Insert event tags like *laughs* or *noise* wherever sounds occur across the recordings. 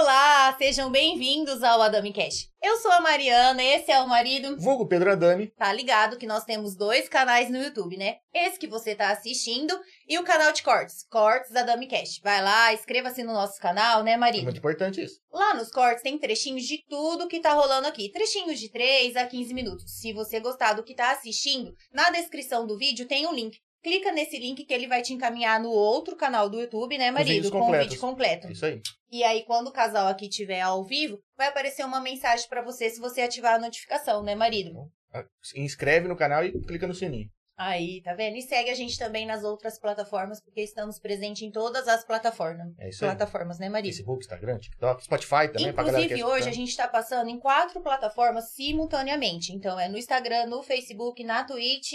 Olá, sejam bem-vindos ao Adami Cash. Eu sou a Mariana, esse é o marido. Vulgo Pedro Adami. Tá ligado que nós temos dois canais no YouTube, né? Esse que você tá assistindo e o canal de cortes, Cortes Adami Cash. Vai lá, inscreva-se no nosso canal, né, É marido? muito importante isso. Lá nos cortes tem trechinhos de tudo que tá rolando aqui. Trechinhos de 3 a 15 minutos. Se você gostar do que tá assistindo, na descrição do vídeo tem um link. Clica nesse link que ele vai te encaminhar no outro canal do YouTube, né, marido? Com o vídeo completo. Isso aí. E aí, quando o casal aqui estiver ao vivo, vai aparecer uma mensagem pra você se você ativar a notificação, né, marido? Se inscreve no canal e clica no sininho. Aí, tá vendo? E segue a gente também nas outras plataformas, porque estamos presentes em todas as plataformas. É isso aí. Plataformas, né, marido? Facebook, Instagram, TikTok, Spotify também, pra galera que Inclusive, é hoje a gente tá passando em quatro plataformas simultaneamente. Então, é no Instagram, no Facebook, na Twitch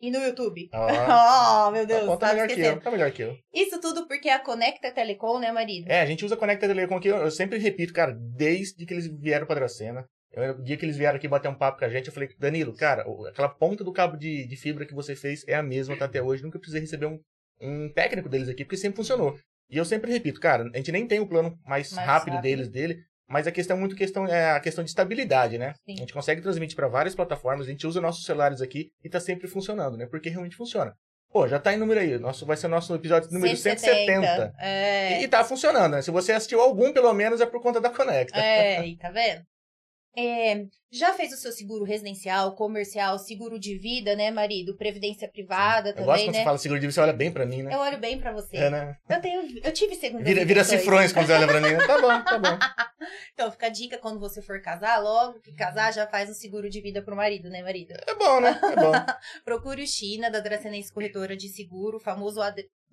e no YouTube. Ó, *laughs* Oh, meu Deus, tá, tava melhor que eu, tá melhor que eu. Isso tudo porque a Conecta Telecom, né, marido? É, a gente usa Conecta Telecom aqui, eu, eu sempre repito, cara, desde que eles vieram pra Dracena. Eu, o dia que eles vieram aqui bater um papo com a gente, eu falei, Danilo, cara, aquela ponta do cabo de, de fibra que você fez é a mesma tá até hoje. Nunca precisei receber um, um técnico deles aqui, porque sempre funcionou. E eu sempre repito, cara, a gente nem tem o plano mais, Mais rápido, rápido. deles dele, mas a questão é muito questão, é a questão de estabilidade, né? Sim. A gente consegue transmitir para várias plataformas, a gente usa nossos celulares aqui e tá sempre funcionando, né? Porque realmente funciona. Pô, já tá em número aí, nosso, vai ser o nosso episódio número 170. É. E tá funcionando, né? Se você assistiu algum, pelo menos, é por conta da Conecta. É, *laughs* e tá vendo? É, já fez o seu seguro residencial, comercial, seguro de vida, né, marido? Previdência privada Eu também, gosto quando né? você fala seguro de vida, você olha bem pra mim, né? Eu olho bem pra você. É, né? Eu tenho, eu tive segunda Vira, vida vira cifrões quando você olha pra mim. né? Tá bom, tá bom. *laughs* Então fica a dica quando você for casar, logo que casar já faz um seguro de vida pro marido, né, marido? É bom, né? É bom. *laughs* Procure o China da Dracenense Corretora de Seguro, o famoso.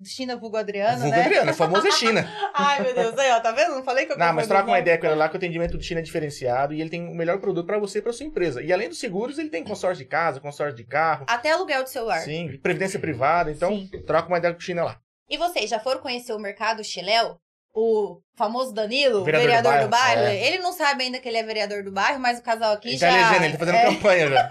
China Vulgo Adriano, Vulgo né? Famoso é China. *laughs* Ai, meu Deus, aí, ó, tá vendo? Não falei que eu Não, mas troca uma ideia com ele lá que o *laughs* atendimento do China é diferenciado e ele tem o melhor produto pra você e pra sua empresa. E além dos seguros, ele tem consórcio de casa, consórcio de carro, Até aluguel de celular. sim, previdência privada. Então, Sim. troca uma ideia com o China lá. E vocês já foram conhecer o mercado Chiléu? O famoso Danilo, Vereador vereador, do do bairro? bairro, é. Ele não sabe ainda que ele é vereador do bairro, mas o casal aqui Ele já... tá elegendo, ele tá fazendo *laughs* é, campanha já.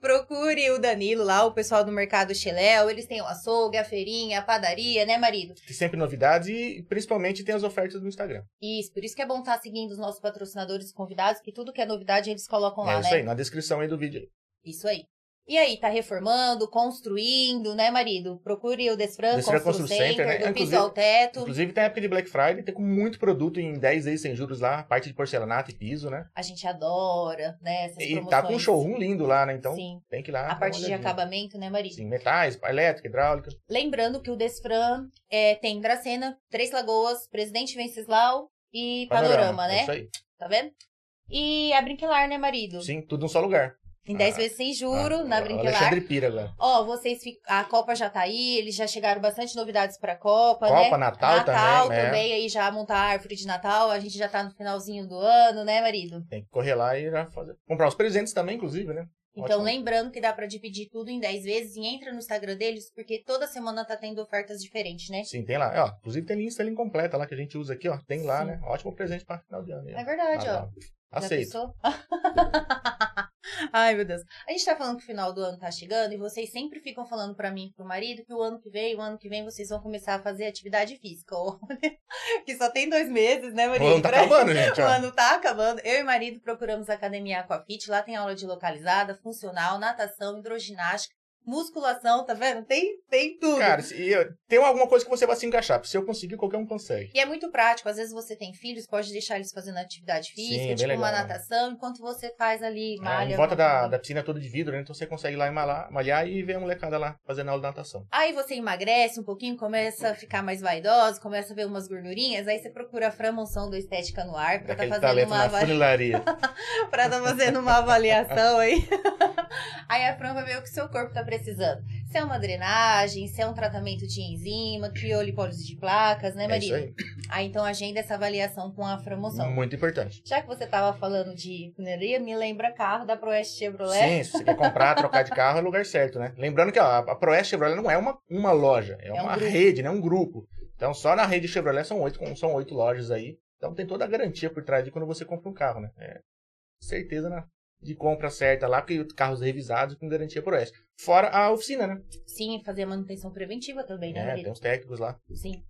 Procure o Danilo lá, o pessoal do mercado Chiléu. Eles têm o açougue, a feirinha, a padaria, né, marido? Tem sempre novidades e principalmente tem as ofertas no Instagram. Isso, por isso que é bom estar seguindo os nossos patrocinadores e convidados, que tudo que é novidade eles colocam lá, é isso né? aí, na descrição aí do vídeo. aí. Isso aí. E aí, tá reformando, construindo, né, marido? Procure o Desfran Desfran Constru Center, Center, né? do piso Inclusive- ao teto. Inclusive tem a época de Black Friday, tem com muito produto em 10 vezes sem juros lá, parte de porcelanato e piso, né? A gente adora, né, essas E promoções. tá com um showroom lindo lá, né? Então Sim. tem que ir lá. A uma parte de acabamento, né, marido? Sim, metais, elétrica, hidráulica. Lembrando que o Desfran é, tem Dracena, Três Lagoas, Presidente Venceslau e Panorama, É né? isso aí. Tá vendo? E a Brinquilar, né, marido? Sim, tudo num só lugar. Em 10 Ah, vezes sem juro, Ah, na o Brinquilar. Alexandre Pira agora. Ó, vocês ficam. A Copa já tá aí, eles já chegaram bastante novidades pra Copa, Copa, né? Natal Natal também, né? também, aí já montar a árvore de Natal. A gente já tá no finalzinho do ano, né, marido? Tem que correr lá e já fazer. Comprar os presentes também, inclusive, né? Então, Ótimo. lembrando que dá pra dividir tudo em 10 vezes e entra no Instagram deles, porque toda semana tá tendo ofertas diferentes, né? Sim, tem lá. Ó, inclusive tem lista completa lá que a gente usa aqui, ó. Tem lá, Sim. né? Ótimo presente para final de ano. É verdade, Ah, ó. Aceito. *laughs* Ai, meu Deus. A gente tá falando que o final do ano tá chegando e vocês sempre ficam falando pra mim e pro marido que o ano que vem, o ano que vem vocês vão começar a fazer atividade física. *laughs* Que só tem dois meses, né, O marido? ano tá acabando, gente, *laughs* O ó. ano tá acabando. Eu e marido procuramos a Academia Aquafit. Lá tem aula de localizada, funcional, natação, hidroginástica, musculação, tá vendo? Tem, tem tudo. Cara, se, tem alguma coisa que você vai se encaixar. Se eu conseguir, qualquer um consegue. E é muito prático. Às vezes você tem filhos, pode deixar eles fazendo atividade física, bem tipo uma legal. natação, enquanto você faz ali, É, malha. em volta da, da piscina toda de vidro, né? Então você consegue ir lá e malhar, malhar e ver a molecada lá fazendo aula de natação. Aí você emagrece um pouquinho, começa a ficar mais vaidosa, começa a ver umas gordurinhas, aí você procura a Fran Monção do Estética no Ar pra tá Daquele fazendo talento uma avaliação. *laughs* pra tá fazendo uma avaliação aí. *laughs* aí a Fran vai ver o que seu corpo tá precisando. Se é uma drenagem, se é um tratamento de enzima, criolipólise de placas, né, é isso aí. Aí então agenda essa avaliação com a Fran Monção. Muito importante. Já que você tava falando de funilaria, me lembra carro da Proeste Chevrolet. Sim, se você quer comprar, *laughs* trocar de carro, é o lugar certo, né? Lembrando que ó, a Proeste Chevrolet não é uma, uma loja, é, um uma grupo. rede, né? Um grupo. Então, só na rede Chevrolet são oito, são oito lojas aí. Então, tem toda a garantia por trás de quando você compra um carro, né? É certeza na, de compra certa lá, porque carros revisados com garantia por S. Fora a oficina, né? Sim, fazer a manutenção preventiva também, né, É, tem uns técnicos lá. Sim.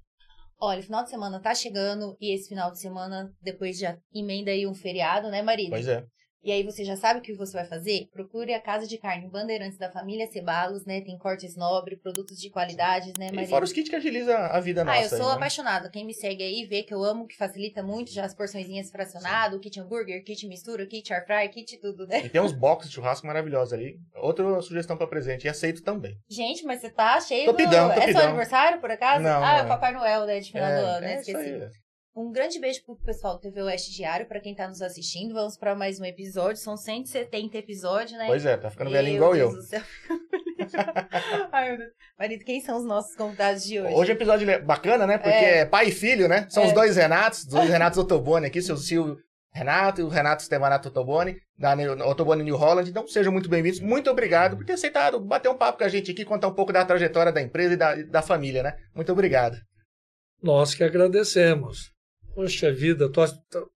Olha, final de semana tá chegando e esse final de semana depois já emenda aí um feriado, né, marido? Pois é. E aí você já sabe o que você vai fazer? Procure a Casa de Carne Bandeirantes da família Cebalos, né? Tem cortes nobres, produtos de qualidade, né, E marido? fora os kits que agiliza a vida nossa. Ah, eu sou aí, né? apaixonada. Quem me segue aí vê que eu amo, que facilita muito já as porçõezinhas fracionado, kit hambúrguer, kit mistura, kit air fry, kit tudo, né? E tem uns boxes de churrasco maravilhosos ali. Outra sugestão pra presente. E aceito também. Gente, mas você tá cheio Topidão, do... É seu aniversário, por acaso? Não, ah, é não o é. Papai Noel, né? De final do ano, né? é isso Esqueci. Um grande beijo pro pessoal do TV Oeste Diário, pra quem tá nos assistindo. Vamos pra mais um episódio. São 170 episódios, né? Pois é, tá ficando velhinho igual Deus eu. do céu. *laughs* Ai, meu Deus. Marido, quem são os nossos convidados de hoje? Hoje é um episódio bacana, né? Porque é, pai e filho, né? São É. os dois Renatos, os dois Renatos Ottoboni aqui, seu Silvio Renato e o Renato Stevanato Ottoboni, da Ottoboni New Holland. Então, sejam muito bem-vindos. Muito obrigado por ter aceitado bater um papo com a gente aqui, contar um pouco da trajetória da empresa e da, da família, né? Muito obrigado. Nós que agradecemos. Poxa vida, tô,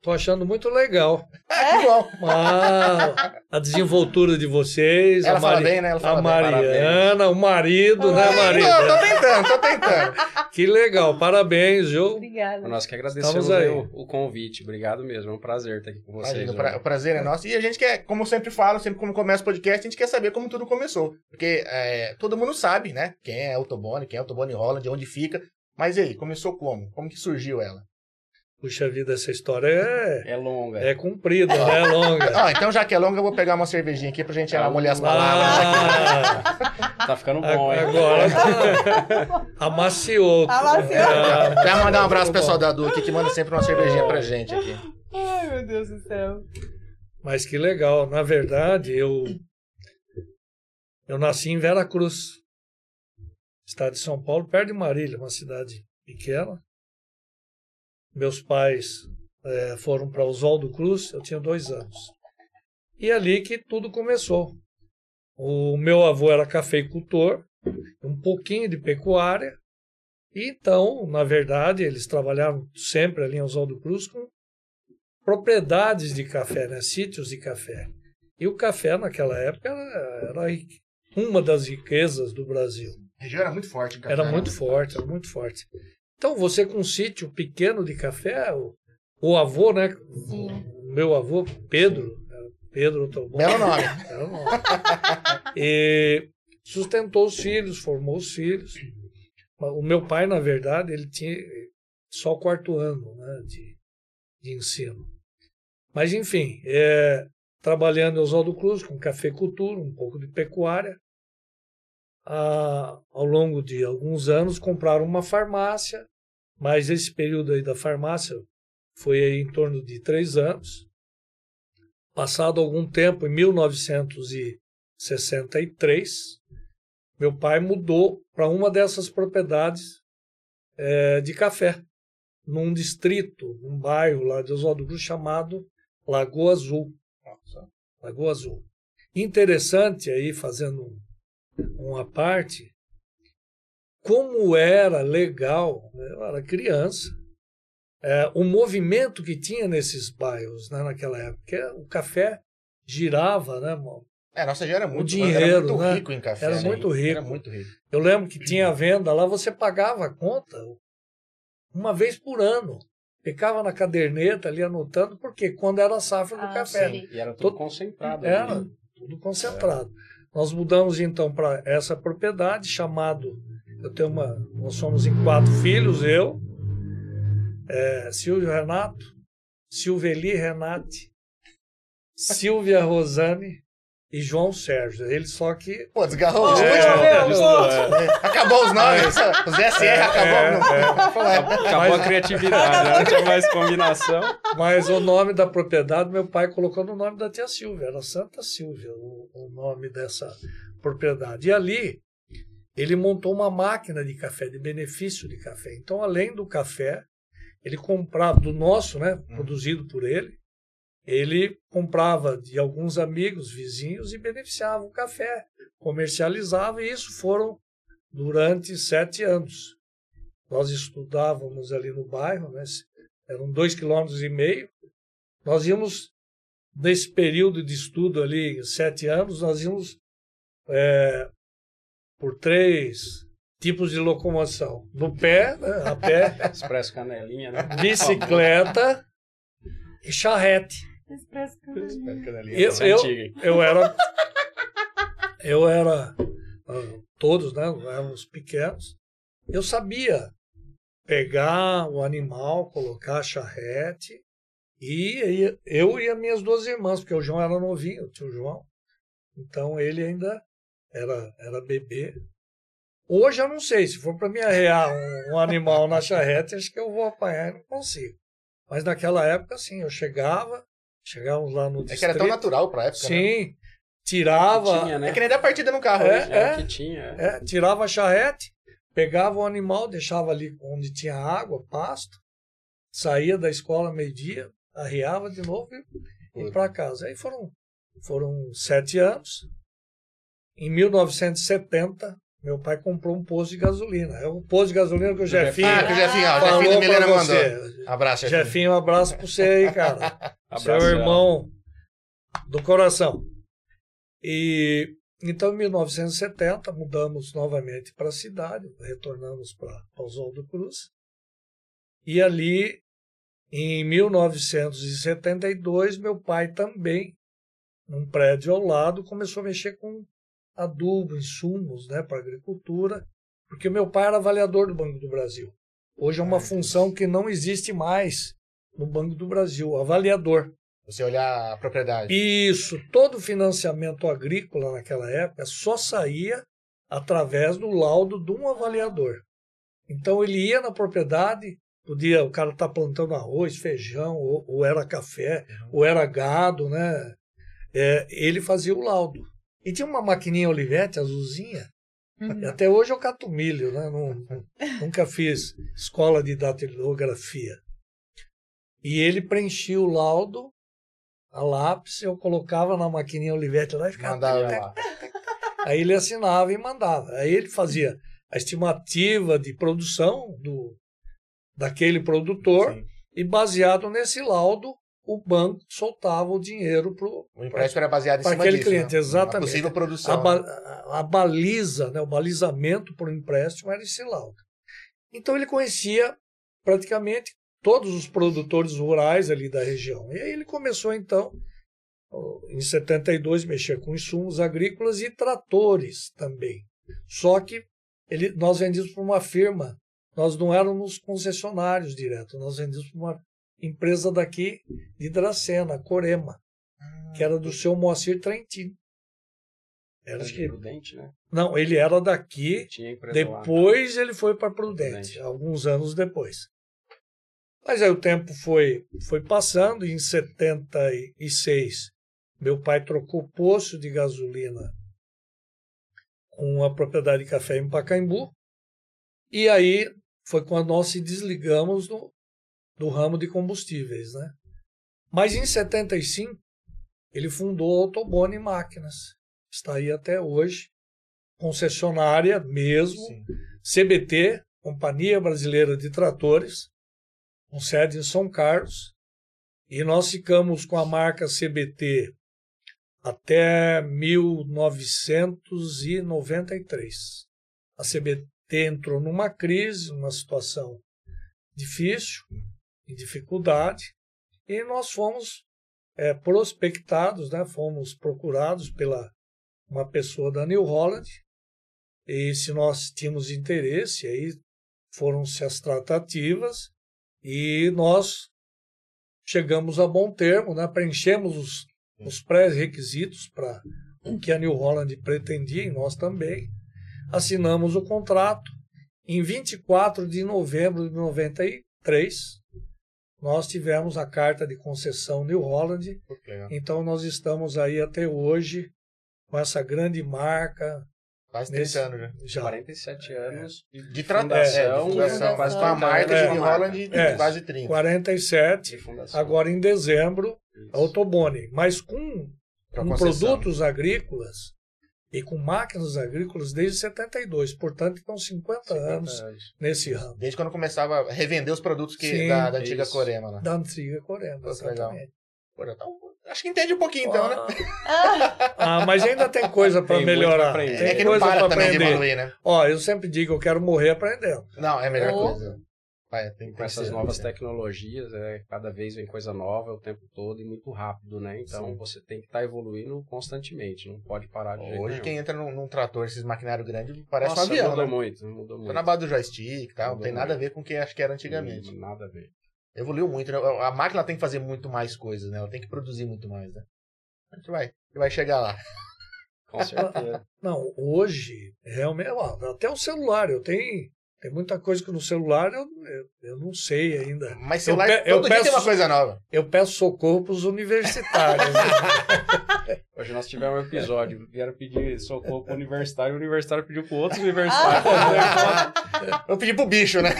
tô achando muito legal. Ah, que bom. Ah, a desenvoltura de vocês, Ela a, fala bem, né? Ela fala a bem, Mariana, o marido, né, Tô, tô Mariana? tentando, tô tentando. Que legal, parabéns, viu? Obrigada. Nós que agradecemos o, o convite. Obrigado mesmo. É um prazer estar aqui com vocês. Imagina, o, pra- o prazer é nosso. E a gente quer, como eu sempre falo, sempre como começa o podcast, a gente quer saber como tudo começou. Porque é, todo mundo sabe, né? Quem é Autobone, quem é Autobone Holland, onde fica. Mas e aí, começou como? Como que surgiu ela? Puxa vida, essa história é, É longa. é comprida, né? Longa. Ó, *laughs* então já que é longa, eu vou pegar uma cervejinha aqui pra gente ela molhar as palavras. Ah, *laughs* Tá ficando bom, hein? agora *laughs* amaciou. Amaciou. Ah, Quero mandar um abraço pro pessoal da Du aqui que manda sempre uma cervejinha pra gente aqui. Ai, meu Deus do céu. Mas que legal. Na verdade, eu eu nasci em Vera Cruz, estado de São Paulo, perto de Marília, uma cidade pequena. Meus pais eh, foram para Oswaldo Cruz, eu tinha dois anos. E é ali que tudo começou. O meu avô era cafeicultor, um pouquinho de pecuária. E então, na verdade, eles trabalharam sempre ali em Oswaldo Cruz com propriedades de café, né? sítios de café. E o café naquela época era, era uma das riquezas do Brasil. A região era muito forte em café, Era né? muito forte, era muito forte. Então você com um sítio pequeno de café, o, o avô, né? Sim. O meu avô, Pedro, Pedro Tobon, Belo nome. era o nome. E sustentou os filhos, formou os filhos. O meu pai, na verdade, ele tinha só o quarto ano né, de, de ensino. Mas, enfim, é, trabalhando em Oswaldo Cruz com cafeicultura, um pouco de pecuária. Ah, ao longo de alguns anos, compraram uma farmácia, mas esse período aí da farmácia foi aí em torno de três anos. Passado algum tempo, em 1963, meu pai mudou para uma dessas propriedades eh, de café, num distrito, num bairro lá de Oswaldo Cruz chamado Lagoa Azul. Lagoa Azul. Interessante aí, fazendo um- uma parte, como era legal, né, eu era criança, é, o movimento que tinha nesses bairros né, naquela época. que O café girava, né, mano? É, nossa já era muito, dinheiro, era muito né? rico em café. Era né? muito rico. Era muito rico. Eu lembro que tinha venda lá, você pagava a conta uma vez por ano. Ficava na caderneta ali anotando, porque quando era a safra do Ah, café. sim. E era tudo Todo- concentrado. Era ali. tudo concentrado. Nós mudamos então para essa propriedade chamado, eu tenho uma, nós somos em quatro filhos, eu, é, Silvio Renato, Silveli Renate, Silvia Rosane e João Sérgio. Ele só que Pô, desgarrou os É, é, é. Acabou os nomes. Os SR acabou. é, não. é. Acabou a criatividade, né? não tinha mais combinação. Mas o nome da propriedade, meu pai colocou no nome da tia Silvia, era Santa Silvia, o, o nome dessa propriedade. E ali, ele montou uma máquina de café, de benefício de café. Então, além do café, ele comprava, do nosso, né, produzido por ele, ele comprava de alguns amigos, vizinhos e beneficiava o café, comercializava, e isso foram durante sete anos. Nós estudávamos ali no bairro, né, eram dois quilômetros e meio. Nós íamos nesse período de estudo ali, sete anos, nós íamos é, por três tipos de locomoção. Do pé, né, a pé, *laughs* Expresso Canelinha, né? bicicleta e charrete. Eu, é eu, hein? eu era. Eu era. ah, Todos, né? Éramos pequenos. Eu sabia pegar o animal, colocar a charrete. E aí eu e as minhas duas irmãs, porque o João era novinho, o tio João. Então ele ainda era, era bebê. Hoje eu não sei, se for para me arrear um, um animal na charrete, acho que eu vou apanhar e não consigo. Mas naquela época, sim, eu chegava, chegávamos lá no É distrito. que era tão natural pra época, né? Sim, tirava, Tinha, né? É que nem dar partida no carro É, hoje. Era que tinha. é. é, tirava a charrete, pegava o animal, deixava ali onde tinha água, pasto, saía da escola meio-dia, arriava de novo e ia para casa. Aí foram, foram sete anos. Em 1970, meu pai comprou um posto de gasolina. É o posto de gasolina que o Jefinho Ah, que o Jefinho, ó, o Jefinho da Milena pra mandou. Abraço, Jefinho. Jefinho, um abraço para você aí, cara. *laughs* Seu Abração. irmão do coração. E então, em 1970, mudamos novamente para a cidade, retornamos para Oswaldo Cruz. E ali, em 1972, meu pai também, num prédio ao lado, começou a mexer com adubo, insumos né, para agricultura, porque meu pai era avaliador do Banco do Brasil. Hoje é uma Ah, função que não existe mais no Banco do Brasil, avaliador. Você olhar a propriedade. Isso, todo financiamento agrícola naquela época só saía através do laudo de um avaliador. Então ele ia na propriedade, podia o cara estar plantando arroz, feijão, ou, ou era café, ou era gado, né? É, ele fazia o laudo. E tinha uma maquininha Olivetti azulzinha. Uhum. Até hoje eu cato milho, né? Não- nunca fiz escola de datilografia. E ele preenchia o laudo a lápis, eu colocava na maquininha Olivetti lá e ficava. Mandava lá. Aí ele assinava e mandava. Aí ele fazia a estimativa de produção do daquele produtor Sim. e baseado nesse laudo o banco soltava o dinheiro para O empréstimo era baseado em Para cima aquele disso, cliente, né? exatamente. A possível a, produção. ba- né? a- a baliza, né, o balizamento para o empréstimo era esse laudo. Então ele conhecia praticamente todos os produtores rurais ali da região. E aí ele começou então, em 72, mexer com insumos agrícolas e tratores também. Só que ele, nós vendíamos para uma firma, nós não éramos concessionários direto, nós vendíamos para uma empresa daqui de Dracena, Corema, que era do seu Moacir Trentino. Era, que, Prudente, né? não, ele era daqui, empresa lá. depois ele foi para Prudente, Prudente. alguns anos depois. Mas aí o tempo foi, foi passando, e em 76 meu pai trocou poço de gasolina com a propriedade de café em Pacaembu, e aí foi quando nós se desligamos do, do ramo de combustíveis. Né? Mas em 75 ele fundou a Autobone Máquinas, está aí até hoje, concessionária mesmo, Sim. CBT, Companhia Brasileira de Tratores, com sede em São Carlos, e nós ficamos com a marca CBT até 1993. A CBT entrou numa crise, numa situação difícil, em dificuldade, e nós fomos é, prospectados, né? fomos procurados pela uma pessoa da New Holland, e se nós tínhamos interesse, aí foram-se as tratativas e nós chegamos a bom termo, né? preenchemos os, os pré-requisitos para o que a New Holland pretendia e nós também. Assinamos o contrato. Em 24 de novembro de 93, nós tivemos a carta de concessão New Holland. Então nós estamos aí até hoje com essa grande marca. Quase 30 Nesse- anos já. Já 47 anos. De tra- Fundação, é, de fundação. quase Com a 30 marca anos de de Holland, É. quase 30. 47, de fundação. agora em dezembro, Isso. a Autobone. Mas com, Pra com concessão. produtos agrícolas e com máquinas agrícolas desde 72. Portanto, estão 50, 50 anos nesse ramo. Desde quando começava a revender os produtos que, Sim, da, da antiga. Corema lá. Da antiga Corema, Pô, que legal. exatamente. Pô, já tá um- Acho que entende um pouquinho, então, né? Ah, *laughs* Ah, mas ainda tem coisa para Tem muito melhorar. pra É que não coisa para para também de aprender. evoluir, né? Ó, eu sempre digo, eu quero morrer aprendendo. Não, é a melhor Oh. coisa. Vai, tem, tem Com essas ser, novas ser. tecnologias, é, cada vez vem coisa nova o tempo todo e muito rápido, né? Então Sim. você tem que estar evoluindo constantemente, não pode parar de jeito Hoje nenhum. quem entra num, num trator, esses maquinários grandes, parece Nossa, um avião, mudou né? muito, mudou Tá muito. na base do joystick e tal, não tem nada a muito. ver com o que acho que era antigamente. Hum, Nada a ver. Evoluiu muito, né? A máquina tem que fazer muito mais coisas, né? Ela tem que produzir muito mais, né? A gente vai, vai chegar lá. Com certeza. *laughs* Não, hoje, realmente, até o celular, eu tenho. Tem muita coisa que no celular eu, eu, eu não sei ainda. Mas Eu celular, pe- eu todo dia tem peço- uma coisa nova. Eu peço socorro para os universitários. né? *laughs* Hoje nós tivemos um episódio, vieram pedir socorro pro universitário, o universitário pediu pro outro universitário. *laughs* Eu pedi pro bicho, né?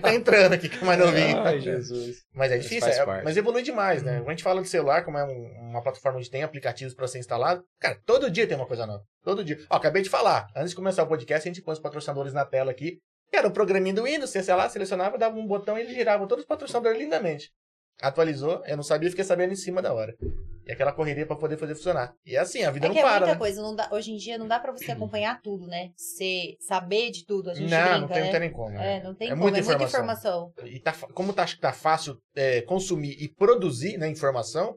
tá entrando aqui, que é mais novinho. Ai, Jesus. Mas é Mas difícil, faz é- mas evolui demais, né? Quando a gente fala de celular, como é um- uma plataforma onde tem aplicativos para ser instalado, cara, todo dia tem uma coisa nova. Todo dia. Ó, acabei de falar, antes de começar o podcast, a gente põe os patrocinadores na tela aqui. Era um programinha do Windows, você, sei lá, selecionava, dava um botão e ele girava todos os patrocinadores lindamente. Atualizou, eu não sabia, fiquei sabendo em cima da hora. E aquela correria para poder fazer funcionar. E é assim, a vida é não que é para. muita né? coisa. Não dá, hoje em dia não dá pra você acompanhar tudo, né? Você saber de tudo. A gente Não, brinca, não tem, né? não tem nem como. né? É, não tem É como. muita é muita informação. informação. E tá, como tá, tá fácil é, consumir e produzir né, informação,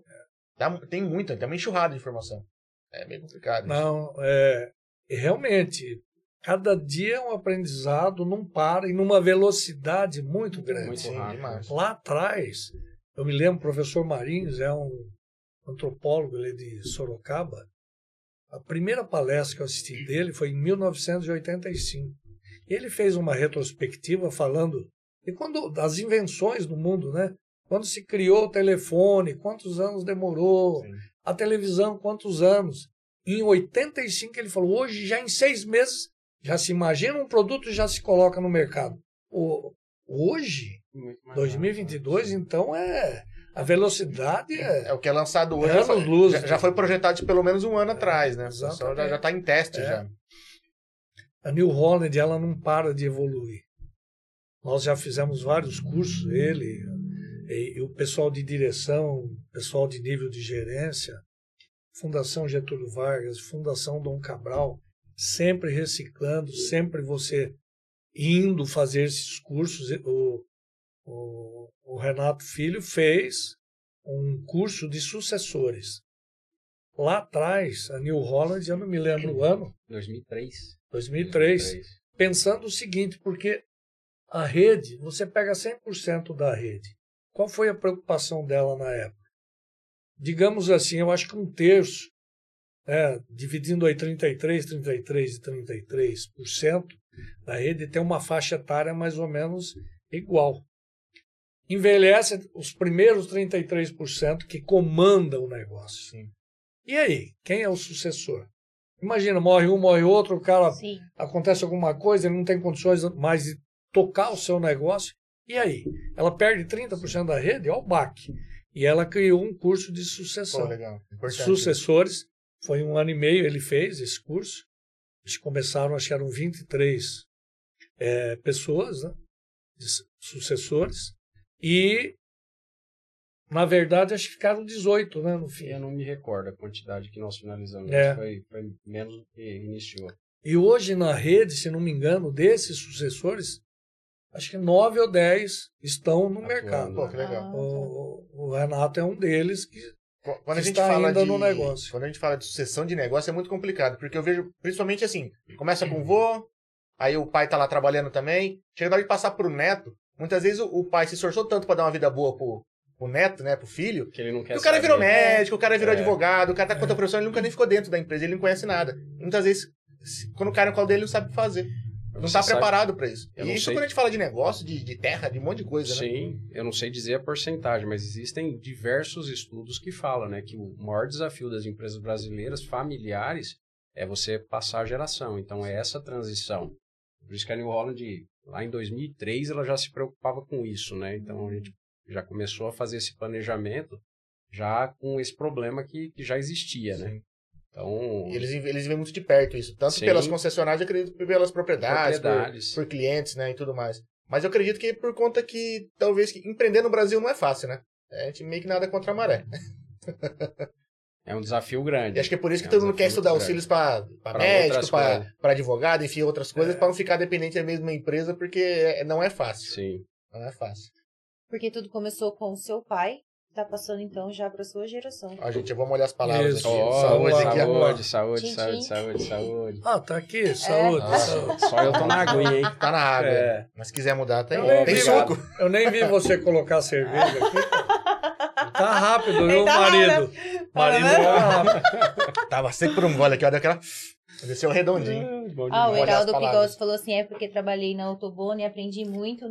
tá- tem muita, tem uma enxurrada de informação. É bem complicado. isso. Não, é, e realmente, cada dia é um aprendizado, não para, e numa velocidade muito grande. Muito rápido. Lá atrás, eu me lembro, o professor Marinhos é um antropólogo ele é de Sorocaba. A primeira palestra que eu assisti dele foi em 1985. E ele fez uma retrospectiva falando de quando das invenções do mundo, né? Quando se criou o telefone, quantos anos demorou, Sim. a televisão, quantos anos. Em 85 ele falou, hoje já em seis meses já se imagina um produto e já se coloca no mercado. O, hoje, Muito mais 2022, então é a velocidade é, É o que é lançado hoje. Anos já, foi, luz. já, já foi projetado de pelo menos um ano atrás, né? Exatamente. já, já tá em teste É. já. a New Holland ela não para de evoluir. Nós já fizemos vários cursos, ele e, e o pessoal de direção, pessoal de nível de gerência, Fundação Getúlio Vargas, Fundação Dom Cabral, sempre reciclando, sempre você indo fazer esses cursos. O, o, o Renato Filho fez um curso de sucessores. Lá atrás, a New Holland, eu não me lembro o ano, 2003. 2003, pensando o seguinte, porque a rede, você pega 100% da rede. Qual foi a preocupação dela na época? Digamos assim, eu acho que um terço, né, dividindo aí 33, 33 e 33% da rede, tem uma faixa etária mais ou menos igual. Envelhece os primeiros 33% que comandam o negócio. Sim. E aí, quem é o sucessor? Imagina, morre um, morre outro, o cara Sim. acontece alguma coisa, ele não tem condições mais de tocar o seu negócio. E aí? Ela perde 30% da rede? Olha o baque. E ela criou um curso de Pô, sucessão. legal. Importante. Sucessores, foi um ano e meio ele fez esse curso. Eles começaram, acho que eram 23 é, pessoas, né? sucessores. E, na verdade, acho que ficaram 18, né? No fim. Eu não me recordo a quantidade que nós finalizamos. É. Foi, foi menos do que iniciou. E hoje na rede, se não me engano, desses sucessores, acho que nove ou dez estão no Atuando. mercado. Pô, que legal. Ah, O, o Renato é um deles que Qu- Quando a gente está fala de no negócio. quando a gente fala de sucessão de negócio é muito complicado, porque eu vejo principalmente assim, começa com o *clears throat* vô, aí o pai tá lá trabalhando também, chega na hora de passar pro neto, muitas vezes o, o pai se esforçou tanto para dar uma vida boa pro, pro neto, né, pro filho, Que ele não quer que o cara saber. virou médico, o cara virou É. advogado, o cara tá com outra profissão, ele nunca nem ficou dentro da empresa, ele não conhece nada. Muitas vezes se- quando o cara no colo dele ele não sabe o que fazer. Não tá sabe- preparado para isso. Eu E isso sei. quando a gente fala de negócio, de, de terra, de um monte de coisa, né? Sim, eu não sei dizer a porcentagem, mas existem diversos estudos que falam né, que o maior desafio das empresas brasileiras familiares é você passar a geração. Então, é essa transição. Por isso que a New Holland, lá em 2003, ela já se preocupava com isso. Né? Então, a gente já começou a fazer esse planejamento já com esse problema que, que já existia. Né? Então, E eles, eles veem muito de perto isso. Tanto Sim. pelas concessionárias, eu acredito, pelas propriedades, por- propriedades. por clientes, né, e tudo mais. Mas eu acredito que por conta que talvez que empreender no Brasil não é fácil, né? É, a gente meio que nada contra a maré. *laughs* É um desafio grande. E acho que é por isso que É um todo mundo quer estudar auxílios para Pra médico, outras para coisas. advogado, enfim, outras coisas, para não ficar dependente da mesma empresa, porque é- não é fácil. Sim. Não é fácil. Porque tudo começou com o seu pai, tá passando então já pra sua geração. Ó, gente, vamos olhar as palavras Isso. aqui. Ó, saúde lá, aqui. Saúde, saúde, Tchim, saúde, tchim. saúde, saúde. Ah, tá aqui, saúde, Nossa, saúde. só eu tô na aguinha, hein? Tá na água. É. Mas se quiser mudar. Eu nem Tem vi, suco. Eu nem vi você colocar cerveja aqui. Tá rápido, viu, tá marido? Marido vendo? tá rápido. Tava seco por um gole aqui, ó, daquela. Desceu redondinho. Bom Ah, o Olha Heraldo. Pigoso falou assim: é porque trabalhei na Autobone e aprendi muito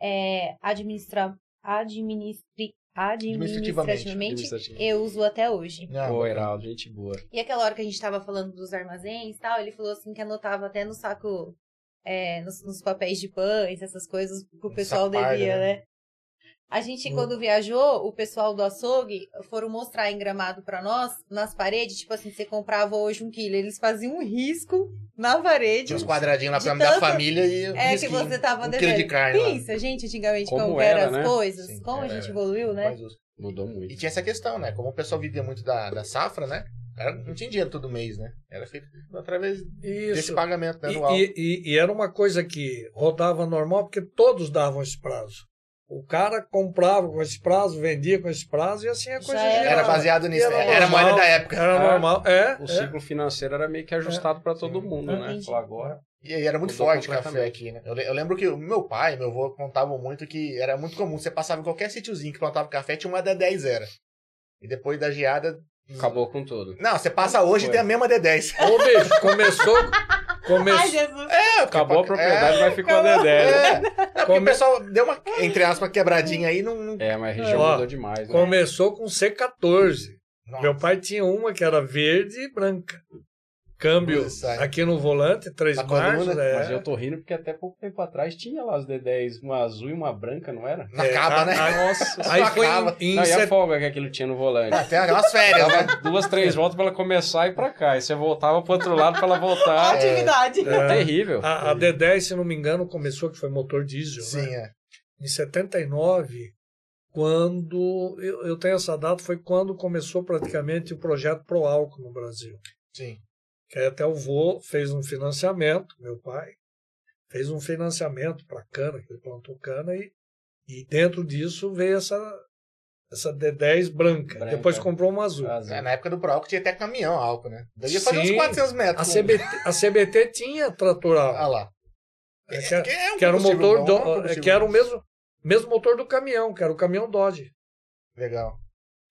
é, administra, administri, administrativamente. Administrativamente. Eu uso até hoje. Não, Pô, Heraldo, gente boa. E aquela hora que a gente tava falando dos armazéns e tal, ele falou assim que anotava até no saco, é, nos, nos papéis de pães, essas coisas que o pessoal devia, né? né? A gente, Hum. quando viajou, o pessoal do açougue foram mostrar em gramado pra nós, nas paredes, tipo assim, você comprava hoje um quilo, eles faziam um risco na parede. Tinha uns quadradinhos lá De pra nome da tanto- família e. É que você tava um devendo. quilo de carne. lá. Pensa, gente, antigamente, como, Como eram era, as né? coisas, Sim, como a era- gente evoluiu, né? Mudou E muito. tinha essa questão, né? Como o pessoal vivia muito da, da safra, né? Era- não tinha dinheiro todo mês, né? Era feito através desse Isso. pagamento né, E, anual. e- e- e era uma coisa que rodava normal, porque todos davam esse prazo. O cara comprava com esse prazo, vendia com esse prazo, e assim a Já coisa era. Era girava. baseado nisso. Era Era, a normal. moeda da época. Era É. normal. É, O é. ciclo financeiro era meio que ajustado pra todo mundo, né? Falar agora. E era muito Mudou forte o café aqui, né? Eu, eu lembro que o meu pai meu avô contavam muito que era muito comum. Você passava em qualquer sítiozinho que plantava café, tinha uma D10 era. E depois da geada. Acabou com tudo. Não, você passa hoje e tem a mesma D10. Ô, bicho, começou. *laughs* Come... Ai, Jesus! É, Acabou a porque- propriedade, mas ficou a É, Dedé. né? é. Não, *laughs* porque Come- o pessoal deu uma, entre aspas, quebradinha aí. Não. É, mas a região Ó, mudou demais. Né? Começou com C14. Nossa. Meu pai tinha uma que era verde e branca. Câmbio aqui no volante, três Na coluna, marchas. É. Mas eu tô rindo porque até pouco tempo atrás tinha lá as D10, uma azul e uma branca, não era? Na É, caba, a- né? a- Nossa, Aí foi acaba. em, em Não, e a set- folga que aquilo tinha no volante? Até aquelas férias, né? Duas, três voltas pra ela começar e ir pra cá. E você voltava pro outro lado pra ela voltar. É, Atividade. terrível. a, a D10, se não me engano, começou que foi motor diesel. né? Sim, é. Em 79, quando. Eu, eu tenho essa data, foi quando começou praticamente o projeto Pro Álcool no Brasil. Sim. Que aí até o vô fez um financiamento, meu pai, fez um financiamento para cana, que ele plantou cana, e, e dentro disso veio essa, essa D10 branca. Branca. Depois comprou uma azul. Azul. É, Na época do Pro Álcool tinha até caminhão álcool, né? Daí ia fazer Sim. uns 400 A metros. CBT, a CBT tinha trator Ah álcool, lá. É, que, era- Que é um que era o motor bom, do, é um combustível que era o mesmo, mesmo motor do caminhão, que era o caminhão Dodge. Legal.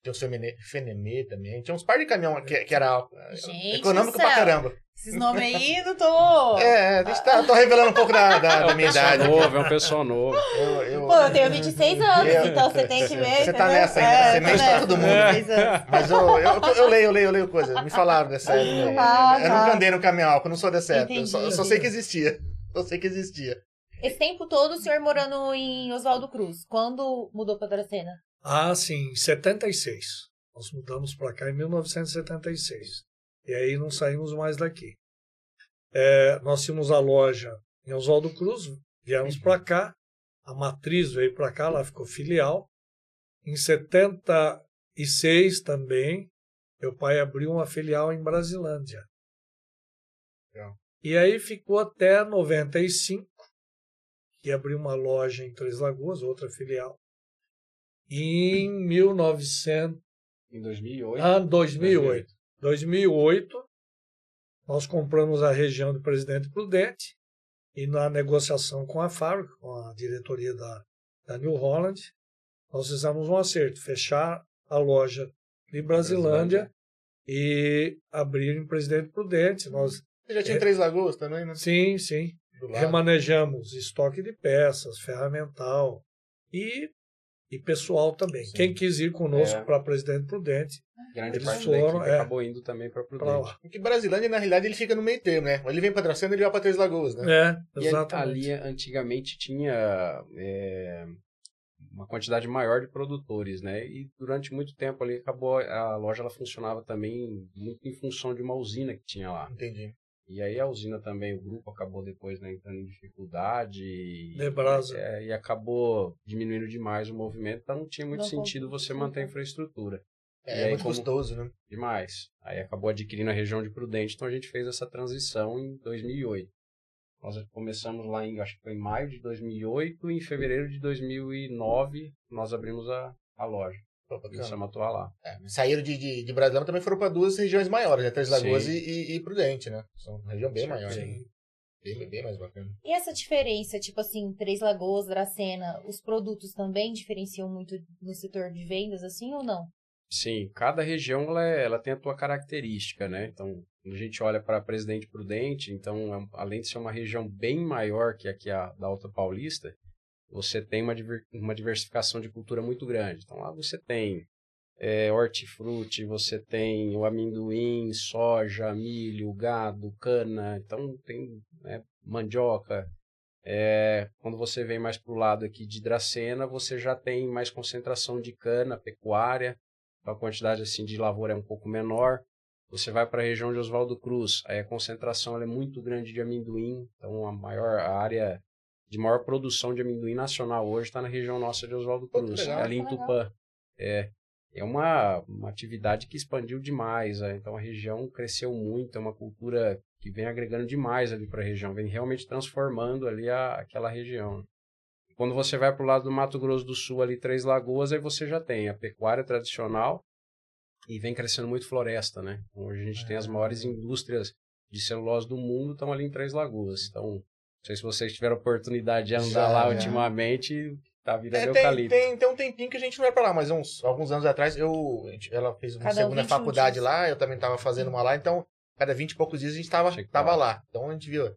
Tinha o Fenemê, Fenemê também. Tinha uns par de caminhão que, que era álcool. Gente econômico do céu. pra caramba. Esses nomes aí, *laughs* não tô. É, é, a gente tá, tô revelando um pouco da, da, É da um minha pessoal idade. novo, é um pessoal novo. Eu, eu, Pô, eu tenho 26 anos, Eu- então você tem que ver. Você tá nessa ainda, É, você mente pra nessa, todo mundo. 26 anos. Mas eu, eu, eu leio, eu leio, eu leio coisa. Me falaram dessa época. aí. Ah, eu tá. nunca andei no caminhão álcool, eu não sou dessa época. Eu só, eu só Entendi. sei que existia. Só sei que existia. Esse tempo todo o senhor morando em Oswaldo Cruz. Quando mudou pra Dracena? Ah, sim, em 76. Nós mudamos para cá em 1976. E aí não saímos mais daqui. É, nós tínhamos a loja em Oswaldo Cruz, viemos para cá, a matriz veio para cá, lá ficou filial. Em 76 também, meu pai abriu uma filial em Brasilândia. Legal. E aí ficou até 95, que abriu uma loja em Três Lagoas, outra filial. Em 1900, Em 2008. ah, 2008. 2008, nós compramos a região do Presidente Prudente e na negociação com a fábrica, com a diretoria da, da New Holland, nós fizemos um acerto, fechar a loja de Brasilândia e abrir em Presidente Prudente. Nós, Você já tinha É. Três Lagoas também, né? sim, sim, lado. remanejamos estoque de peças, ferramental e, e pessoal também. Sim. Quem quis ir conosco É. para Presidente Prudente, Grande Eles parte foram, é. acabou indo também para Prudente. lá. Porque Brasilândia, na realidade, ele fica no meio termo, né? Ele vem pra Dracena e ele vai pra Três Lagoas, né? É, E ali- exatamente. ali antigamente tinha é, uma quantidade maior de produtores, né? E durante muito tempo ali acabou a loja ela funcionava também muito em função de uma usina que tinha lá. Entendi. E aí a usina também, o grupo acabou depois né, entrando em dificuldade e, é, e acabou diminuindo demais o movimento, então não tinha muito Não sentido você manter a infraestrutura. E É, aí, muito como- custoso, né? demais. Aí acabou adquirindo a região de Prudente, então a gente fez essa transição em 2008. Nós começamos lá em, acho que foi em maio de 2008, e em fevereiro de 2009 nós abrimos a, a loja. A atuar lá. É, saíram de, de, de Brasília, mas também foram para duas regiões maiores, né? Três Lagoas e, e, e Prudente, né? São uma região bem maior. Né? Bem, bem mais bacana. E essa diferença, tipo assim, Três Lagoas, Dracena, os produtos também diferenciam muito no setor de vendas, assim, ou não? Sim, cada região ela, é- ela tem a tua característica, né? Então, quando a gente olha para Presidente Prudente, então, é além de ser uma região bem maior que aqui a da Alta Paulista, você tem uma, uma diversificação de cultura muito grande. Então, lá você tem é, hortifruti, você tem o amendoim, soja, milho, gado, cana, então tem né, mandioca. É, quando você vem mais para o lado aqui de Dracena, você já tem mais concentração de cana, pecuária, a quantidade assim de lavoura é um pouco menor. Você vai para a região de Oswaldo Cruz, aí a concentração é muito grande de amendoim, então a maior a área de maior produção de amendoim nacional hoje está na região nossa de Oswaldo Pô, Cruz, é ali em. Tupã. É, é uma, uma atividade que expandiu demais, é, então a região cresceu muito, é uma cultura que vem agregando demais ali para a região, vem realmente transformando ali a, aquela região. Quando você vai para o lado do Mato Grosso do Sul, ali Três Lagoas, aí você já tem a pecuária tradicional e vem crescendo muito floresta, né? Hoje a gente tem as Ah. maiores indústrias de celulose do mundo estão ali em Três Lagoas. Então, não sei se vocês tiveram oportunidade de andar Já, lá já. ultimamente, tá virando É, tem, eucalipto. tem, tem um tempinho que a gente não vai pra lá, mas uns alguns anos atrás eu, gente- ela fez uma Cada um segunda 21 faculdade dias. lá, eu também tava fazendo uma lá, então cada 20 e poucos dias a gente tava, tava lá. Então a gente viu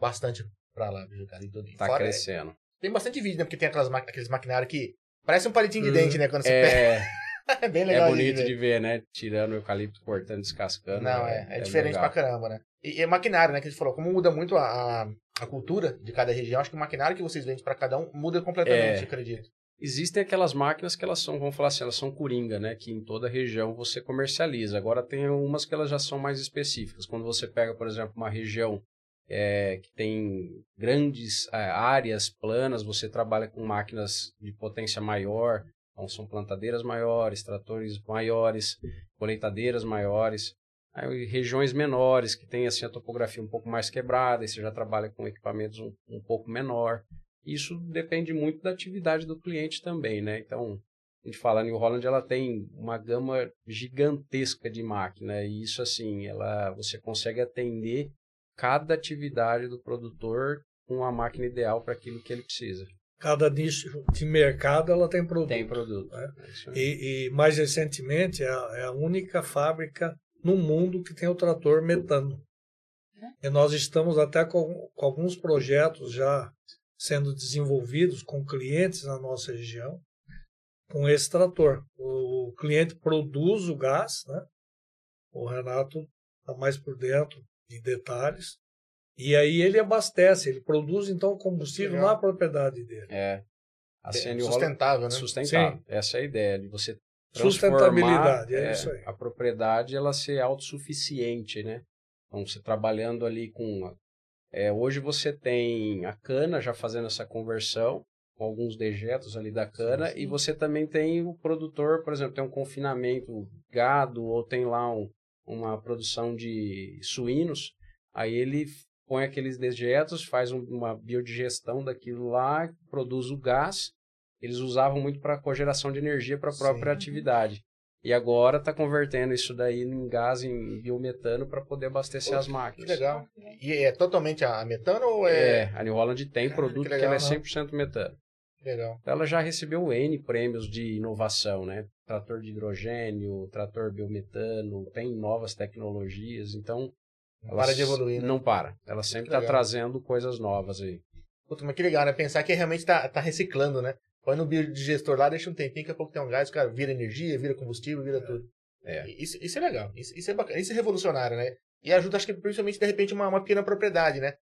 bastante pra lá, viu, cara, tudo. Tá fora, crescendo. tem bastante vídeo, né, porque tem aquelas, aqueles maquinários que parece um palitinho de Hum, dente, né, quando você pega. É, *laughs* É bem é legal bonito ver. de ver, né? Tirando o eucalipto, cortando, descascando. Não, é, é, diferente legal. pra caramba, né? E, e maquinário, né, que a gente falou, como muda muito a, a, a cultura de cada região, acho que o maquinário que vocês vendem pra cada um muda completamente, É. acredito. Existem aquelas máquinas que elas são, vamos falar assim, elas são coringa, né? Que em toda região você comercializa. Agora tem umas que elas já são mais específicas. Quando você pega, por exemplo, uma região é, que tem grandes é, áreas planas, você trabalha com máquinas de potência maior. Então são plantadeiras maiores, tratores maiores, colheitadeiras maiores. Aí, regiões menores que tem assim a topografia um pouco mais quebrada, e você já trabalha com equipamentos um, um pouco menor. Isso depende muito da atividade do cliente também, né? Então, a gente fala, a New Holland ela tem uma gama gigantesca de máquina e isso assim, ela você consegue atender cada atividade do produtor com a máquina ideal para aquilo que ele precisa. Cada nicho de mercado ela tem produto. Tem produto. É. É. E, e mais recentemente é a, é a única fábrica no mundo que tem o trator metano. E nós estamos até com, com alguns projetos já sendo desenvolvidos com clientes na nossa região com esse trator. O cliente produz o gás, né? O Renato está mais por dentro de detalhes. E aí ele abastece, ele produz então o combustível Legal. na propriedade dele. É. A É Holland- sustentável, né? sustentável. Essa é a ideia de você Sustentabilidade, é transformar, isso aí. a propriedade ela ser autossuficiente, né? Então você trabalhando ali com é, hoje você tem a cana já fazendo essa conversão com alguns dejetos ali da cana sim. e você também tem o produtor, por exemplo, tem um confinamento gado ou tem lá um, uma produção de suínos, aí ele põe aqueles dejetos, faz um- uma biodigestão daquilo lá, produz o gás. Eles usavam muito para cogeração de energia para a própria Sim. atividade. E agora está convertendo isso daí em gás, em biometano, para poder abastecer Pô, as Que máquinas. legal. E é totalmente a metano ou é... É, a New Holland tem produto que que, legal, ela é né? 100% metano. Legal. Ela já recebeu N prêmios de inovação, né? Trator de hidrogênio, trator biometano, tem novas tecnologias, então... Não para de evoluir, né? Não para. Ela sempre Que está trazendo coisas novas aí. Puta, mas que legal, né? Pensar que realmente tá, tá reciclando, né? Põe no biodigestor lá, deixa um tempinho, daqui a pouco tem um gás, cara, vira energia, vira combustível, vira tudo. É. Isso, isso é legal, isso, isso é bacana, isso é revolucionário, né? E ajuda, acho que principalmente, de repente, uma, uma pequena propriedade, né?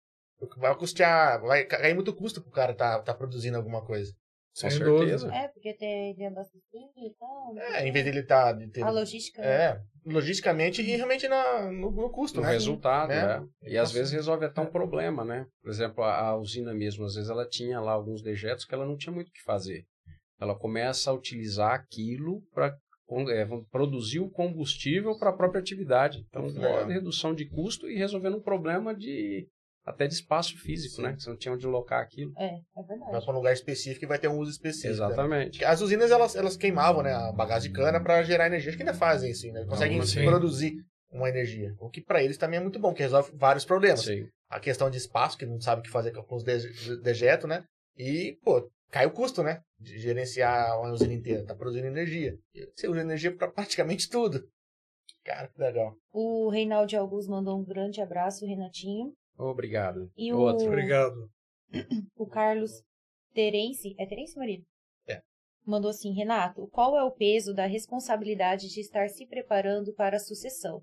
Vai custear, vai cair muito custo pro cara tá, tá produzindo alguma coisa. Com Sem certeza. É, porque tem de abastecer e tal. É, em vez dele tá... De ter, A logística. né? é, logisticamente e realmente na, no, no custo, no né? resultado, É. né? E às vezes resolve até um problema, né? Por exemplo, a, a usina mesmo, às vezes ela tinha lá alguns dejetos que ela não tinha muito o que fazer. Ela começa a utilizar aquilo para é, produzir o combustível para a própria atividade. Então, Muito é redução de custo e resolvendo um problema de até de espaço físico, Sim. né? Que você não tinha onde locar aquilo. É, é verdade. para um lugar específico e vai ter um uso específico. né? Exatamente. Porque As usinas, elas, elas queimavam, né, a bagagem de cana para gerar energia. Acho que ainda fazem isso, né? Conseguem sim. produzir uma energia. O que para eles também é muito bom, que resolve vários problemas. Sim. A questão de espaço, que não sabe o que fazer com os dejetos, né? E, pô, cai o custo, né? De gerenciar uma usina inteira. Tá produzindo energia. Você usa energia para praticamente tudo. Cara, que legal. O Reinaldo Augusto mandou um grande abraço, Renatinho. Obrigado. E o- Outro. Obrigado. O Carlos Terence, é Terence, marido? É. Mandou assim, Renato, qual é o peso da responsabilidade de estar se preparando para a sucessão?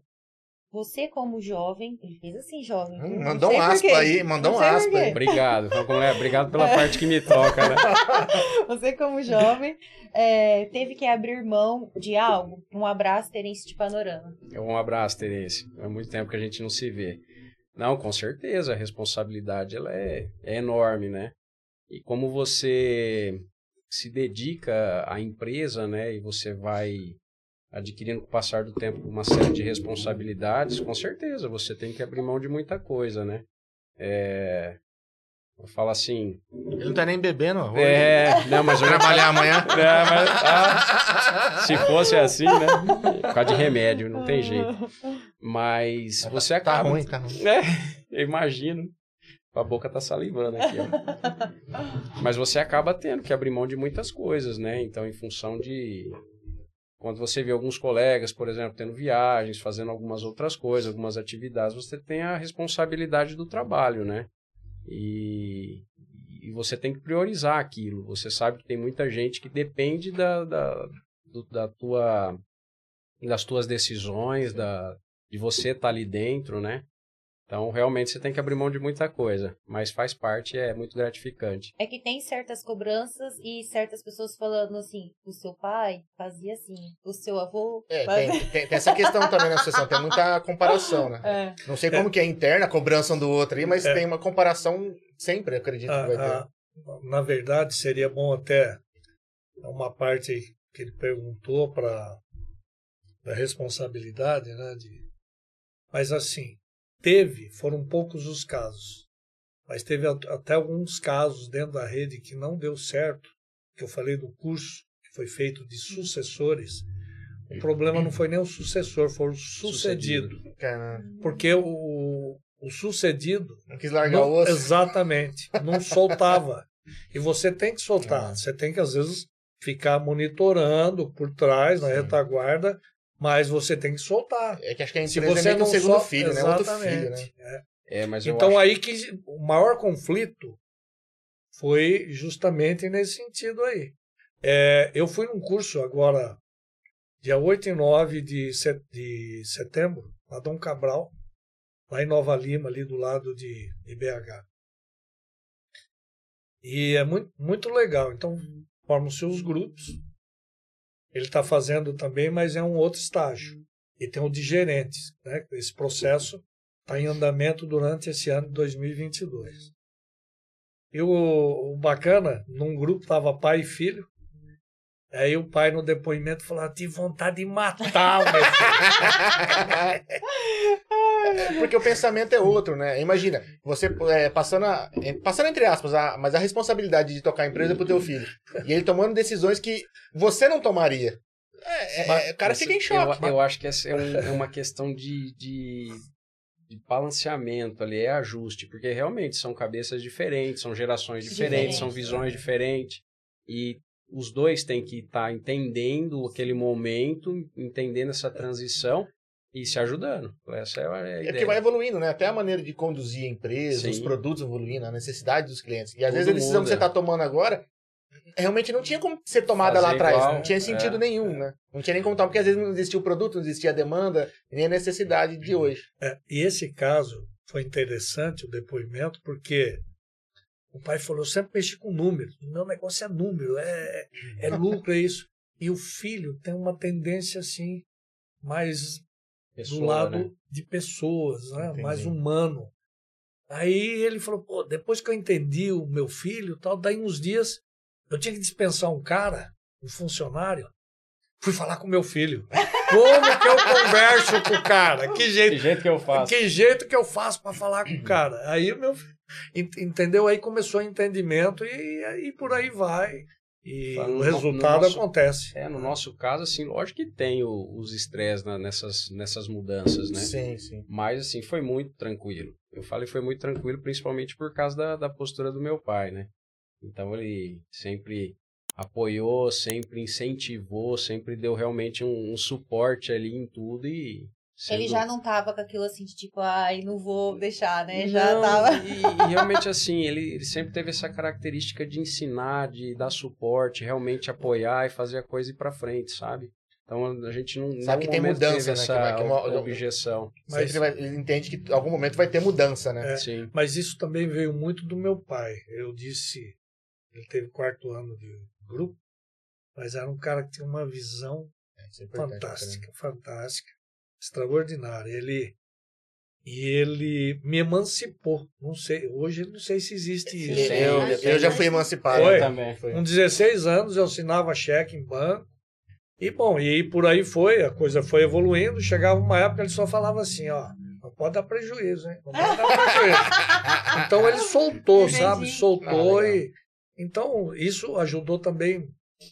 Você como jovem, ele fez assim, jovem. Hum, mandou um aspa aí, mandou Não um aspa aí. Obrigado. Como? Obrigado pela *laughs* parte que me toca, né? *laughs* Você como jovem é, teve que abrir mão de algo? Um abraço, Terence de Panorama. Um abraço, Terence. É muito tempo que a gente não se vê. Não, com certeza, a responsabilidade ela é, é enorme, né? E como você se dedica à empresa, né, e você vai adquirindo com o passar do tempo uma série de responsabilidades, com certeza você tem que abrir mão de muita coisa, né? É, eu falo assim, Ele não tá nem bebendo. hoje. é, não, mas eu Trabalhar amanhã. *laughs* É, mas, ah, se fosse assim, né? Por causa de remédio, não tem jeito. Mas você Tá acaba. ruim, tá ruim. É, eu imagino. A boca tá salivando aqui, ó. Mas você acaba tendo que abrir mão de muitas coisas, né? Então, em função de. Quando você vê alguns colegas, por exemplo, tendo viagens, fazendo algumas outras coisas, algumas atividades, você tem a responsabilidade do trabalho, né? E, e você tem que priorizar aquilo. Você sabe que tem muita gente que depende da, da, do- da tua, das tuas decisões, da, de você estar ali dentro, né? Então, realmente, você tem que abrir mão de muita coisa, mas faz parte e é muito gratificante. É que tem certas cobranças e certas pessoas falando assim, o seu pai fazia assim, o seu avô É, fazia... tem, *laughs* tem- tem essa questão também na associação, tem muita comparação, né? É. Não sei como que é interna a cobrança um do outro aí, mas É. tem uma comparação sempre, acredito que vai ter. A- a- na verdade, seria bom até uma parte que ele perguntou para da responsabilidade, né? De, mas assim, teve, foram poucos os casos, mas teve at- até alguns casos dentro da rede que não deu certo, que eu falei do curso que foi feito de sucessores. O problema não foi nem o sucessor, foi o sucedido, Cara, porque o, o sucedido não quis largar não- o osso. Exatamente. Não soltava. E você tem que soltar. Ah. Você tem que, às vezes, ficar monitorando por trás, na Sim. retaguarda, mas você tem que soltar. É que acho que a Se empresa você é não um segundo sol- filho, né? Outro filho, né? É. É, mas Então aí que o maior conflito foi justamente nesse sentido aí. É, eu fui num curso agora, dia 8 e 9 de, set- de setembro, na Dom Cabral, lá em Nova Lima, ali do lado de, de BH. E é muito, muito legal. Então, formam-se os grupos. Ele está fazendo também, mas é um outro estágio. E tem o de gerentes. Né? Esse processo está em andamento durante esse ano de 2022. E o, o bacana, num grupo estava pai e filho. Aí o pai no depoimento falou: "Eu tive vontade de matar o meu filho. *laughs* É, Porque o pensamento é outro, né? Imagina, você é, passando, a- é, passando entre aspas, a- mas a responsabilidade de tocar a empresa é pro teu filho. E ele tomando decisões que você não tomaria. É, é, Mas- é, o cara fica em Eu, choque. eu acho que essa é, um- é uma questão de, de, de balanceamento ali, é ajuste, porque realmente são cabeças diferentes, são gerações diferentes, Diferentes, são visões diferentes, e os dois têm que estar entendendo aquele momento, entendendo essa transição e se ajudando. Essa é a É ideia. porque vai evoluindo, né? Até a maneira de conduzir a empresa, Sim. os produtos evoluindo, a necessidade dos clientes. E às Tudo vezes a decisão muda. que você está tomando agora realmente não tinha como ser tomada lá atrás. igual, não tinha sentido é. nenhum, né? Não tinha nem como tomar, porque às vezes não existia o produto, não existia a demanda, nem a necessidade de hoje. É, e esse caso foi interessante, o depoimento, porque o pai falou: eu sempre mexi com números. Meu negócio é número, é, é lucro, é isso. E o filho tem uma tendência assim, mais Pessoa, do lado né? de pessoas, né? Entendi. mais humano. Aí ele falou, pô, depois que eu entendi o meu filho tal, daí uns dias eu tinha que dispensar um cara, um funcionário, Fui falar com meu filho. *laughs* Como que eu converso com o cara? Que Que jeito, jeito que eu faço. que jeito que eu faço para falar com o cara? Aí meu entendeu? Aí começou o entendimento e, e por aí vai. E no- o no resultado nosso- acontece. É, no nosso caso, assim, lógico que tem o- os estresses nessas, nessas mudanças, né? Sim, sim. Mas, assim, foi muito tranquilo. Eu falei foi muito tranquilo, principalmente por causa da, da postura do meu pai, né? Então, ele sempre apoiou, sempre incentivou, sempre deu realmente um, um suporte ali em tudo e... Ele sendo- já não tava com aquilo assim de tipo, ai, não vou deixar, né? Já Não, tava. E, e realmente assim, ele, ele sempre teve essa característica de ensinar, de dar suporte, realmente apoiar e fazer a coisa ir pra frente, sabe? Então a gente não. Sabe que tem mudança, teve né, que Essa vai- que uma- objeção. Mas- Sempre vai- ele entende que em algum momento vai ter mudança, né? É. Sim. Mas isso também veio muito do meu pai. Eu disse, ele teve quarto ano de grupo, mas era um cara que tinha uma visão é importante, fantástica, fantástica, extraordinária. Ele e ele me emancipou. Não sei, hoje eu não sei se existe Sim, isso. Sim, Eu, eu já fui emancipado. Foi? Também. Foi. Com 16 anos eu assinava cheque em banco. E bom, e por aí foi, a coisa foi evoluindo. Chegava uma época ele só falava assim, ó, não pode dar prejuízo, hein? Não pode dar prejuízo. *laughs* então ele soltou, sabe? Soltou Ah, e então isso ajudou também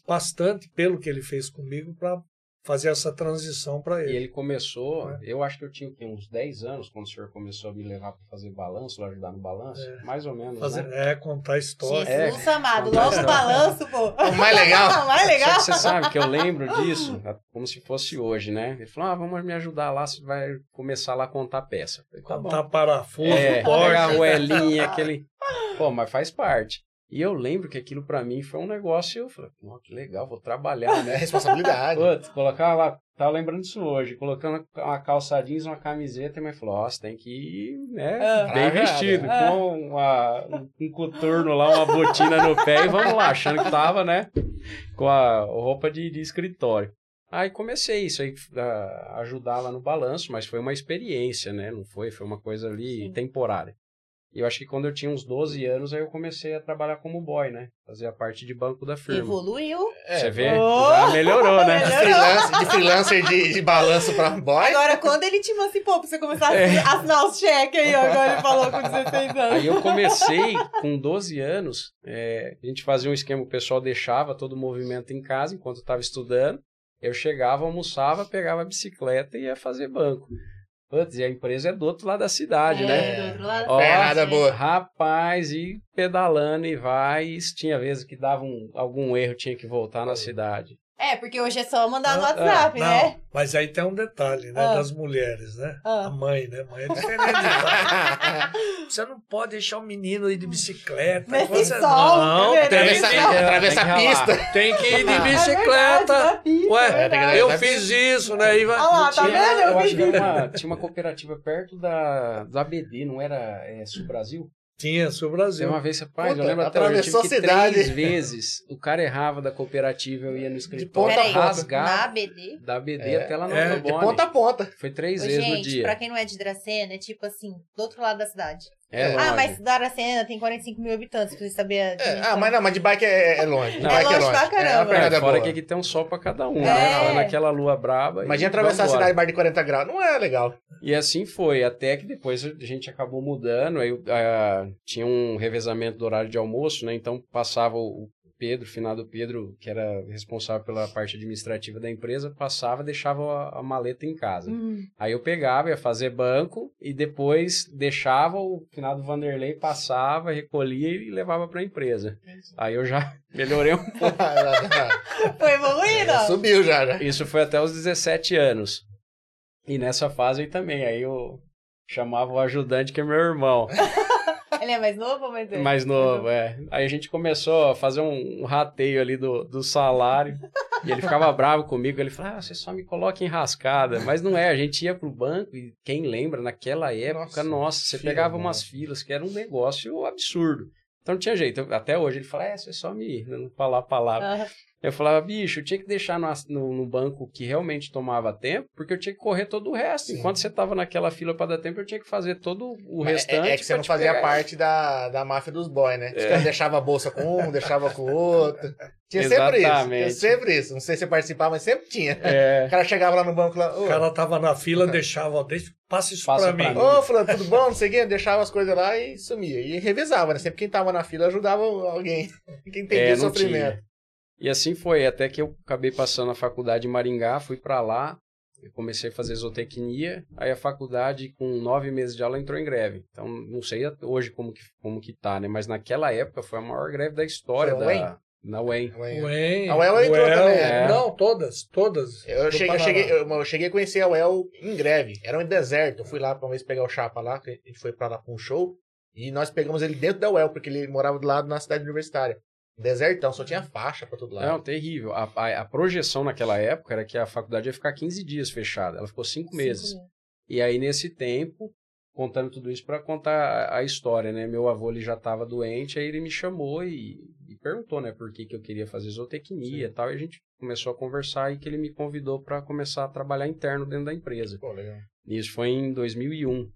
bastante pelo que ele fez comigo para fazer essa transição para E ele. ele começou, É. eu acho que eu tinha uns 10 anos quando o senhor começou a me levar para fazer balanço, ajudar no balanço. É. Mais ou menos, Fazer, né? é contar história. Jesus amado, Contar logo o balanço, pô. *laughs* O mais legal. *laughs* O mais legal. você sabe que eu lembro disso como se fosse hoje, né? Ele falou, ah, vamos me ajudar lá, você vai começar lá a contar peça. Falei, tá bom. Contar parafuso, É, pegar a roelinha, aquele... Pô, mas faz parte. E eu lembro que aquilo pra mim foi um negócio, eu falei, que legal, vou trabalhar, É né? *laughs* responsabilidade. Putz, colocar lá, tava lembrando disso hoje, colocando uma calça jeans, uma camiseta, e mas falou, ó, você tem que ir, né, Ah. bem vestido, Ah. com uma, um coturno lá, uma botina no pé, e vamos lá, achando que tava, né, com a roupa de, de escritório. Aí comecei isso aí, a ajudar lá no balanço, mas foi uma experiência, né, não foi, foi uma coisa ali Sim. temporária. E eu acho que quando eu tinha uns 12 anos, aí eu comecei a trabalhar como boy, né, fazer a parte de banco da firma. Evoluiu. É, Você vê? Oh! Já melhorou, né? *laughs* de freelancer, de, freelancer de, de balanço pra boy. Agora, quando ele te emancipou pra você começar a É. *laughs* assinar os cheques aí, ó, agora ele falou com 16 anos. Aí eu comecei com 12 anos, é, a gente fazia um esquema, o pessoal deixava todo o movimento em casa enquanto eu estava estudando. Eu chegava, almoçava, pegava a bicicleta e ia fazer banco. Putz, e a empresa é do outro lado da cidade, É, né? do outro lado. Ó, Pernada boa. Rapaz, e pedalando e vai. E tinha vezes que dava um- algum erro, tinha que voltar na cidade. É, porque hoje é só mandar no Não, WhatsApp, Não, né? mas aí tem um detalhe, né, Ah. das mulheres, né? Ah. A mãe, né? Mãe é diferente. pai. *laughs* Você não pode deixar o menino ir de bicicleta. Nesse Você- sol, não, né? tem que, atravessa tem a pista. tem que ir de *laughs* É verdade, bicicleta. pista, Ué, é eu fiz isso, né? E Olha lá, tá vendo? Eu eu acho que tinha uma cooperativa perto da, da ABD, não era é, Sul Brasil? Tinha, seu Tem Brasil. uma vez, rapaz, Puta, eu lembro até hoje, eu tive que a cidade. três vezes o cara errava da cooperativa, eu ia no escritório, ponta Peraí, ponta. na rasgar ABD? da ABD É, até lá no é, De ponta a ponta. Foi três Ô, vezes no gente, dia. pra quem não é de Dracena, é tipo assim, do outro lado da cidade. É, Ah, longe. Ah, mas Dracena tem 45 mil habitantes, pra você saber É, ah, mas não, mas de bike é, é longe. De Não. bike É longe pra caramba. É uma pegada É, fora que aqui tem um sol pra cada um, É. né? Lá naquela lua braba. e Imagina atravessar a cidade mais de 40 graus. Não é legal. E assim foi, até que depois a gente acabou mudando, aí ah, tinha um revezamento do horário de almoço, né? Então passava o Pedro, o finado Pedro, que era responsável pela parte administrativa da empresa, passava e deixava a, a maleta em casa. Hum. Aí eu pegava, ia fazer banco e depois deixava o finado Vanderlei, passava, recolhia e levava para a empresa. Aí eu já *laughs* melhorei um *laughs* Foi evoluindo? Subiu já, já. Isso foi até os 17 anos. E nessa fase aí também, aí eu chamava o ajudante, que é meu irmão, *laughs* *laughs* Ele é mais novo ou mais velho? mais novo, é. Aí a gente começou a fazer um, um rateio ali do, do salário, e ele ficava *laughs* bravo comigo, ele falava, ah, você só me coloca em rascada. Mas não é, a gente ia pro banco, e quem lembra, naquela época, Nossa, nossa, você fila, pegava né? umas filas que era um negócio absurdo. Então não tinha jeito, até hoje ele fala, é, você só me, não falar a palavra. Ah, Eu falava, bicho, eu tinha que deixar no, no, no banco que realmente tomava tempo, porque eu tinha que correr todo o resto. Sim. Enquanto você tava naquela fila para dar tempo, eu tinha que fazer todo o Mas restante. É, é que você não fazia pegar. parte da, da máfia dos boys, né? Os É. caras deixavam a bolsa com um, deixava com o outro. Tinha sempre isso. Tinha Exatamente. sempre isso. Não sei se você participava, mas sempre tinha. É. O cara chegava lá no banco lá. Ô, O cara tava na fila, deixava, deixa, passa isso Passa pra pra mim. Ô, fulano, tudo bom? Não sei o quê. Deixava as coisas lá e sumia. E revezava, né? Sempre quem tava na fila ajudava alguém. *laughs* Quem entendia É, o sofrimento. tinha. E assim foi, até que eu acabei passando na faculdade em Maringá, fui para lá, eu comecei a fazer zootecnia, aí a faculdade, com nove meses de aula, entrou em greve. Então, não sei hoje como que, como que tá, né? Mas naquela época foi a maior greve da história Foi a da, na UEM. Ué. Ué, A UEL entrou Uel, também, é. Não, todas, todas. Eu cheguei, eu, cheguei, eu, eu cheguei a conhecer a UEL em greve. Era um deserto. Eu fui lá pra uma vez pegar o chapa lá, que a gente foi pra lá pra um show. E nós pegamos ele dentro da UEL, porque ele morava do lado na cidade universitária. Desertão, só tinha faixa pra todo lado. Não, terrível. A, a, a projeção naquela época era que a faculdade ia ficar 15 dias fechada. Ela ficou cinco meses. E aí, nesse tempo, contando tudo isso para contar a, a história, né? Meu avô ele já estava doente, aí ele me chamou e, e perguntou, né, por que, que eu queria fazer zootecnia e tal. E a gente começou a conversar e que ele me convidou para começar a trabalhar interno dentro da empresa. Pô, legal. Isso foi em 2001.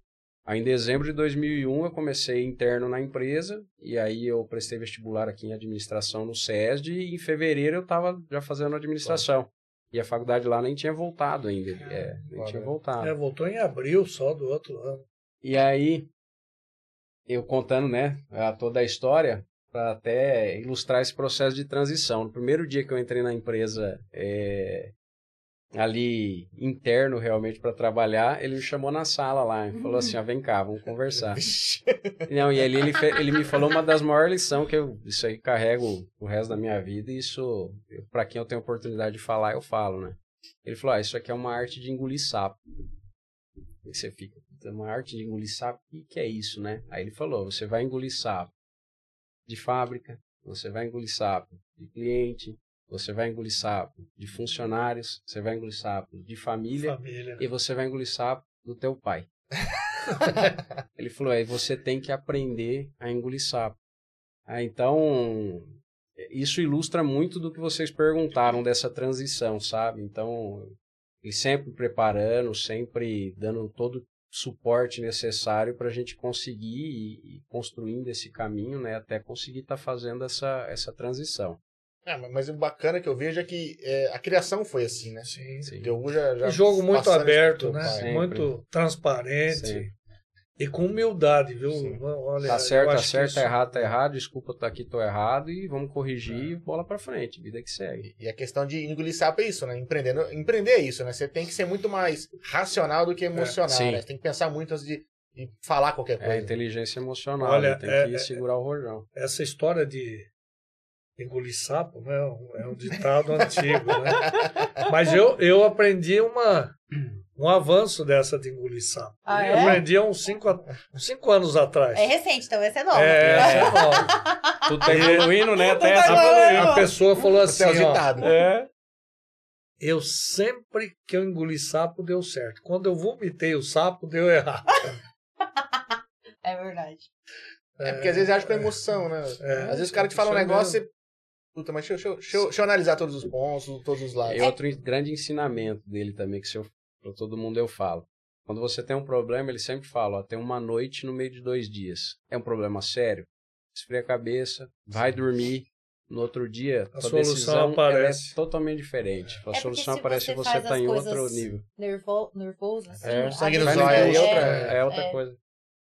Aí, em dezembro de 2001, eu comecei interno na empresa, e aí eu prestei vestibular aqui em administração no SESD, e em fevereiro eu estava já fazendo administração. E a faculdade lá nem tinha voltado ainda, é, nem Foda, tinha voltado. É, voltou em abril só do outro ano. E aí, eu contando, né, a, toda a história, para até ilustrar esse processo de transição. No primeiro dia que eu entrei na empresa, é, ali interno realmente para trabalhar, ele me chamou na sala lá e falou assim: ó, vem cá, vamos conversar. Não, e ali ele, ele me falou uma das maiores lições que eu isso aí carrego o resto da minha vida e isso, para quem eu tenho oportunidade de falar, eu falo, né? Ele falou: ah, isso aqui é uma arte de engolir sapo. E você fica, "Puta, uma arte de engolir sapo, o que, que é isso, né? Aí ele falou: você vai engolir sapo de fábrica, você vai engolir sapo de cliente, você vai engolir sapo de funcionários, você vai engolir sapo de família Família. e você vai engolir sapo do teu pai. *laughs* Ele falou, aí você tem que aprender a engolir sapo. Ah, então, isso ilustra muito do que vocês perguntaram dessa transição, sabe? Então, e sempre preparando, sempre dando todo o suporte necessário para a gente conseguir ir, ir construindo esse caminho, né? Até conseguir estar fazendo essa, essa transição. É, mas- o bacana que eu vejo é que é, a criação foi assim, né? Sim. Sim. Já, já Um jogo muito aberto, né? pai. Muito transparente. Sempre. E com humildade, viu? Sim. Olha, Tá certo, tá certo, isso- tá errado, tá errado, desculpa, tá aqui, tô errado e vamos corrigir e bola pra frente, vida que segue. E a questão de engolir sapo é isso, né? Empreendendo, empreender é isso, né? Você tem que ser muito mais racional do que emocional, sim. né? Você tem que pensar muito antes de, de falar qualquer É coisa. inteligência emocional, Olha, né? tem é- que é- segurar o rojão. Essa história de engolir sapo, né? É um ditado antigo, né? Mas eu, eu aprendi uma, um avanço dessa de engolir sapo. Ah, eu é? aprendi há uns cinco, uns cinco anos atrás. É recente, então essa é nova. É, essa é nova. Tudo tá evoluindo, né? Até Tudo essa tá evoluindo. evoluiu. A pessoa falou assim, Até o ó, ditado. É. eu sempre que eu engoli sapo deu certo. Quando eu vomitei o sapo, deu errado. *laughs* É verdade. É porque às vezes age com emoção, né? É, às vezes o cara te fala um é negócio e. Puta, mas deixa, eu- deixa, eu- deixa eu analisar todos os pontos, todos os lados. E outro grande ensinamento dele também, que se eu, pra todo mundo eu falo. Quando você tem um problema, ele sempre fala, ó, tem uma noite no meio de dois dias. É um problema sério? Esfria a cabeça, vai dormir. No outro dia, A tua solução decisão ela aparece. é totalmente diferente. A porque solução aparece você e você tá as em outro nível. Nervo, nervoso, assim. É, sangue no gente- zóio aí é outra- É, outra é. coisa.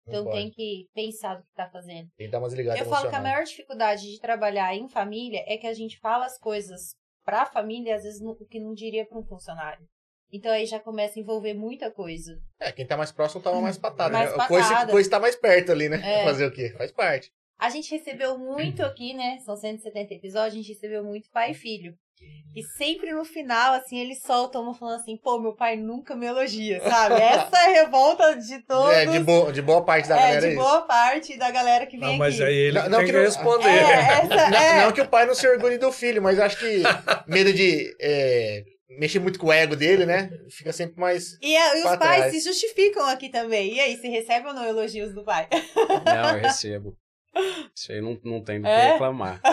Então pode. tem que pensar no que tá fazendo. Tem que dar umas ligadas Eu falo que a maior dificuldade de trabalhar em família é que a gente fala as coisas pra família, às vezes, o que não diria pra um funcionário. Então aí já começa a envolver muita coisa. É, quem tá mais próximo toma mais patada, Mais né? Patada. coice tá mais perto ali, né? É. *laughs* Fazer o quê? Faz parte. A gente recebeu muito aqui, né? São 170 episódios, a gente recebeu muito pai e filho. E sempre no final, assim, eles soltam uma falando assim, pô, meu pai nunca me elogia, sabe? *laughs* Essa é a revolta de todos. É, de, boa, de boa parte da É, galera de é isso. boa parte da galera que vem Não, mas aqui. aí ele Não, que não tem que que não- responder. É, *laughs* essa, Não, é. não que o pai não se orgulhe do filho, mas acho que *laughs* medo de é, mexer muito com o ego dele, né? Fica sempre mais. E, a- e os pais trás. se justificam aqui também. E aí, se recebe ou não elogios do pai? Não, eu recebo. Isso aí não, não tem do que É? reclamar. *laughs*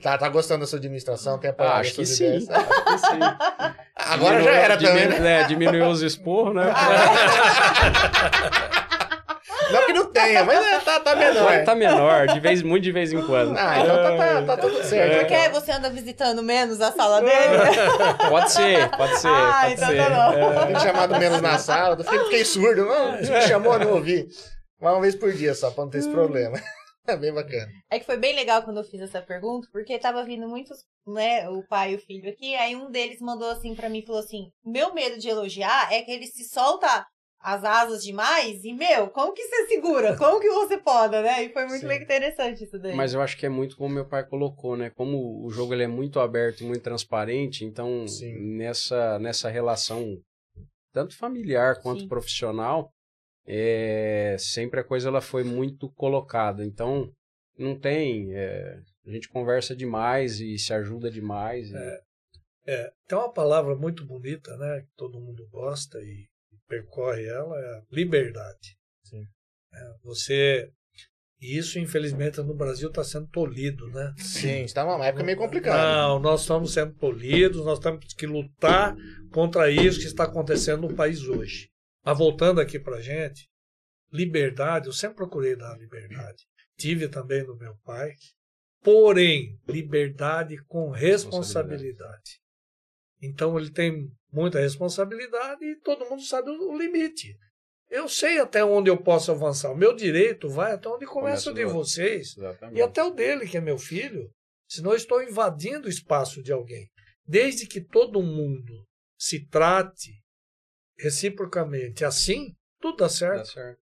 Tá, tá gostando da sua administração? Tem apoiado Ah, acho que sim. Acho que sim. Agora já era também, diminu- né? É, diminuiu os esporros, né? *laughs* Não que não tenha, mas é, tá, tá menor. Mas tá menor, de vez, muito de vez em quando. Ah, então tá, tá, tá tudo certo. Porque então. você anda visitando menos a sala dele? *laughs* Pode ser, pode ser, Ah, pode então ser. tá bom. É. Tem que chamado menos na sala. Fiquei, fiquei surdo. Não, me chamou, não ouvi. Mas uma vez por dia só, pra não ter esse problema. *laughs* É bem bacana. É que foi bem legal quando eu fiz essa pergunta, porque tava vindo muitos, né, o pai e o filho aqui, aí um deles mandou assim pra mim, falou assim, meu medo de elogiar é que ele se solta as asas demais e, meu, como que você segura? Como que você poda, né? E foi muito Sim. interessante isso daí. Mas eu acho que é muito como meu pai colocou, né? Como o jogo ele é muito aberto e muito transparente, então Sim. nessa, nessa relação tanto familiar quanto Sim. profissional, é, sempre a coisa ela foi muito colocada. Então não tem, é, a gente conversa demais e se ajuda demais. e- É, tem uma palavra muito bonita, né? Que todo mundo gosta e percorre ela, é a liberdade. Sim. É, você. E isso, infelizmente, no Brasil está sendo tolido, né? Sim, está numa época meio complicada. Não, nós estamos sendo tolhidos, nós temos que lutar contra isso que está acontecendo no país hoje. Mas voltando aqui para gente, liberdade, eu sempre procurei dar liberdade. Tive também no meu pai, porém, liberdade com responsabilidade. Então ele tem muita responsabilidade e todo mundo sabe o limite. Eu sei até onde eu posso avançar. O meu direito vai até onde começa Começa o de vocês. Exatamente. E até o dele, que é meu filho, senão eu estou invadindo o espaço de alguém. Desde que todo mundo se trate reciprocamente assim, tudo dá certo. Dá certo.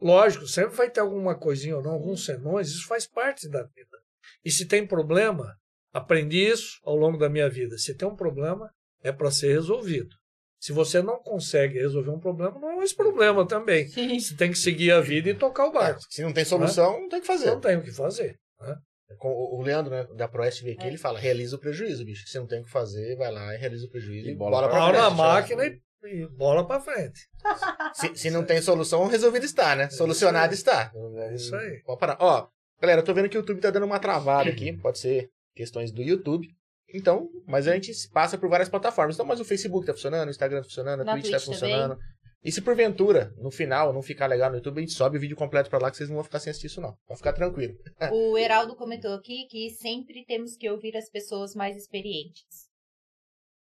Lógico, sempre vai ter alguma coisinha ou não, alguns senões, isso faz parte da vida. E se tem problema, aprendi isso ao longo da minha vida. Se tem um problema, é para ser resolvido. Se você não consegue resolver um problema, não é esse problema também. Sim. Você tem que seguir a vida e tocar o barco. Se não tem solução, não tem o que fazer. Não tem o que fazer. né? Com o o Leandro, né, da Proeste veio aqui, É. ele fala, realiza o prejuízo, bicho. Se não tem o que fazer, vai lá e realiza o prejuízo E e, bola bola, pra frente. na máquina e, e bola para frente. Se, se não tem solução, resolvido está, né? Solucionado está. É isso aí. Pode parar. Ó, galera, eu tô vendo que o YouTube tá dando uma travada aqui. Pode ser questões do YouTube. Então, mas a gente passa por várias plataformas. Então, mas o Facebook tá funcionando, o Instagram tá funcionando, a Na Twitch tá Twitch funcionando. E se porventura, no final, não ficar legal no YouTube, a gente sobe o vídeo completo pra lá que vocês não vão ficar sem assistir isso, não. Pode ficar tranquilo. O Heraldo comentou aqui que sempre temos que ouvir as pessoas mais experientes.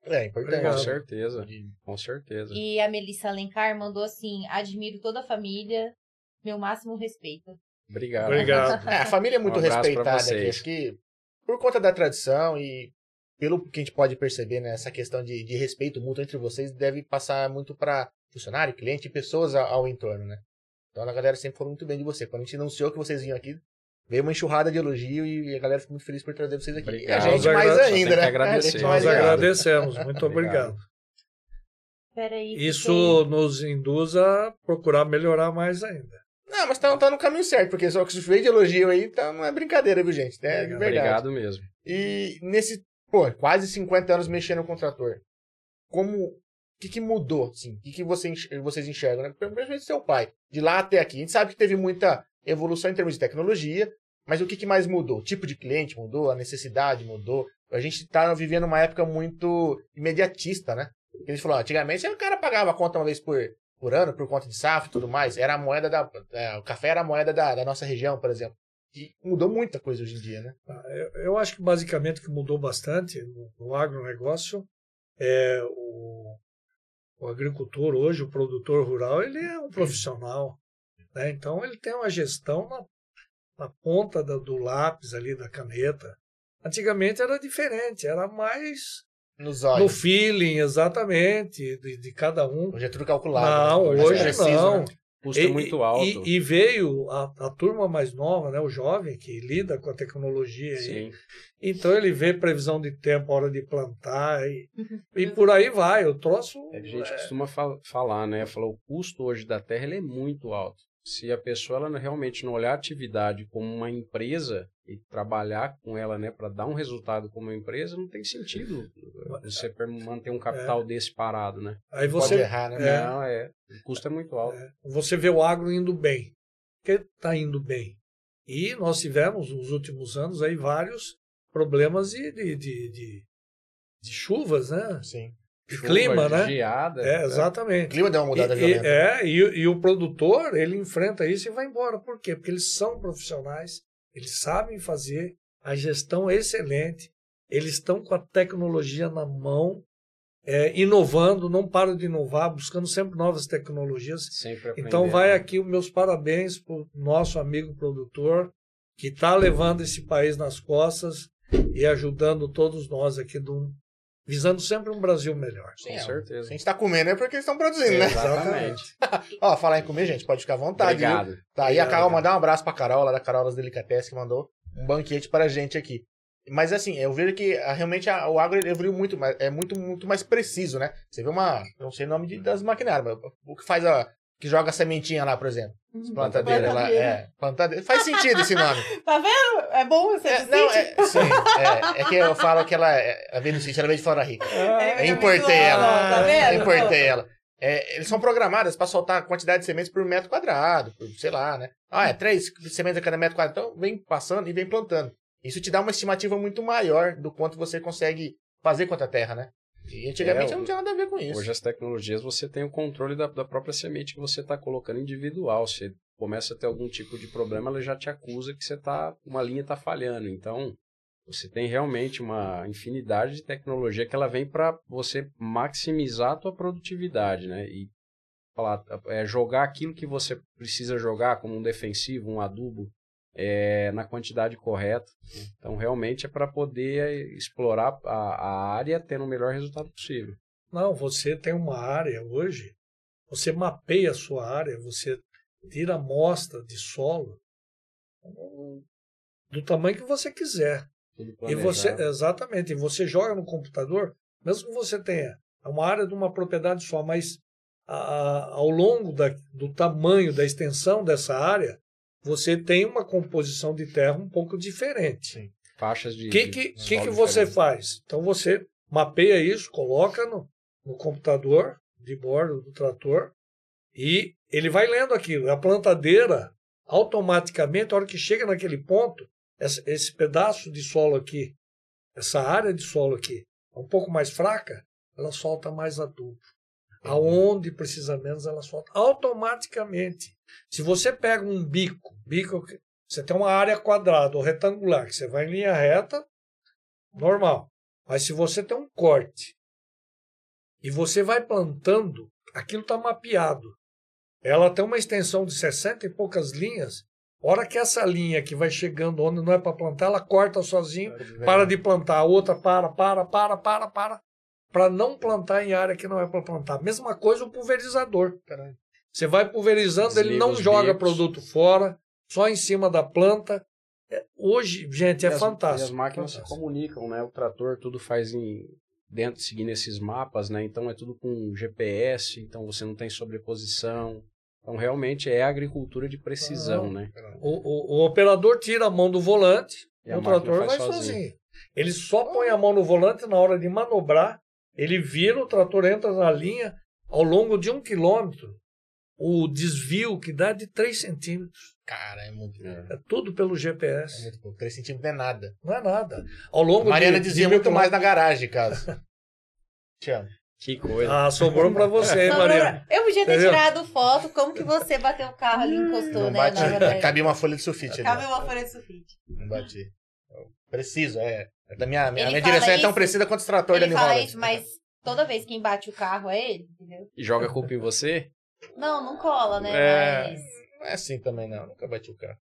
É, importante. Com certeza, com certeza. E a Melissa Alencar mandou assim: admiro toda a família, meu máximo respeito. Obrigado. Obrigado. *laughs* É, a família é muito Um respeitada aqui. Acho que por conta da tradição e pelo que a gente pode perceber, né, essa questão de, de respeito mútuo entre vocês deve passar muito para funcionário, cliente e pessoas ao, ao entorno, né? Então a galera sempre falou muito bem de você. Quando a gente anunciou que vocês vinham aqui, veio uma enxurrada de elogio e a galera ficou muito feliz por trazer vocês aqui. Obrigado. E a gente Nós mais ainda, tem né? agradecer. Nós agradecemos. Muito Obrigado. obrigado. Peraí. Isso nos induz a procurar melhorar mais ainda. Não, mas tá, tá no caminho certo, porque só que se veio de elogio aí, tá, não é brincadeira, viu, gente? É verdade. Obrigado mesmo. E nesse, pô, quase 50 anos mexendo com trator, como, o que que mudou, assim? O que que você enx- vocês enxergam, né? Principalmente seu pai, de lá até aqui. A gente sabe que teve muita evolução em termos de tecnologia, mas o que que mais mudou? O tipo de cliente mudou, a necessidade mudou. A gente tá vivendo uma época muito imediatista, né? Eles falaram, antigamente o cara pagava a conta uma vez por, por ano, por conta de safra e tudo mais. Era a moeda da. é, o café era a moeda da, da nossa região, por exemplo. E mudou muita coisa hoje em dia, né? Ah, Eu, eu acho que basicamente o que mudou bastante no, no agronegócio é o, o agricultor hoje, o produtor rural, ele é um profissional. Né? Então ele tem uma gestão na, na ponta da- do lápis ali, da caneta. Antigamente era diferente, era mais Nos no olhos. feeling, exatamente, de, de cada um. Hoje é tudo calculado. Não, né? hoje é preciso, não. né? Custa E- muito alto. E, e veio a, a turma mais nova, né, o jovem que lida com a tecnologia. aí. Sim. Então ele vê previsão de tempo, hora de plantar e, e por aí vai. O troço. É a gente costuma fa- falar, né? Falou, o custo hoje da terra ele é muito alto. Se a pessoa ela realmente não olhar a atividade como uma empresa e trabalhar com ela, né, para dar um resultado como uma empresa, não tem sentido você manter um capital desse parado, né? Aí Pode você, errar, né? É. Não, é. O custo é muito alto. você vê o agro indo bem. Porque está indo bem. E nós tivemos nos últimos anos aí vários problemas de, de, de, de, de chuvas, né? Sim. De Chuva, clima, né? Geada. É, né? O exatamente. clima deu uma mudada E, e- violenta. é, e, o- e o produtor, ele enfrenta isso e vai embora. Por quê? Porque eles são profissionais, eles sabem fazer, a gestão é excelente, eles estão com a tecnologia na mão, é, inovando, não param de inovar, buscando sempre novas tecnologias. Sempre Então vai aqui os meus parabéns para o nosso amigo produtor, que está levando esse país nas costas e ajudando todos nós aqui, do, visando sempre um Brasil melhor. Sim, Com é. certeza. Se a gente tá comendo é porque eles estão produzindo, né? Exatamente. *laughs* Ó, falar em comer, gente, pode ficar à vontade. viu? Obrigado. Tá aí a Carol, mandar um abraço pra Carol, lá da Carol das Delicatessen, que mandou um banquete para a gente aqui. Mas assim, eu vejo que ah, realmente a- o agro evoluiu muito, é muito, muito mais preciso, né? Você vê uma, eu não sei o nome de- das maquinárias, mas o que faz a, que joga a sementinha lá, por exemplo. Plantadeira lá, Plantadeira. é, plantadeira. Faz sentido esse nome. *laughs* Tá vendo? É bom você É, não, é, sim, é, é que eu falo que ela, é, ela veio no sítio, ela veio de Fora Rica. É, Eu importei ela. Tá vendo? Importei ela. É, eles são programadas para soltar a quantidade de sementes por metro quadrado, por, sei lá, né? Ah, é três sementes a cada metro quadrado. Então, vem passando e vem plantando. Isso te dá uma estimativa muito maior do quanto você consegue fazer com a terra, né? E antigamente É, não tinha nada a ver com isso. Hoje as tecnologias você tem o controle da, da própria semente que você está colocando individual. Você começa a ter algum tipo de problema, ela já te acusa que você tá uma linha está falhando. Então você tem realmente uma infinidade de tecnologia que ela vem para você maximizar a tua produtividade, né? E falar, é, jogar aquilo que você precisa jogar como um defensivo, um adubo, é, na quantidade correta. Então realmente é para poder explorar a, a área tendo o melhor resultado possível. Não, você tem uma área hoje, você mapeia a sua área, você tira amostra de solo hum, do tamanho que você quiser. E você, exatamente, e você joga no computador, mesmo que você tenha uma área de uma propriedade só, mas a- a- ao longo da, do tamanho, da extensão dessa área, você tem uma composição de terra um pouco diferente. Sim. faixas de. O que, que, que, que você faz? Então você mapeia isso, coloca no, no computador de bordo do trator e ele vai lendo aquilo. A plantadeira, automaticamente, a hora que chega naquele ponto, esse, esse pedaço de solo aqui, essa área de solo aqui, é um pouco mais fraca, ela solta mais adubo. Aonde precisa menos, ela solta automaticamente. Se você pega um bico, bico você tem uma área quadrada ou retangular, que você vai em linha reta, normal. Mas se você tem um corte e você vai plantando, aquilo está mapeado. Ela tem uma extensão de 60 e poucas linhas. Hora que essa linha que vai chegando onde não é para plantar, ela corta sozinho, para de plantar. A outra para, para, para, para, para. Para não plantar em área que não é para plantar. Mesma coisa o pulverizador. Caralho. Você vai pulverizando, ele Desliga não os joga bicos. produto fora, só em cima da planta. É, Hoje, gente, é E as- fantástico. E as máquinas se fantástico. comunicam, né? O trator tudo faz em dentro, seguindo esses mapas, né? Então é tudo com GPS, então você não tem sobreposição. Então realmente é agricultura de precisão, Não. né? O, o- o operador tira a mão do volante, E o trator vai sozinho. sozinho. Ele só põe a mão no volante na hora de manobrar, ele vira, o trator entra na linha ao longo de um quilômetro. O desvio que dá de 3 centímetros. Cara, é muito. É. É tudo pelo É GPS. muito pouco. 3 centímetros não é nada. Não é nada. Ao longo Mariana de, dizia de muito mais na garagem, caso. *laughs* Te amo. Que coisa. Ah, sobrou para você, hein, pra- Eu podia ter Entendeu? tirado foto, como que você bateu o carro ali e encostou, Não né? da- Cabia uma folha de sulfite Cabe ali. uma folha de sulfite. Não bati. Preciso, é. É Da minha, minha, minha direção é tão isso- precisa quanto os tratores da Ele New fala Holland. isso, mas toda vez que embate o carro é ele, entendeu? E joga a culpa em você? Não, não cola, né? É. Mas Não é assim também, não. Nunca bati o carro.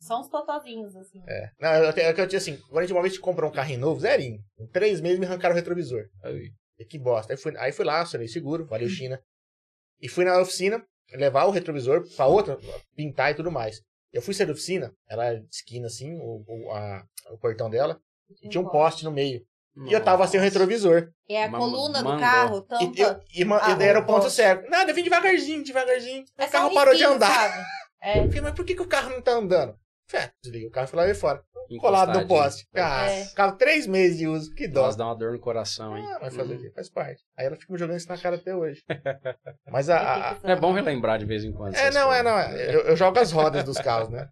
são uns totozinhos, assim. É. Não, eu, eu, eu tinha assim, quando a gente uma vez comprou um carrinho novo, zerinho. Em três meses me arrancaram o retrovisor. Aí, E que bosta. Aí fui, aí fui lá, acionei seguro, valeu China. E fui na oficina levar o retrovisor pra outra, pintar e tudo mais. Eu fui sair da oficina, ela é de esquina assim, o, o, a- o portão dela, e tinha um poste no meio. E eu tava sem o retrovisor. E é a Ma- coluna do carro, E, tampa. eu, e, Ah, e daí era o ponto poste. cego. Nada, eu vim devagarzinho, devagarzinho. É o carro parou de andar. sabe? É. *laughs* Eu falei, mas por que, que o carro não tá andando? Falei, ah, desliguei o carro e fui lá ver fora. Colado no poste. Ah, É. carro três meses de uso. Que dó. Nossa, dá uma dor no coração, hein? Ah, vai fazer o Hum. quê? Faz parte. Aí ela fica me jogando isso na cara até hoje. *laughs* Mas a. a- É bom relembrar de vez em quando. é, não, é, coisas. não. é. Eu, eu jogo as rodas dos carros, né?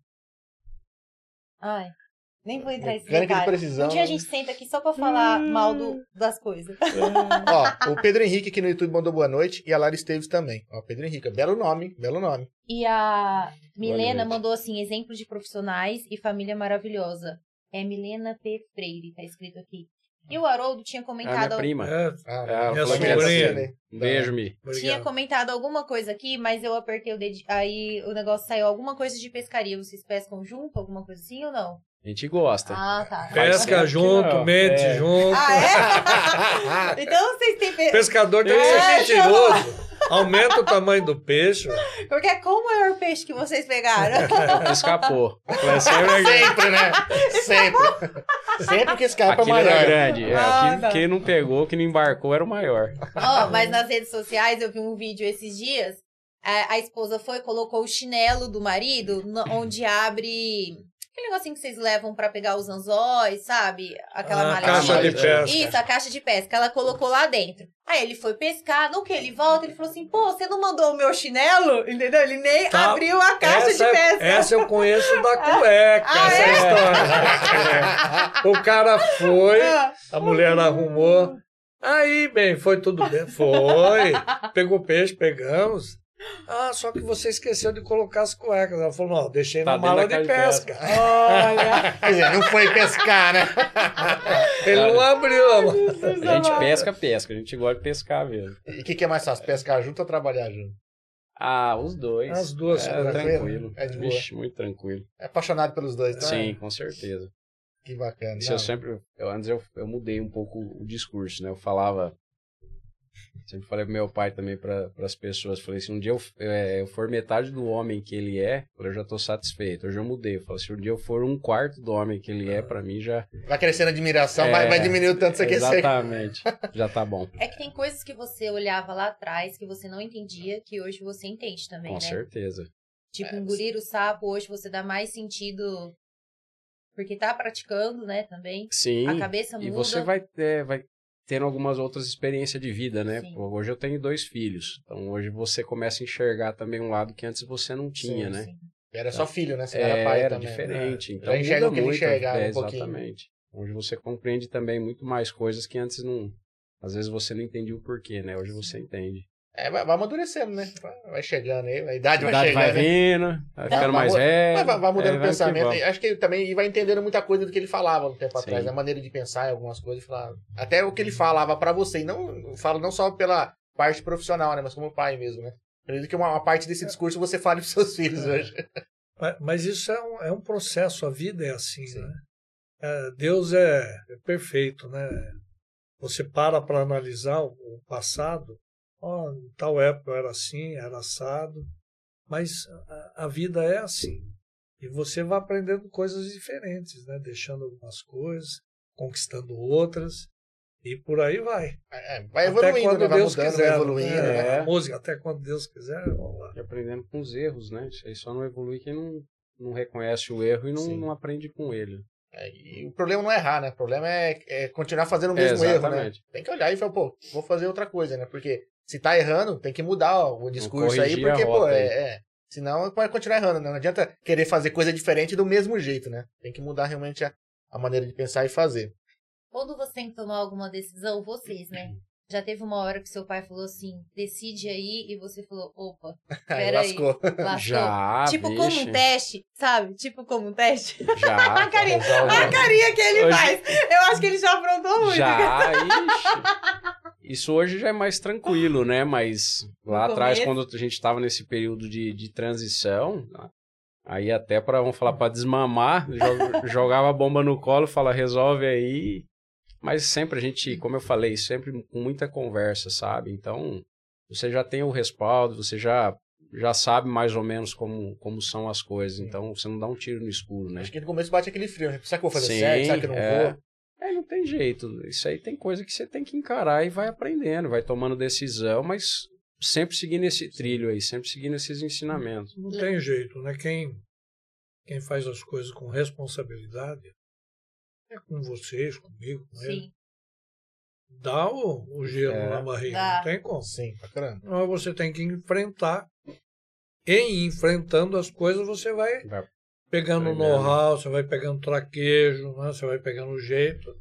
Ai. Nem vou entrar nesse Mecânica de detalhe. precisão. Um dia a gente senta aqui só pra falar mal do- das coisas. *laughs* Ó, o Pedro Henrique aqui no YouTube mandou boa noite e a Lara Esteves também. Ó, Pedro Henrique, belo nome, belo nome. E a Milena mandou assim, exemplos de profissionais e família maravilhosa. É Milena P. Freire, tá escrito aqui. E o Haroldo tinha É a minha comentado, prima. É, Ah, É, minha sobrinha. né? Um beijo, Mi. tinha comentado alguma coisa aqui, mas eu apertei o dedo, aí o negócio saiu alguma coisa de pescaria. Vocês pescam junto, alguma coisa assim ou não? A gente gosta. Ah, tá. Pesca que junto, mente É. junto. Ah, é? *laughs* então vocês têm... Pe... Pescador tem que ser É, mentiroso. Aumenta o tamanho do peixe. Porque é qual o maior peixe que vocês pegaram? *laughs* Escapou. Sempre Sempre, né? Sempre. Sempre que escapa Aquele maior. era grande. É, Ah, aquele- tá. quem não pegou, que não embarcou, era o maior. Ó, mas nas redes sociais eu vi um vídeo esses dias. A, a esposa foi e colocou o chinelo do marido no- onde abre aquele negocinho que vocês levam pra pegar os anzóis, sabe? Aquela Ah, maletinha. caixa de pesca. Isso, a caixa de pesca. Ela colocou lá dentro. Aí ele foi pescar. No que ele volta, ele falou assim: pô, você não mandou o meu chinelo? Entendeu? Ele nem Tá. abriu a caixa essa, de pesca. essa eu conheço da *laughs* cueca, Ah, essa é? história. O cara foi, Ah, a mulher arrumou. Aí, bem, foi tudo bem. Foi. Pegou peixe, pegamos. Ah, só que você esqueceu de colocar as cuecas. Ela falou, não, deixei Tá na mala de pesca. *laughs* Olha. Quer dizer, não foi pescar, né? *laughs* Ele não abriu. a gente pesca, pesca. A gente gosta de pescar mesmo. E o que, que é mais fácil, pescar junto ou trabalhar junto? Ah, os dois. As duas, É, tranquilo? tranquilo. É de boa. Vixe, muito tranquilo. É apaixonado pelos dois, tá? Sim, com certeza. Que bacana. Isso Não, eu sempre. Eu, antes eu, eu mudei um pouco o discurso, né? Eu falava. Sempre falei pro meu pai também para as pessoas. Falei, se um dia eu, é, eu for metade do homem que ele é, eu já tô satisfeito. Hoje eu mudei. Eu falei, se um dia eu for um quarto do homem que ele é, para mim já. Vai crescendo a admiração, É, vai, vai diminuir o tanto que você quer. Exatamente. Já tá bom. É que tem coisas que você olhava lá atrás que você não entendia, que hoje você entende também, Com né? certeza. Tipo, É, engolir o sapo, hoje você dá mais sentido porque tá praticando, né, também. Sim. A cabeça muda. E você vai, é, vai tendo algumas outras experiências de vida, né? Sim. Hoje eu tenho dois filhos. Então hoje você começa a enxergar também um lado que antes você não tinha, Sim, né? Sim. Era só filho, né? Você É, era pai era também. diferente. É. Então Já enxerga o que muito, enxergava é, um pouquinho. Exatamente. Hoje você compreende também muito mais coisas que antes não. Às vezes você não entendia o porquê, né? Hoje você entende. É, vai, vai amadurecendo, né? Vai- Vai chegando aí, a idade A vai idade chegando. vai né? vindo, vai ficando vai mais velho. Vai, vai mudando é, o vai que pensamento. vamos. Acho que ele também vai entendendo muita coisa do que ele falava um tempo Sim. atrás, a maneira de pensar em algumas coisas. Falar, até o que ele falava pra você, e não eu falo não só pela parte profissional, né? Mas como pai mesmo, né? Acredito que uma, uma parte desse discurso você fale pros seus filhos hoje. *laughs* Mas, mas isso é um, é um processo, a vida é assim, Sim. né? É, Deus é, é perfeito, né? Você para para analisar o passado, ó, em tal época eu era assim, era assado, mas a, a vida é assim. E você vai aprendendo coisas diferentes, né? Deixando algumas coisas, conquistando outras, e por aí vai. É, vai Até evoluindo, quando né? Vai Deus mudando, quiser. vai evoluindo. né? né? É. A música, até quando Deus quiser, vamos lá. E aprendendo com os erros, né? Isso aí só não evolui quem não, não reconhece o erro e não, não aprende com ele. É, e o problema não é errar, né? O problema é, é continuar fazendo o É, mesmo erro, né? Tem que olhar e falar, pô, vou fazer outra coisa, né? Porque se tá errando, tem que mudar ó, o discurso aí, porque, pô, aí. é, é. Senão pode continuar errando, né? Não adianta querer fazer coisa diferente do mesmo jeito, né? Tem que mudar realmente a, a maneira de pensar e fazer. Quando você tem que tomar alguma decisão, vocês, né? *clears throat* Já teve uma hora que seu pai falou assim, decide aí, e você falou, opa, *laughs* Aí Pera aí. lascou. lascou. Já, tipo vixe, como um teste, sabe? Tipo como um teste. Já, *laughs* A carinha, Resolve. a carinha que ele Hoje- faz. Eu acho que ele já aprontou muito. Já, ixi. *laughs* Isso hoje já é mais tranquilo, né? Mas lá No atrás, começo. quando a gente tava nesse período de, de transição, aí até para vamos falar, para desmamar, jo- *laughs* jogava a bomba no colo, fala, resolve aí. Mas sempre a gente, como eu falei, sempre com muita conversa, sabe? Então, você já tem o respaldo, você já já sabe mais ou menos como, como são as coisas. Então, você não dá um tiro no escuro, né? Acho que no começo bate aquele frio, né? Será que eu vou fazer Sim, certo? Será que eu não é. vou? Não tem jeito. Isso aí tem coisa que você tem que encarar e vai aprendendo, vai tomando decisão, mas sempre seguindo esse trilho aí, sempre seguindo esses ensinamentos. Não tem jeito, né? Quem, quem faz as coisas com responsabilidade é com vocês, comigo, com ele. Sim. Dá o, o gelo É. na barriga, Dá. não tem como. Sim, pra caramba. Mas você tem que enfrentar. Em enfrentando as coisas, você vai Vai pegando know-how, você vai pegando traquejo, né? você vai pegando o jeito.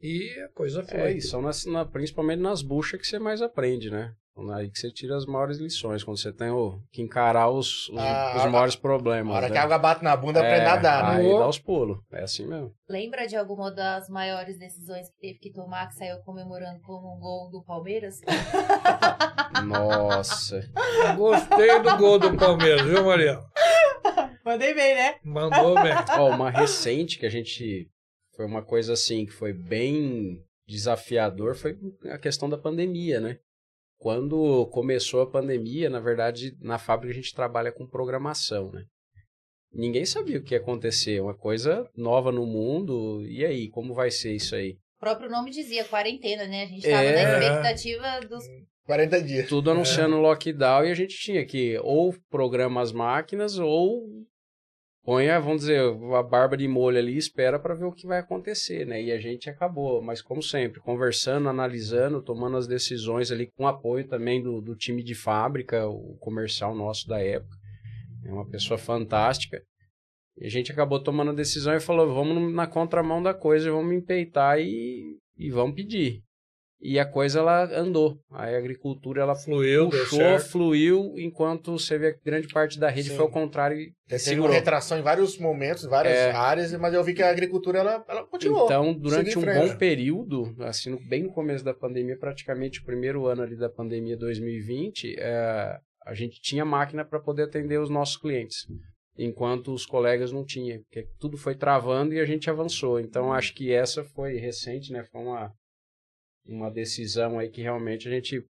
E a coisa foi. É, e são nas, na- principalmente nas buchas que você mais aprende, né? Aí que você tira as maiores lições, quando você tem o, que encarar os, os, Ah, os a- maiores Na problemas. hora né? que a água bate na bunda, É, aprende a nadar, né? Aí No- dá os pulos. É assim mesmo. Lembra de alguma das maiores decisões que teve que tomar, que saiu comemorando com um gol do Palmeiras? *laughs* Nossa. Gostei do gol do Palmeiras, viu, Mariana? Mandei bem, né? Mandou bem. Ó, uma recente que a gente. Foi uma coisa assim que foi bem desafiador foi a questão da pandemia, né? Quando começou a pandemia, na verdade, na fábrica a gente trabalha com programação, né? Ninguém sabia o que ia acontecer, uma coisa nova no mundo. E aí, como vai ser isso aí? O próprio nome dizia quarentena, né? A gente tava É. na expectativa dos. 40 dias. Tudo anunciando lockdown e a gente tinha que ou programa as máquinas ou põe, vamos dizer, a barba de molho ali e espera para ver o que vai acontecer, né? E a gente acabou, mas como sempre, conversando, analisando, tomando as decisões ali com apoio também do, do time de fábrica, o comercial nosso da época. É uma pessoa fantástica. E a gente acabou tomando a decisão e falou, vamos na contramão da coisa, vamos empeitar e, e vamos pedir. E a coisa ela andou. A agricultura ela Fluiu, puxou, fluiu, enquanto você vê que grande parte da rede Sim. foi ao contrário e Teve segurou. uma retração em vários momentos, em várias É. áreas, mas eu vi que a agricultura ela, ela continuou. Então, durante um bom período, assim, no- bem no começo da pandemia, praticamente o primeiro ano ali da pandemia 2020, é, a gente tinha máquina para poder atender os nossos clientes, enquanto os colegas não tinham, porque tudo foi travando e a gente avançou. Então, acho que essa foi recente, né? Foi uma, uma decisão aí que realmente a gente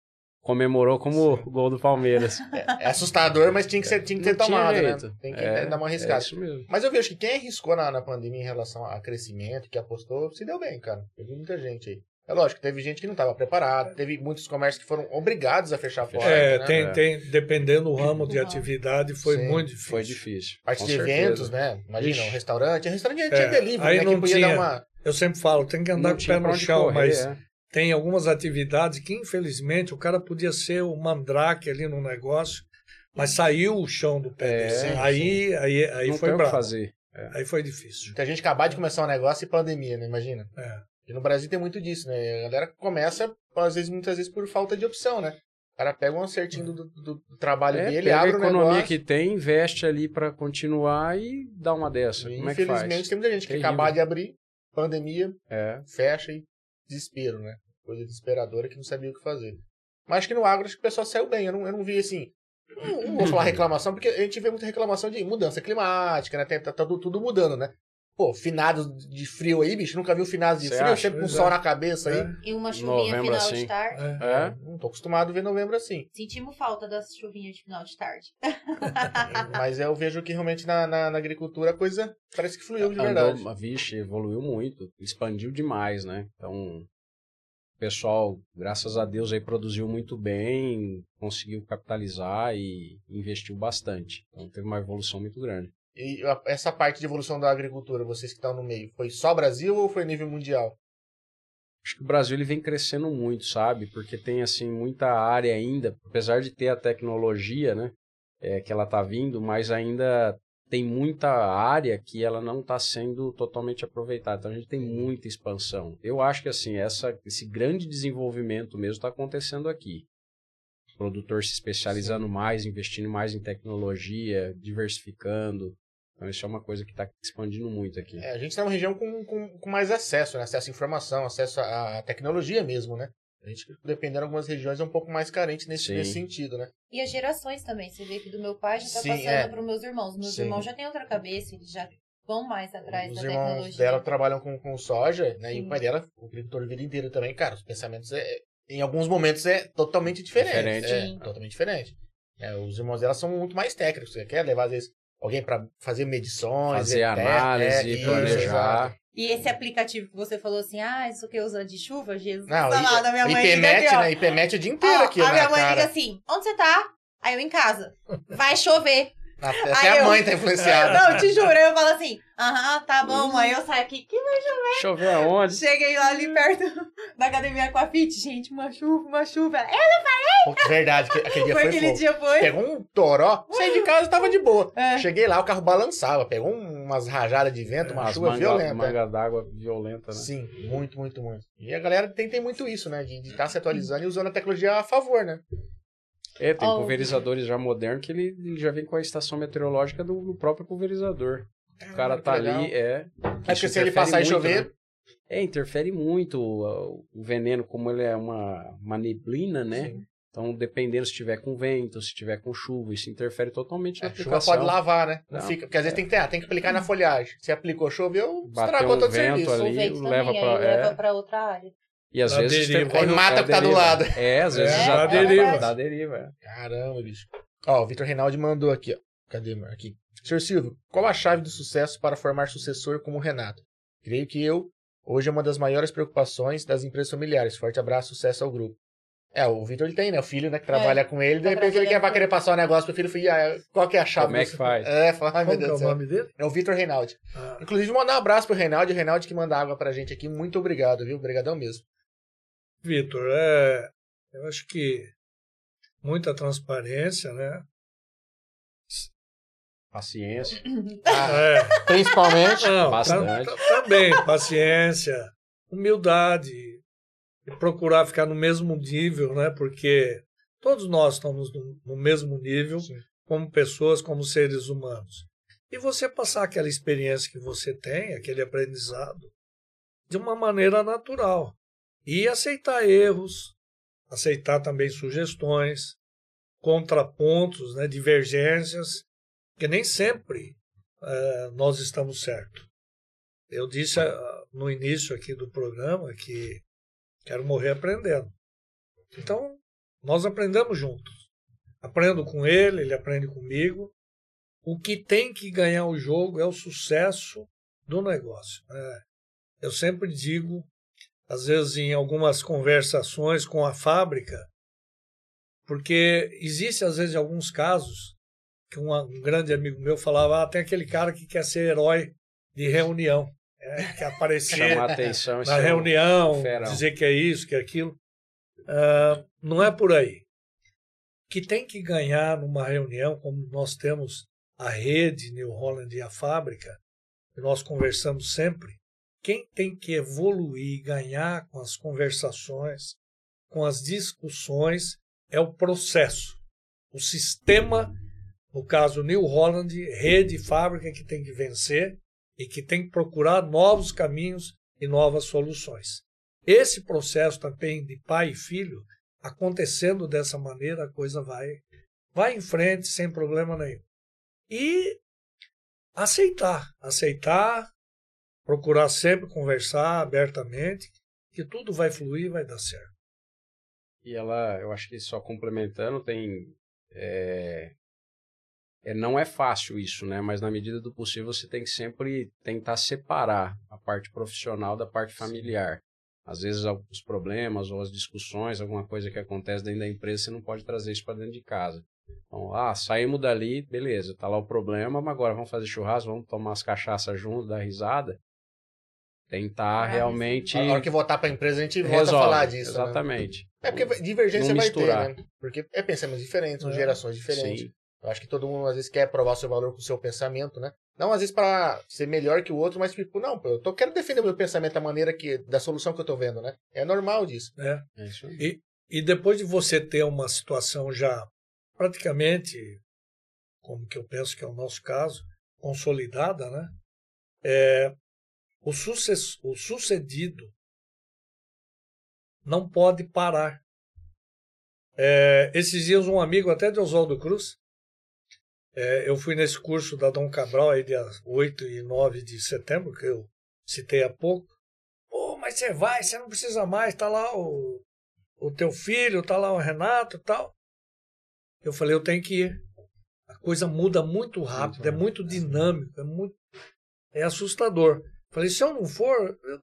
comemorou como o gol do Palmeiras. É assustador, mas tinha que, ser, tinha que ter tomado, né? Tem que É, dar uma É arriscada. isso mesmo. Mas eu vejo que quem arriscou na, na pandemia em relação a crescimento, que apostou, se deu bem, cara. Teve muita gente aí. É lógico, teve gente que não estava preparada, teve muitos comércios que foram obrigados a fechar a porta, É, né? tem, É. tem, dependendo do ramo de ramo. atividade, foi Sim, muito difícil. Foi difícil. Parte de certeza. eventos, né? Imagina, Ixi. um restaurante. Restaurante É, tinha delivery, aí né? não que podia tinha- dar uma... Eu sempre falo, tem que andar Não com o pé no chão, correr, mas é. Tem algumas atividades que, infelizmente, o cara podia ser o mandrake ali no negócio, mas saiu o chão do pé É, dele. sim, aí, aí, aí não foi tem o que bravo. fazer. Aí foi difícil. Muita gente acabar de começar um negócio e pandemia, né? Imagina. É. E no Brasil tem muito disso, né? A galera começa, às vezes, muitas vezes, por falta de opção, né? O cara pega um acertinho do, do- do- trabalho É, dele, pega abre a economia negócio. que tem, investe ali pra continuar e dá uma dessa. E, Como é que infelizmente, faz? tem muita gente que Terrível. acabar de abrir, pandemia, É, fecha e desespero, né? Coisa desesperadora que não sabia o que fazer. Mas acho que no agro, acho que o pessoal saiu bem. Eu não, eu não vi assim. Não, não vou falar reclamação, porque a gente vê muita reclamação de mudança climática, né? Tem, tá, tudo, tudo mudando, né? Pô, finados de frio aí, bicho. Nunca viu finados de Cê frio, acha? sempre com sol é. na cabeça aí. É, E uma chuvinha Novembro final assim. de tarde. é. é. Não tô acostumado a ver novembro assim. Sentimos falta das chuvinhas de final de tarde. *laughs* Mas eu vejo que realmente na, na, na agricultura a coisa parece que fluiu de verdade. Andou, vixe, evoluiu muito, expandiu demais, né? Então, o pessoal, graças a Deus, aí produziu muito bem, conseguiu capitalizar e investiu bastante. Então, teve uma evolução muito grande. E essa parte de evolução da agricultura, vocês que estão no meio, foi só Brasil ou foi nível mundial? Acho que o Brasil ele vem crescendo muito, sabe? Porque tem assim muita área ainda, apesar de ter a tecnologia, né, é, que ela tá vindo, mas ainda tem muita área que ela não está sendo totalmente aproveitada. Então a gente tem muita expansão. Eu acho que assim essa, esse grande desenvolvimento mesmo está acontecendo aqui. O produtor se especializando mais, investindo mais em tecnologia, diversificando. Então isso é uma coisa que está expandindo muito aqui. É, a gente está numa região com, com, com mais acesso, né? Acesso à informação, acesso à tecnologia mesmo, né? A gente, dependendo de algumas regiões, é um pouco mais carente nesse, nesse sentido, né? E as gerações também. Você vê que do meu pai já tá Sim, passando é. para os meus irmãos. Meus Sim. irmãos já têm outra cabeça, eles já vão mais atrás Os da irmãos tecnologia. dela trabalham com, com soja, né? E Sim. o pai dela, o agricultor a vida inteira também, cara, os pensamentos, é, em alguns momentos, é totalmente diferente. Diferente. É, totalmente diferente. É, os irmãos dela são muito mais técnicos. Você quer levar, às vezes, alguém para fazer medições, Fazer é, análise, é, planejar. E esse aplicativo que você falou assim, ah, isso que usa de chuva, Jesus Não, amado, a minha mãe IPMET, né? IPMET o dia inteiro Ó, aqui, a né, minha mãe cara? liga assim, onde você tá? Aí eu em casa. *laughs* Vai chover. Até, até a eu- mãe tá influenciada. Não, te juro. Eu falo assim, aham, tá bom, mãe. Eu saio aqui. Que Deixa eu ver aonde. Cheguei lá ali perto *laughs* da academia com a Fit, gente, uma chuva, uma chuva. Ela, Eu não falei Verdade, que aquele dia Foi foi, aquele fofo. dia foi. Pegou um toró, saí de casa tava de boa. É. Cheguei lá, o carro balançava, pegou umas rajadas de vento, uma As chuva manga, violenta. manga d'água violenta, né? Sim, muito, muito, muito. E a galera tem, tem muito isso, né? De estar se atualizando e usando a tecnologia a favor, né? É, tem Ó, pulverizadores já modernos que ele, ele já vem com a estação meteorológica do, do próprio pulverizador. O cara que tá legal. ali, é. É porque Isso se ele interfere passar e muito, chover, né? É, interfere muito o, o veneno, como ele é uma, uma neblina, né? sim. Então, dependendo se tiver com vento, se tiver com chuva, isso interfere totalmente na É, chuva aplicação. pode lavar, né? Não, Não. fica, porque às vezes tem que ter, ah, tem que aplicar na folhagem. Se aplicou, choveu, Bateu estragou um todo o serviço. ali. O vento leva aí é. leva pra outra área. E às Dá vezes deriva. Aí mata é, o que tá do lado. É, às vezes É, já dá deriva. Dá deriva. é. Caramba, bicho. Ó, o Vitor Reinaldi mandou aqui, ó. Cadê, mano? Aqui. Senhor Silvio, qual a chave do sucesso para formar sucessor como o Renato? Creio que eu, hoje, é uma das maiores preocupações das empresas familiares. Forte abraço, sucesso ao grupo. É, o Vitor ele tem, né? O filho, né, que trabalha com ele. De tá repente ele quer vai com querer passar o negócio pro filho. filho ah, qual que é a chave? Como é que faz? É, fala, ai meu que é Deus o nome dele? É o Vitor Reinaldi. Ah, Inclusive, mandar um abraço pro Reinaldi. O Reinaldi que manda água pra gente aqui. Muito obrigado, viu? Obrigadão mesmo. Vitor, é, eu acho que muita transparência, né? Paciência. *laughs* Ah, É, principalmente. não, Bastante. tam- tam- também, paciência, humildade, e procurar ficar no mesmo nível, né? Porque todos nós estamos no, no mesmo nível, Sim. como pessoas, como seres humanos. E você passar aquela experiência que você tem, aquele aprendizado, de uma maneira natural. E aceitar erros, aceitar também sugestões, contrapontos, né, divergências, que nem sempre eh, nós estamos certos. Eu disse ah, no início aqui do programa que quero morrer aprendendo. Então, nós aprendemos juntos. Aprendo com ele, ele aprende comigo. O que tem que ganhar o jogo é o sucesso do negócio. né? Eu sempre digo, às vezes em algumas conversações com a fábrica, porque existe às vezes alguns casos que um, um grande amigo meu falava, ah, tem aquele cara que quer ser herói de reunião, é, quer aparecer atenção. na é reunião, ferão. dizer que é isso, que é aquilo. Ah, não é por aí. Que tem que ganhar numa reunião, como nós temos a rede New Holland e a fábrica, que nós conversamos sempre, quem tem que evoluir e ganhar com as conversações, com as discussões, é o processo. O sistema, no caso New Holland, rede fábrica que tem que vencer e que tem que procurar novos caminhos e novas soluções. Esse processo também de pai e filho, acontecendo dessa maneira, a coisa vai, vai em frente sem problema nenhum. E aceitar, aceitar, procurar sempre conversar abertamente, que tudo vai fluir e vai dar certo. E ela, eu acho que só complementando, tem. É, é, não é fácil isso, né? Mas na medida do possível você tem que sempre tentar separar a parte profissional da parte familiar. Às vezes os problemas ou as discussões, alguma coisa que acontece dentro da empresa, você não pode trazer isso para dentro de casa. Então, ah, saímos dali, beleza, tá lá o problema, mas agora vamos fazer churrasco, vamos tomar umas cachaças juntos, dar risada. Tentar Ah, realmente. A hora que voltar pra empresa, a gente volta resolve. a falar disso. né? Exatamente. É porque divergência Não vai misturar. ter, né? Porque é pensamentos diferentes, são É. gerações diferentes. Sim. Eu acho que todo mundo às vezes quer provar o seu valor com o seu pensamento, né? Não às vezes para ser melhor que o outro, mas tipo, não, eu tô, quero defender o meu pensamento da maneira que da solução que eu tô vendo, né? É normal disso. Né? É isso aí. E depois de você ter uma situação já praticamente, como que eu penso que é o nosso caso, consolidada, né? É, o, o sucedido não pode parar. É, esses dias um amigo, até de Oswaldo Cruz, é, eu fui nesse curso da Dom Cabral, aí dia 8 e 9 de setembro, que eu citei há pouco. Pô, mas você vai, você não precisa mais, tá lá o, o teu filho, tá lá o Renato e tal. Eu falei, eu tenho que ir. A coisa muda muito rápido, é muito dinâmico, é muito é assustador. Falei, se eu não for, eu,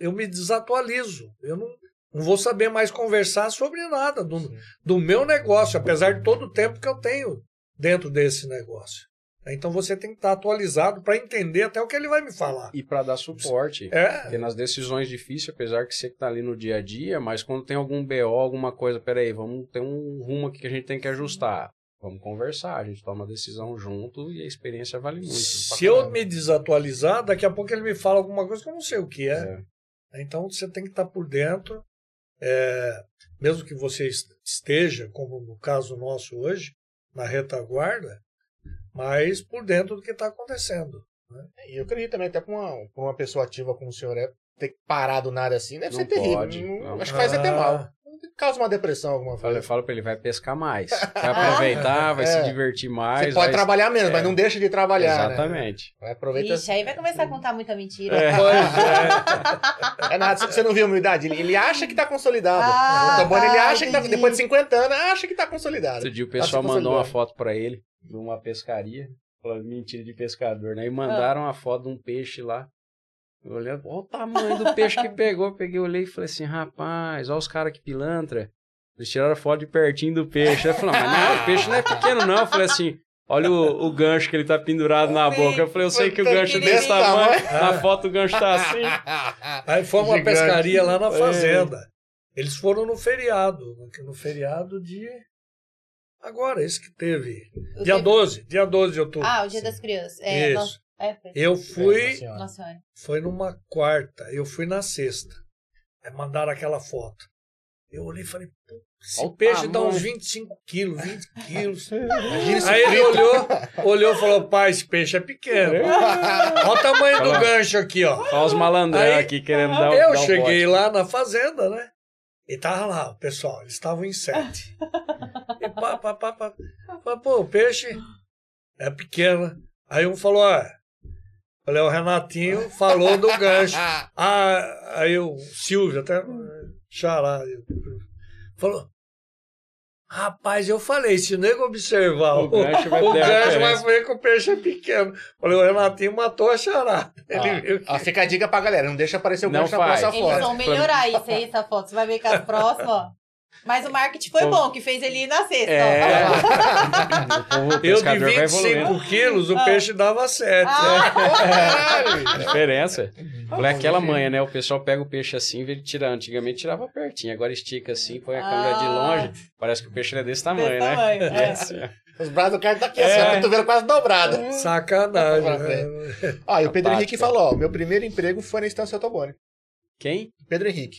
eu me desatualizo. Eu não, não vou saber mais conversar sobre nada do, do meu negócio, apesar de todo o tempo que eu tenho dentro desse negócio. Então você tem que estar atualizado para entender até o que ele vai me falar. E para dar suporte. É, Porque nas decisões difíceis, apesar que você que tá ali no dia a dia, mas quando tem algum BO, alguma coisa, peraí, vamos ter um rumo aqui que a gente tem que ajustar. Vamos conversar, a gente toma a decisão junto e a experiência vale muito. se eu me desatualizar, daqui a pouco ele me fala alguma coisa que eu não sei o que é. É. Então você tem que estar por dentro, é, mesmo que você est- esteja, como no caso nosso hoje, na retaguarda, mas por dentro do que está acontecendo. E eu acredito também, até pra uma, pra uma pessoa ativa como o senhor é, ter que parar do nada assim, deve Não ser terrível. pode, Não- não. Acho que faz até Ah. mal. Causa uma depressão alguma Fala, coisa. fala pra ele, vai pescar mais. *laughs* Vai aproveitar, vai É. se divertir mais. Você pode vai... trabalhar menos, É. mas não deixa de trabalhar. Né? Exatamente. Vai aproveitar. Ixi, aí vai começar a contar muita mentira. É. *laughs* É nada, você não viu a humildade? Ele, ele acha que tá consolidado. Ah, o ele tá, acha que tá, entendi. depois de 50 anos, acha que tá consolidado. Outro dia o Tá pessoal se mandou uma foto pra ele de uma pescaria, falando mentira de pescador, né? E mandaram uma foto de um peixe lá. Eu olhei, olha o tamanho do peixe que pegou. Eu Peguei, olhei e falei assim, rapaz, olha os caras que pilantra. Eles tiraram foto de pertinho do peixe. Eu falei, mas não, o peixe não é pequeno não. Eu falei assim, olha o, o gancho que ele tá pendurado na boca. Eu falei, eu sei que o gancho é desse tamanho. Na foto o gancho tá assim. Aí foi uma Gigante. pescaria lá na É. fazenda. Eles foram no feriado, no- feriado de. Agora, esse que teve. O Dia dia- 12, dia 12 de outubro. Ah, o Dia das Crianças. É, Isso. nossa, é, foi. Eu fui, Senhora. Foi numa quarta, eu fui na sexta. Aí mandaram aquela foto. Eu olhei e falei, pô, esse Olha o peixe dá uns tamanho. 25 quilos, 20 *laughs* quilos. Aí ele olhou, olhou e falou, pai, esse peixe é pequeno. Olha o tamanho do gancho aqui, ó. Olha os malandrão Aí, aqui querendo dar, o- Eu dar cheguei bote. lá na fazenda, né? E tava lá, o pessoal, eles estavam em sete. E pá, pá, pá, pá. Falei, pô, o peixe é pequeno. Aí um falou, ah, falei, o Renatinho falou do gancho. *laughs* Ah, aí o Silvio, até xará, falou, rapaz, eu falei, se o nego observar O gancho vai o a gancho vai ver que o peixe é pequeno. Falei, o Renatinho matou a charada. Ele viu que... Ó, fica a dica pra galera, não deixa aparecer o Não gancho na faz. próxima Eles foto. vão melhorar isso aí, essa foto. Você vai ver que as próximas, ó. Mas o marketing foi Pô. bom, que fez ele ir na sexta, É. *laughs* O o Eu de pescador vai evoluindo. 25 quilos, o Ah. peixe dava 7. Ah, Caralho! A diferença. Falei aquela manha, né? O pessoal pega o peixe assim, ele tira. Antigamente tirava pertinho, agora estica assim, põe a câmera de Ah. longe. Parece que o peixe é desse tamanho, Desse né? tamanho, é. É assim. Os braços do cara tá aqui, assim, É. ó, o cotovelo quase dobrado. Sacanagem. Pra né? Ó, e o Pedro Apática. Henrique falou, ó, meu primeiro emprego foi na Estância Autobone. Quem? Pedro Henrique.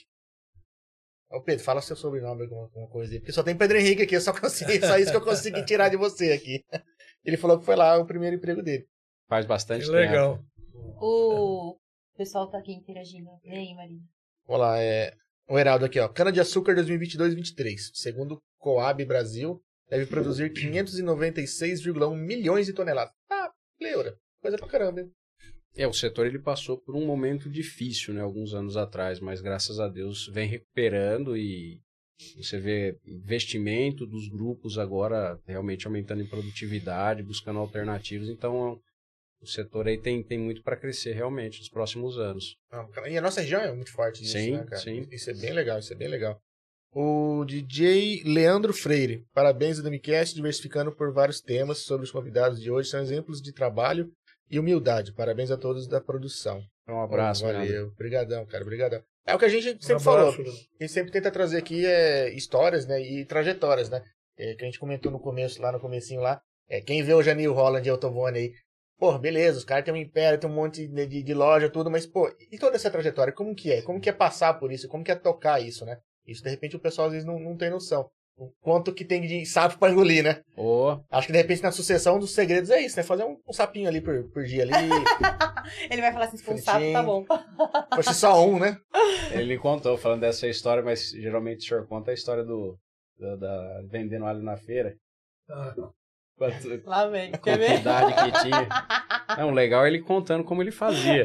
Ô Pedro, fala seu sobrenome, alguma, alguma coisa aí. Porque só tem Pedro Henrique aqui, eu só, consegui, só isso que eu consegui tirar de você aqui. *laughs* Ele falou que foi lá o primeiro emprego dele. Faz bastante Que tempo. legal. O pessoal tá aqui interagindo. E aí, Maria? Vamos lá, é. O Heraldo aqui, ó. Cana-de-açúcar 2022-23. Segundo Coab Brasil, deve produzir 596,1 milhões de toneladas. Ah, pleura. Coisa pra caramba, hein? É, o setor ele passou por um momento difícil, né, alguns anos atrás, mas graças a Deus vem recuperando e você vê investimento dos grupos agora realmente aumentando em produtividade, buscando alternativas, então o setor aí tem, tem muito para crescer realmente nos próximos anos. Ah, E a nossa região é muito forte nisso, Sim, né, cara? sim. Isso é bem legal, isso é bem legal. O DJ Leandro Freire. Parabéns ao Damicast, diversificando por vários temas sobre os convidados de hoje. São exemplos de trabalho e humildade. Parabéns a todos da produção. Um abraço, Leandro. Valeu. Obrigadão, cara. Obrigadão. É o que a gente sempre Um falou. A gente sempre tenta trazer aqui é, histórias, né? E trajetórias, né? É, que a gente comentou no começo, lá no comecinho lá. É, quem vê o Janil Holland e Autovone aí, pô, beleza, os caras têm um império, tem um monte de, de, de loja, tudo, mas, pô, e toda essa trajetória, como que é? Como que é passar por isso? Como que é tocar isso, né? Isso, de repente, o pessoal às vezes não, não tem noção. Quanto que tem de sapo pra engolir, né? Ô, Acho que, de repente, na sucessão dos segredos é isso, né? Fazer um, um sapinho ali por, por dia ali. *laughs* Ele vai falar assim, se for um sapo, tá bom. *laughs* fosse só um, né? ele contou falando dessa história, mas geralmente o senhor conta a história do da, da- vendendo alho na feira. Ah, Quanto, *laughs* Lá vem. Quer ver? quantidade que tinha. Não, o legal é ele contando como ele fazia.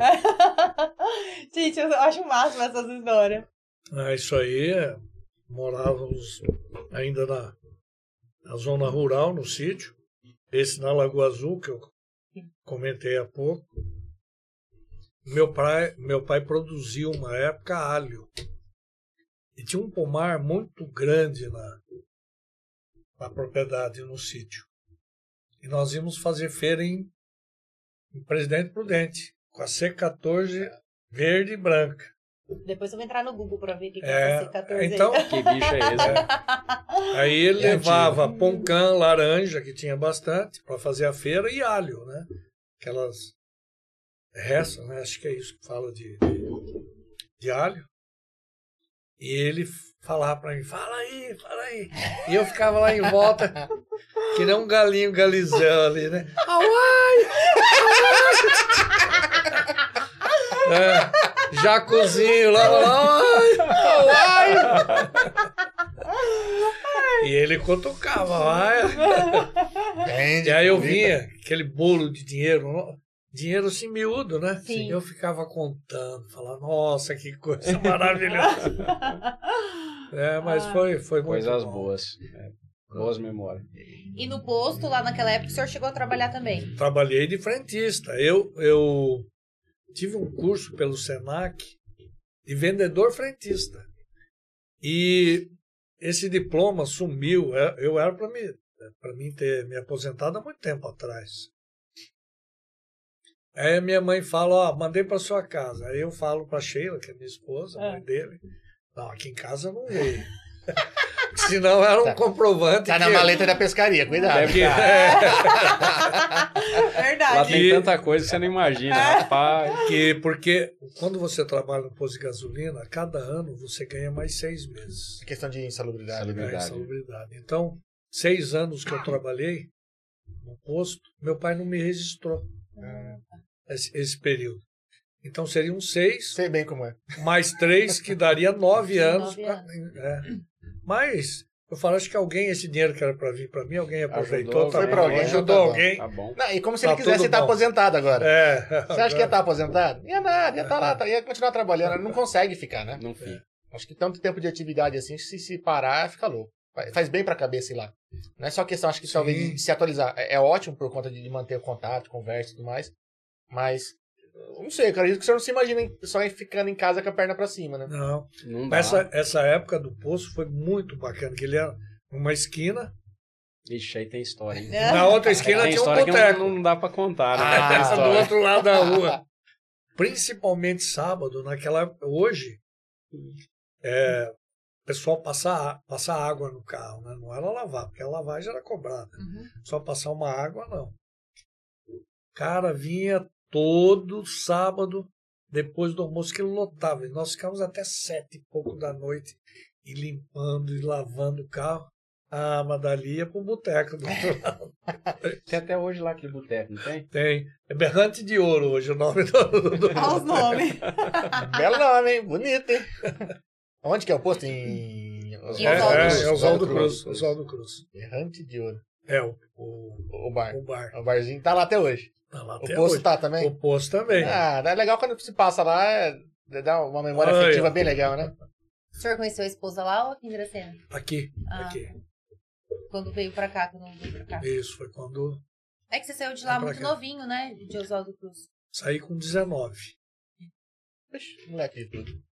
Gente, eu acho o máximo essas histórias. ah, isso aí, é, morávamos ainda na, na zona rural, no sítio. Esse na Lagoa Azul, que eu comentei há pouco. Meu pai, meu pai produziu uma época alho. E tinha um pomar muito grande na, na propriedade, no sítio. e nós íamos fazer feira em, em Presidente Prudente, com a C14 verde e branca. Depois eu vou entrar no Google pra ver o que, que É, é essa C14 aí. então, Que bicho é esse? *laughs* Aí ele É levava poncã, laranja, que tinha bastante, para fazer a feira, e alho, né? Aquelas restas, né? Acho que é isso que fala de, de, de alho. E ele falava para mim, fala aí, fala aí. E eu ficava lá em volta, que nem um galinho galizão ali, né? Auai! *laughs* Auai! É, Jacuzinho lá, lá, auai! E ele cutucava, vai. Entende? E aí eu vinha, aquele bolo de dinheiro, dinheiro assim miúdo, né? Sim. Eu ficava contando, falava, nossa, que coisa *laughs* maravilhosa. É, mas Ah. foi, foi muito Coisas bom. boas. É, boas memórias. E no posto, lá naquela época, o senhor chegou a trabalhar também. Trabalhei de frentista. Eu, eu tive um curso pelo Senac de vendedor frentista. E esse diploma sumiu. É, Eu era para mim, para mim ter me aposentado há muito tempo atrás. Aí a minha mãe fala, ó, mandei para sua casa. Aí eu falo para Sheila, que é minha esposa, a mãe dele, não, aqui em casa não veio. *laughs* *laughs* Senão era um Tá. comprovante Tá na que- maleta da pescaria, cuidado. que- *laughs* Lá Verdade. tem E- tanta coisa que você não imagina, rapaz. Que, porque quando você trabalha no posto de gasolina, a cada ano você ganha mais seis meses Questão de insalubridade. de né? Verdade. insalubridade. Então, seis anos que eu trabalhei no posto, meu pai não me registrou esse, esse período. Então seriam seis, Sei bem como é. mais três, que daria nove anos. Nove pra- é. Mas eu falo, acho que alguém, esse dinheiro que era para vir para mim, alguém aproveitou, Ajudou, tá foi bom, pra alguém, ajudou alguém. Tá bom. Não, e como se Tá ele quisesse estar bom. aposentado agora. É, Você acha que ia estar aposentado? Ia nada, ia estar lá, tá- ia continuar trabalhando. Ele não consegue ficar, né? Não fica. Acho que tanto tempo de atividade assim, se se parar, fica louco. Fa- Faz bem pra cabeça ir lá. Não é só questão, acho que talvez de se atualizar. É, é ótimo por conta de manter o contato, conversa e tudo mais. Mas, não sei, cara, isso que o senhor não se imagina só ficando em casa com a perna pra cima, né? Não, Não dá. Essa, essa época do poço foi muito bacana, que ele era numa esquina, Ixi, aí tem história, hein? *laughs* É. na outra esquina tem tinha um boteco. não, não dá pra contar, né? Ah, Tem do história. outro lado da rua. Principalmente sábado, naquela hoje, é, o pessoal passa, á- passa água no carro, né? Não era lavar, porque a lavagem era cobrada. Uhum. Só passar uma água, não. Cara, vinha todo sábado, depois do almoço, que ele lotava. E nós ficávamos até sete e pouco da noite, e limpando e lavando o carro. Ah, mas dali ia pro boteco do outro lado. *laughs* Tem até hoje lá aquele boteco, não tem? Tem. É Berrante de Ouro hoje o nome do. do... *laughs* Olha os nomes. *laughs* Belo nome, hein? Bonito, hein? Onde que é o posto? Em... É, Oswaldo é, Cruz. é Oswaldo Cruz. Oswaldo Cruz. Errante de ouro. É o, o, O bar. o bar. O barzinho tá lá até hoje. Tá lá O posto hoje. tá também? O posto também. Ah, é legal quando se passa lá, é- dá uma memória afetiva bem legal, né? O senhor conheceu a esposa lá ou aqui em Dracena? Aqui, Ah. aqui. Quando veio pra cá, quando veio pra cá. Isso, foi quando É que você saiu de lá muito cá. novinho, né? De Oswaldo Cruz. saí com 19. Ixi, moleque de tudo.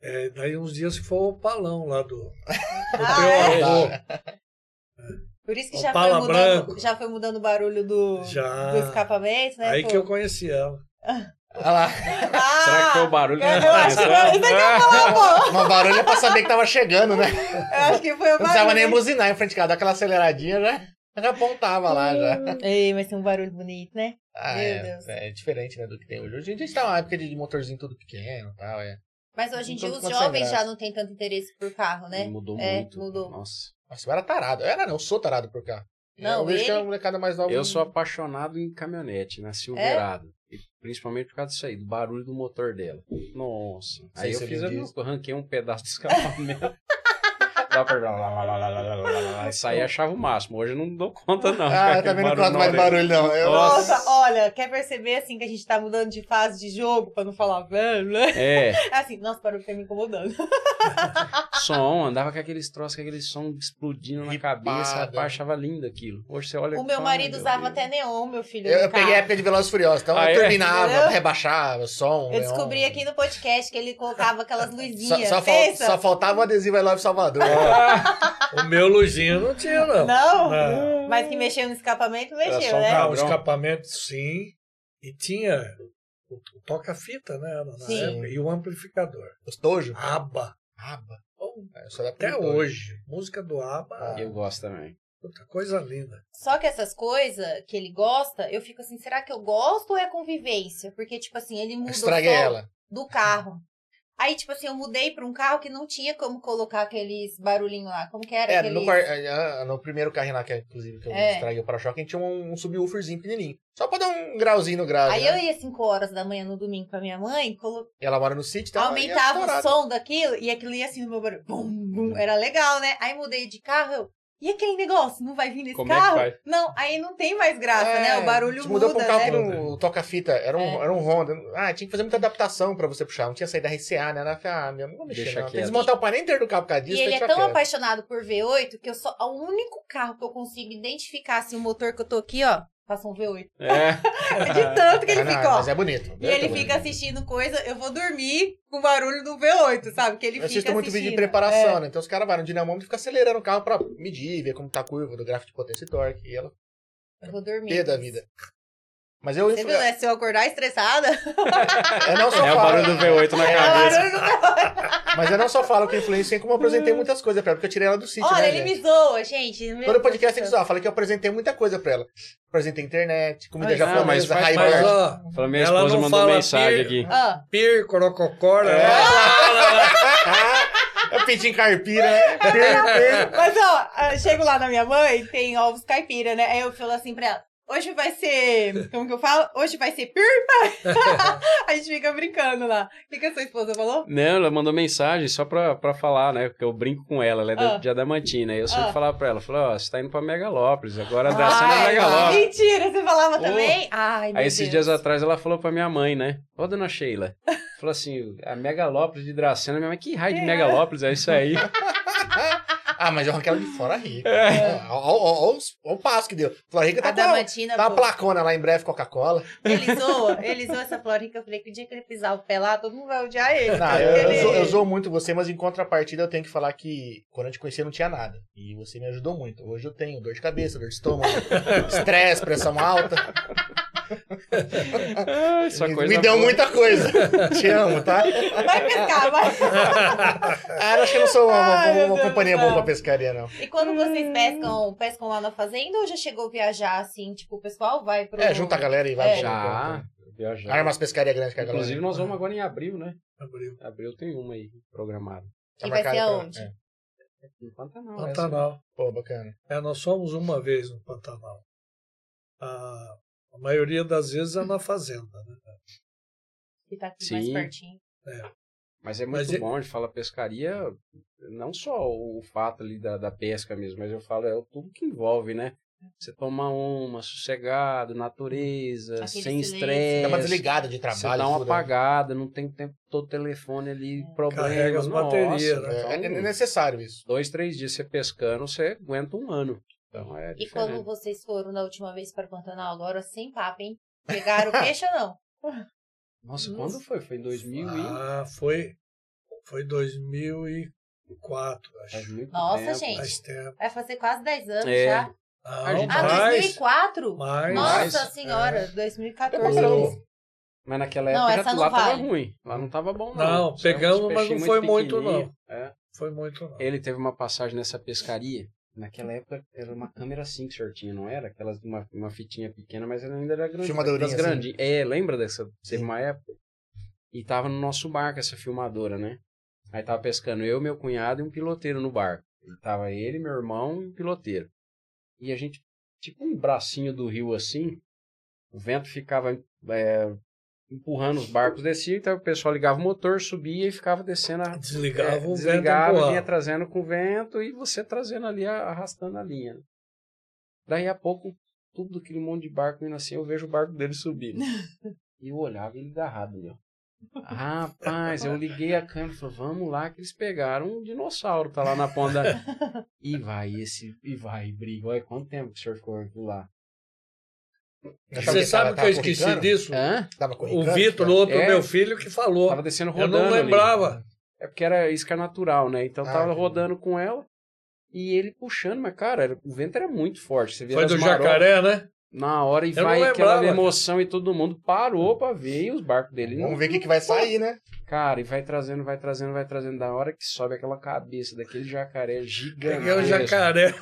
É, daí uns dias que foi o palão lá do, do *laughs* Ah, teu é? Por isso que já foi, mudando, já foi mudando o barulho do, Já. do escapamento, né? Aí pô? que eu conheci ela. *laughs* Olha lá. Ah, Será que foi o barulho eu, acho que foi isso falar. Uma barulho é pra saber que tava chegando, né? Eu acho que foi o Não precisava barulho. nem buzinar em frente de casa, dar aquela aceleradinha já, já apontava lá já. Ei, mas tem um barulho bonito, né? Ah, Meu é, Deus. é diferente né, do que tem hoje. Hoje a gente tá numa época de motorzinho tudo pequeno e tal, é. Mas hoje em dia os jovens já não têm tanto interesse por carro, né? Mudou É, muito. mudou. Nossa. Nossa, eu era tarado. Eu era não, eu sou tarado por carro. Não, eu vejo que ele- a molecada mais nova. Eu sou apaixonado em caminhonete, na Silverado. E principalmente por causa disso aí, do barulho do motor dela. Nossa. Aí eu Sei fiz, eu arranquei um pedaço do escapamento. *laughs* Dá lá, Isso aí achava o máximo. Hoje eu não dou conta, não. Ah, eu também não faço mais barulho, não. Eu... Nossa. Nossa. olha, quer perceber assim que a gente tá mudando de fase de jogo pra não falar velho? É. *laughs* Assim, nossa, o barulho tá me incomodando. *laughs* Som, andava com aqueles troços, com aquele som explodindo na cabeça. Rapaz, achava lindo aquilo. Hoje você olha. O meu marido usava até neon, meu filho. Eu, eu peguei a época de Velozes Furiosos, então ah, eu é? terminava, eu... rebaixava, som. Eu neon. descobri aqui no podcast que ele colocava aquelas luzinhas. Só, só, fal, só faltava o adesivo I Love Salvador. *laughs* *laughs* O meu luzinho não tinha, não. Não? Não. Mas que mexeu no escapamento, Era mexeu, só um né? Ah, o escapamento, sim. E tinha o, o toca-fita, né? Na Sim. época, e o amplificador. Os tojos? ABBA. Aba. Bom, Até hoje. Música do ABBA, Ah. Eu gosto também. puta coisa linda. Só que essas coisas que ele gosta, eu fico assim, será que eu gosto ou é convivência? Porque, tipo assim, ele muda o Estraguei som ela. do carro. Aí, tipo assim, eu mudei pra um carro que não tinha como colocar aqueles barulhinhos lá. Como que era? É, aqueles... no, quar- ah, no primeiro carrinho lá, que inclusive que eu É. estraguei o para-choque, a gente tinha um, um subwooferzinho pequenininho. Só pra dar um grauzinho no grau. Aí né? eu ia 5 horas da manhã no domingo com a minha mãe, colo... Ela mora no sítio, então aumentava o som daquilo e aquilo ia assim no meu barulho. Bum, bum. Era legal, né? Aí mudei de carro, eu. E aquele negócio? Não vai vir nesse Como é carro? vai? Não, aí não tem mais graça, É, né? O barulho muda, mudou pra um carro né? que não toca-fita, era um, É. era um Honda. Ah, tinha que fazer muita adaptação pra você puxar. Não tinha saída RCA, né? Ela falou, ah, meu, não vou mexer Deixa não. Tem que desmontar o painel inteiro do carro por causa disso. E ele é tão quieto. apaixonado por V8 que eu só. O único carro que eu consigo identificar assim, o motor que eu tô aqui, ó, passa um V8. É. *laughs* De tanto que ele fica, ó. Mas é bonito. E ele fica assistindo coisa, eu vou dormir com o barulho do V8, sabe? Que ele Eu fica assisto muito assistindo. vídeo de preparação, É. né? Então os caras vão no dinamômetro e ficam acelerando o carro pra medir, ver como tá a curva do gráfico de potência e torque. E ela Eu vou dormir. pé da vida. Mas eu. Você viu, né? Se eu acordar estressada, *laughs* É não só É o falo- barulho do V8 na é o cabeça. do V8. Mas eu não só falo que eu influenciei, como eu apresentei muitas coisas pra ela, porque eu tirei ela do sítio, Olha, né, ele gente? me zoa, gente. Meu Todo podcast tem que zoar. Falei que eu apresentei muita coisa pra ela. Apresentei internet, comida Mas- japonesa, Não, mas Mas, ó, Fala, minha Ela esposa mandou fala mensagem pir- aqui. Ah, Pir, Corococora. É. É pintinho caipira, né? *laughs* Pir, pir. Mas, ó, eu chego lá na minha mãe, tem ovos caipira, né? Aí eu falo assim pra ela, hoje vai ser, como que eu falo? Hoje vai ser pirpa. *laughs* a gente fica brincando lá. O que, que a sua esposa falou? Não, ela mandou mensagem só pra, pra falar, né? Porque eu brinco com ela, ela é da- Ah. de Adamantina. Eu sempre Ah. falava pra ela, falava, ó, você tá indo pra Megalópolis, agora a Dracena é Megalópolis. Mentira, você falava Ô. também? Ai, meu Aí esses Deus. dias atrás ela falou pra minha mãe, né? Ô, dona Sheila. Falou assim, a Megalópolis de Dracena. Minha mãe, que raio de. Megalópolis é isso aí? *laughs* Ah, mas eu arranquei ela de fora rica. É. Olha o passo que deu. Florica A tá com a- Damantina, tá uma placona lá em breve, Coca-Cola. ele zoa, ele zoa essa Florica. Eu falei que o dia que ele pisar o pé lá, todo mundo vai odiar ele. Não, eu, eu ele- zoo, eu zoo muito você, mas em contrapartida eu tenho que falar que quando eu te conhecia não tinha nada. E você me ajudou muito. Hoje eu tenho dor de cabeça, dor de estômago, *laughs* estresse, pressão alta. Ah, me, coisa me deu boa. muita coisa. *laughs* Te amo, tá? Vai pescar, vai. Ah, eu acho que eu não sou uma, Ai, uma- uma companhia boa pra pescaria, não. E quando vocês pescam, pescam lá na fazenda ou já chegou a viajar assim? Tipo, o pessoal vai pro. É, junta a galera e vai É. Já. Viajar. Arma as pescarias grandes que a galera. Inclusive, nós vamos agora em abril, né? Abriu. Abril tem uma aí programada. Tá E vai ser aonde? é. Em Pantanal. essa. Pantanal. Pô, bacana. É, nós somos uma vez no Pantanal. A, a maioria das vezes é na fazenda. Né? Que tá aqui mais Sim. pertinho. Mas é muito Mas é- bom, a gente fala pescaria, não só o fato ali da, da pesca mesmo, mas eu falo, é o tudo que envolve, né? Você tomar uma, sossegado, natureza, Aquele sem estresse. Dá uma desligada de Você trabalho. dá uma né? apagada, não tem tempo todo telefone ali, problema. Carrega as nossa, baterias, né? então, É, é necessário isso. Dois, três dias você pescando, você aguenta um ano. Então é E quando vocês foram na última vez para Pantanal, agora sem papo, hein? Pegaram peixe ou não? *laughs* Nossa, quando foi? Foi em 2000 e... Ah, foi, foi 2004, Faz acho. Nossa, tempo. gente. Faz tempo. Vai fazer quase 10 anos É. já. Não, Ah, mais, 2004? mais. Nossa Mais. senhora, É. 2014. Ô, Mas naquela Não, época essa já, não lá vale. tava ruim. Lá não tava bom, não. Não, uns pegamos, mas não foi muito, não. É. Foi muito, não. Ele teve uma passagem nessa pescaria. Naquela época era uma câmera assim que o senhor tinha, não era? Aquelas de uma, uma fitinha pequena, mas ela ainda era grande. Filmadorinha, assim. grandinhas. É, lembra dessa? Teve Sim. uma época. E tava no nosso barco essa filmadora, né? Aí tava pescando eu, meu cunhado e um piloteiro no barco. E tava ele, meu irmão e um piloteiro. E a gente, tipo um bracinho do rio assim, o vento ficava é, empurrando os barcos, descia, então o pessoal ligava o motor, subia e ficava descendo a, Desligava é, o vento desligava, empurrava. vinha trazendo com o vento e você trazendo ali, arrastando a linha. né? Daí a pouco, tudo aquele monte de barco indo assim, eu vejo o barco dele subindo. *laughs* e eu olhava ele agarrado ali, ó. Rapaz, eu liguei a câmera e falei, vamos lá que eles pegaram um dinossauro, tá lá na ponta. da- *laughs* E vai esse, e vai, briga. Olha quanto tempo que o senhor ficou lá. Você sabe tava- que eu esqueci disso? Hã? Tava O? Vitor, outro É. meu filho, que falou. Tava descendo Eu rodando não ali. lembrava. É porque era isca natural, né? Então Ah, tava entendi. rodando com ela. E ele puxando, mas, cara, era- o vento era muito forte. Você Foi as do marolas jacaré, né? Na hora e Eu não vai aquela lembrava, emoção e todo mundo parou pra ver e os barcos dele. Vamos não- ver o que, que vai sair, né? Cara, e vai trazendo, vai trazendo, vai trazendo. Da hora que sobe aquela cabeça daquele jacaré gigante. Peguei o jacaré.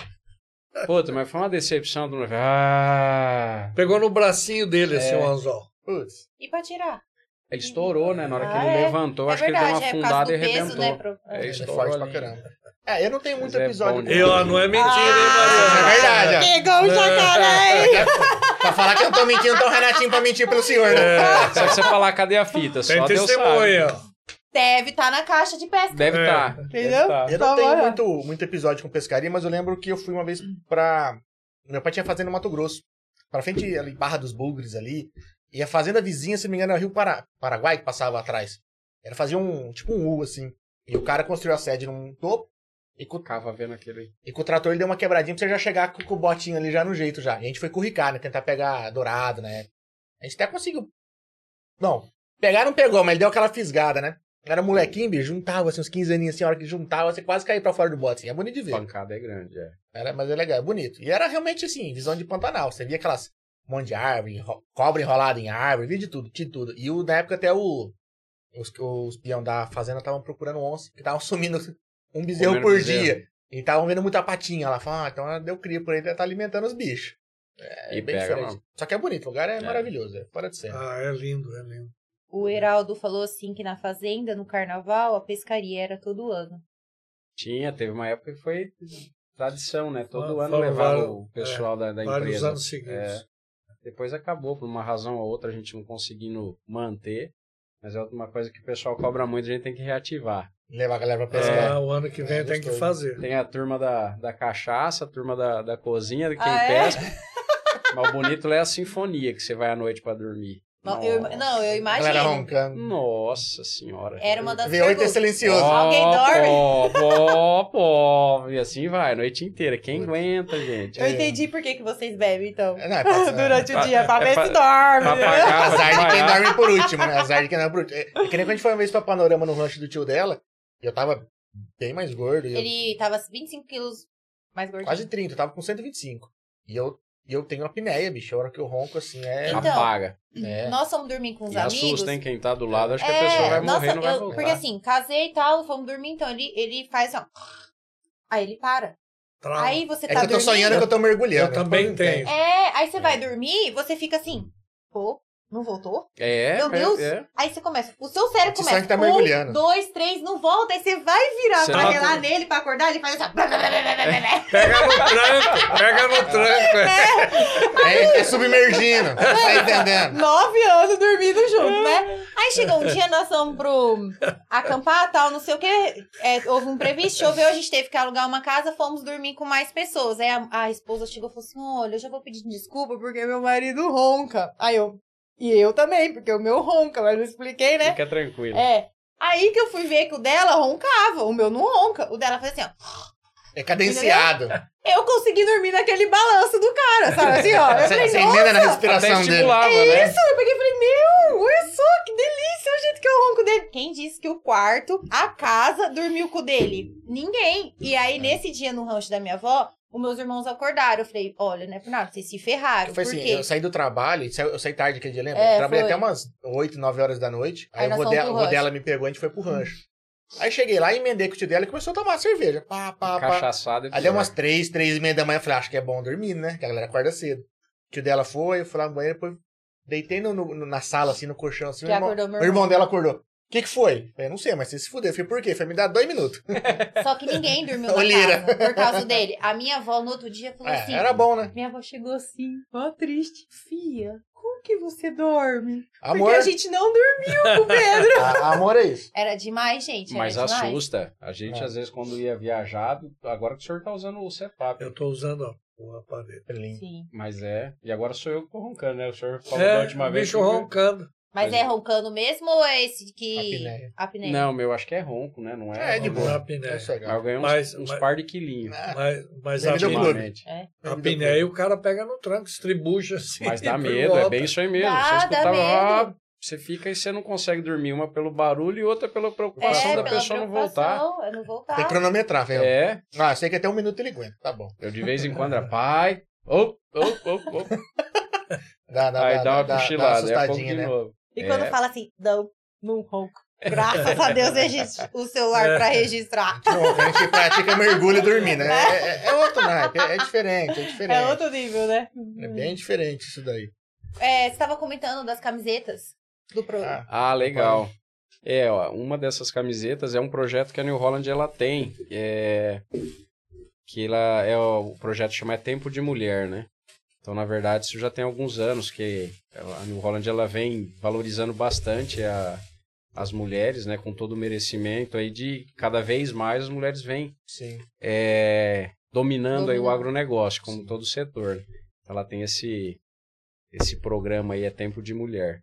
Puta, mas foi uma decepção do. Ah! Pegou no bracinho dele, assim, É. o anzol. Putz. E pra tirar? Ele estourou, né? Na hora que Ah, ele é. levantou, é acho verdade, que ele é deu uma causa afundada e peso, arrebentou. né? Pro... É, Ele é estourou pra caramba. É, eu não tenho muito Mas é episódio. bom com- E ó, não é mentira, hein, Isso é verdade. Pegou o jacaré! pra falar que eu tô mentindo, então o Renatinho pra mentir pelo senhor, né? É, Só que você falar, cadê a fita? tem Só Deus sabe. Deve estar na caixa de pesca. Deve É. estar. Entendeu? Eu Tá não tenho bom. muito, muito episódio com pescaria, mas eu lembro que eu fui uma vez pra. Meu pai tinha fazenda no Mato Grosso. Pra frente ali, Barra dos Bugres ali. E a fazenda vizinha, se não me engano, era Rio Para... Paraguai que passava atrás. Era fazer um. Tipo um U, assim. E o cara construiu a sede num topo. E com, Ficava vendo aquele. e com o trator ele deu uma quebradinha pra você já chegar com, com o botinho ali já no jeito já. E a gente foi curricar, né? Tentar pegar dourado, né? A gente até conseguiu. Não, pegar não pegou, mas ele deu aquela fisgada, né? Era molequinho, bicho, juntava assim, uns 15 aninhos assim, a hora que juntava, você quase caía pra fora do bote. Assim. É bonito de ver. Pancada é grande, é. Era, mas é legal, é bonito. E era realmente assim, visão de Pantanal. Você via aquelas um monte de árvore, enro- cobra enrolada em árvore, via de tudo, de tudo. E o, na época até o, os, os peão da fazenda estavam procurando onça, que estavam *laughs* sumindo um bezerro Comendo por bezerro. dia. E estavam vendo muita patinha lá. Falaram, ah, então ela deu cria por aí, tá alimentando os bichos. É E bem pega diferente. mesmo. Só que é bonito, o lugar é, É. maravilhoso, é fora de cena. Ah, é lindo, é lindo. O Heraldo falou assim que na fazenda, no carnaval, a pescaria era todo ano. Tinha, teve uma época que foi tradição, né? Todo ano levava vários- o pessoal da, da Vários empresa. anos seguidos. É. Depois acabou, por uma razão ou outra, a gente não conseguindo manter. Mas é uma coisa que o pessoal cobra muito, a gente tem que reativar. Levar a galera pra pescar. Ah, o ano que vem É, tem que fazer. Tem a turma da, da cachaça, a turma da, da cozinha, de quem Ah, é? pesca. Mas o bonito lá é a sinfonia, que você vai à noite pra dormir. Não, eu, não, eu galera imagino. roncando. Nossa senhora. Era uma das V8 é silencioso. Alguém dorme? Pó, pó, pó. E assim vai, a noite inteira. Quem aguenta, gente? Eu entendi por que, que vocês bebem, então. É, Não, é pra, *laughs* Durante o pra- dia, pra é ver se dorme. pra pagar. Azar de quem dorme por último, né? Azar de quem dorme por último. É, é que nem quando a gente foi uma vez pra Panorama no rancho do tio dela, e eu tava bem mais gordo. E eu, Ele tava 25 quilos mais gordinho. quase 30, eu tava com 125. E eu, e eu tenho apneia, bicho. A hora que eu ronco, assim, é... Então, Apaga. é. Nós fomos dormir com os E amigos. assusta, hein? Quem tá do lado, acho que É, a pessoa vai nossa, morrer, não vai eu- voltar. Porque assim, casei e tal, fomos dormir, então ele, ele faz assim, ó. Aí ele para. Trava. Aí você É tá que eu tô dormindo. sonhando que eu tô mergulhando. Eu também tô- tenho. É, aí você vai dormir, você fica assim, pô, não voltou? É, Meu é, Deus. é. Aí você começa, o seu cérebro começa, sabe que tá mergulhando. um, dois, três, não volta, aí você vai virar Você pra relar nele, pra acordar, ele faz assim, ó. Pega no tranco, pega no tranco. é. É, é submergindo. Tá entendendo? Nove anos dormindo junto, né? Aí chegou um dia, nós fomos pro acampar tal, não sei o que. houve um previsto, choveu, a gente teve que alugar uma casa, fomos dormir com mais pessoas. Aí a, a esposa chegou e falou assim: Olha, eu já vou pedir desculpa porque meu marido ronca. Aí eu. E eu também, porque o meu ronca, mas não expliquei, né? Fica tranquilo. É. Aí que eu fui ver que o dela roncava, o meu não ronca. O dela faz assim, ó. É cadenciado. Eu consegui dormir naquele balanço do cara, sabe assim, ó. Eu Você, falei, você emenda na respiração dele. estimulava, é né? isso? Eu peguei e falei, meu, olha só, que delícia o jeito que eu ronco dele. Quem disse que o quarto, a casa, dormiu com o dele? Ninguém. E aí, nesse dia no rancho da minha avó, os meus irmãos acordaram. Eu falei, olha, não é por nada, vocês se ferraram. Foi por assim, quê? eu saí do trabalho, eu saí tarde aquele dia, lembra? É, trabalhei foi. até umas 8, 9 horas da noite. Aí, Aí o fomos dela, me pegou, a gente foi pro rancho. Aí cheguei lá, emendei com o tio dela e começou a tomar cerveja. Pá, pá, pá. Cachaçada. é Aí pior. deu umas 3, 3 e meia da manhã, eu falei, acho que é bom dormir, né? Que a galera acorda cedo. O tio dela foi, eu fui lá no banheiro, depois deitei no, no- na sala, assim, no colchão, assim. Meu irmão, meu o irmão dela acordou. O que que foi? Eu não sei, mas você se fudeu. Eu falei, por quê? Falei, me dá dois minutos. *laughs* Só que ninguém dormiu na Olheira. casa por causa dele. A minha avó, no outro dia, falou É, assim... era bom, né? Minha avó chegou assim, ó triste. Fia, como que você dorme? Amor, Porque a gente não dormiu com o Pedro. *laughs* a- amor é isso. Era demais, gente. Era Mas demais. assusta. A gente, É. às vezes, quando ia viajar, agora que o senhor tá usando o CEPAP. Eu tô usando ó, o aparelho. Lindo. Sim. Mas é. E agora sou eu que tô roncando, né? O senhor falou da É, última o vez. bicho que- roncando. Mas Mas- é roncando mesmo ou é esse que. Apneia. Apneia. Não, meu, acho que é ronco, né? Não é? É, de boa. É apneia. Aí eu ganhei uns, Mas- uns mas- par de quilinhos. Mas, mas Nem a apneia. É. a apneia o cara pega no tranco, estribucha assim. Mas dá *laughs* medo, é bem isso aí mesmo. Dá, Você dá escutava, medo. ah, você fica e você não consegue dormir, uma pelo barulho e outra pela preocupação É, da pela pessoa não voltar. preocupação, é não voltar. Tem que cronometrar, velho. É, Ah, sei que até um minuto ele aguenta. Tá bom. eu de vez em quando era pai, op, op, op, op. Dá, dá, aí dá, dá uma dá, dá cochilada, é pouco assustadinha, de né? E quando É. fala assim, não, não ronco. Graças a Deus existe o celular pra registrar. Não, a gente pratica mergulho dormindo. *laughs* né? É, é, é outro naipe, é, é diferente, é diferente. É outro nível, né? É bem diferente isso daí. É, você estava comentando das camisetas do pro... Ah, Ah, legal. É, ó, uma dessas camisetas é um projeto que a New Holland ela tem, é, que ela é o projeto chama é Tempo de Mulher, né? Então, na verdade, isso já tem alguns anos que a New Holland ela vem valorizando bastante a, as mulheres, né, com todo o merecimento aí de cada vez mais as mulheres vêm sim. é, dominando aí o Dominando. agronegócio, como Sim. todo o setor. Ela tem esse, esse programa aí, é Tempo de Mulher.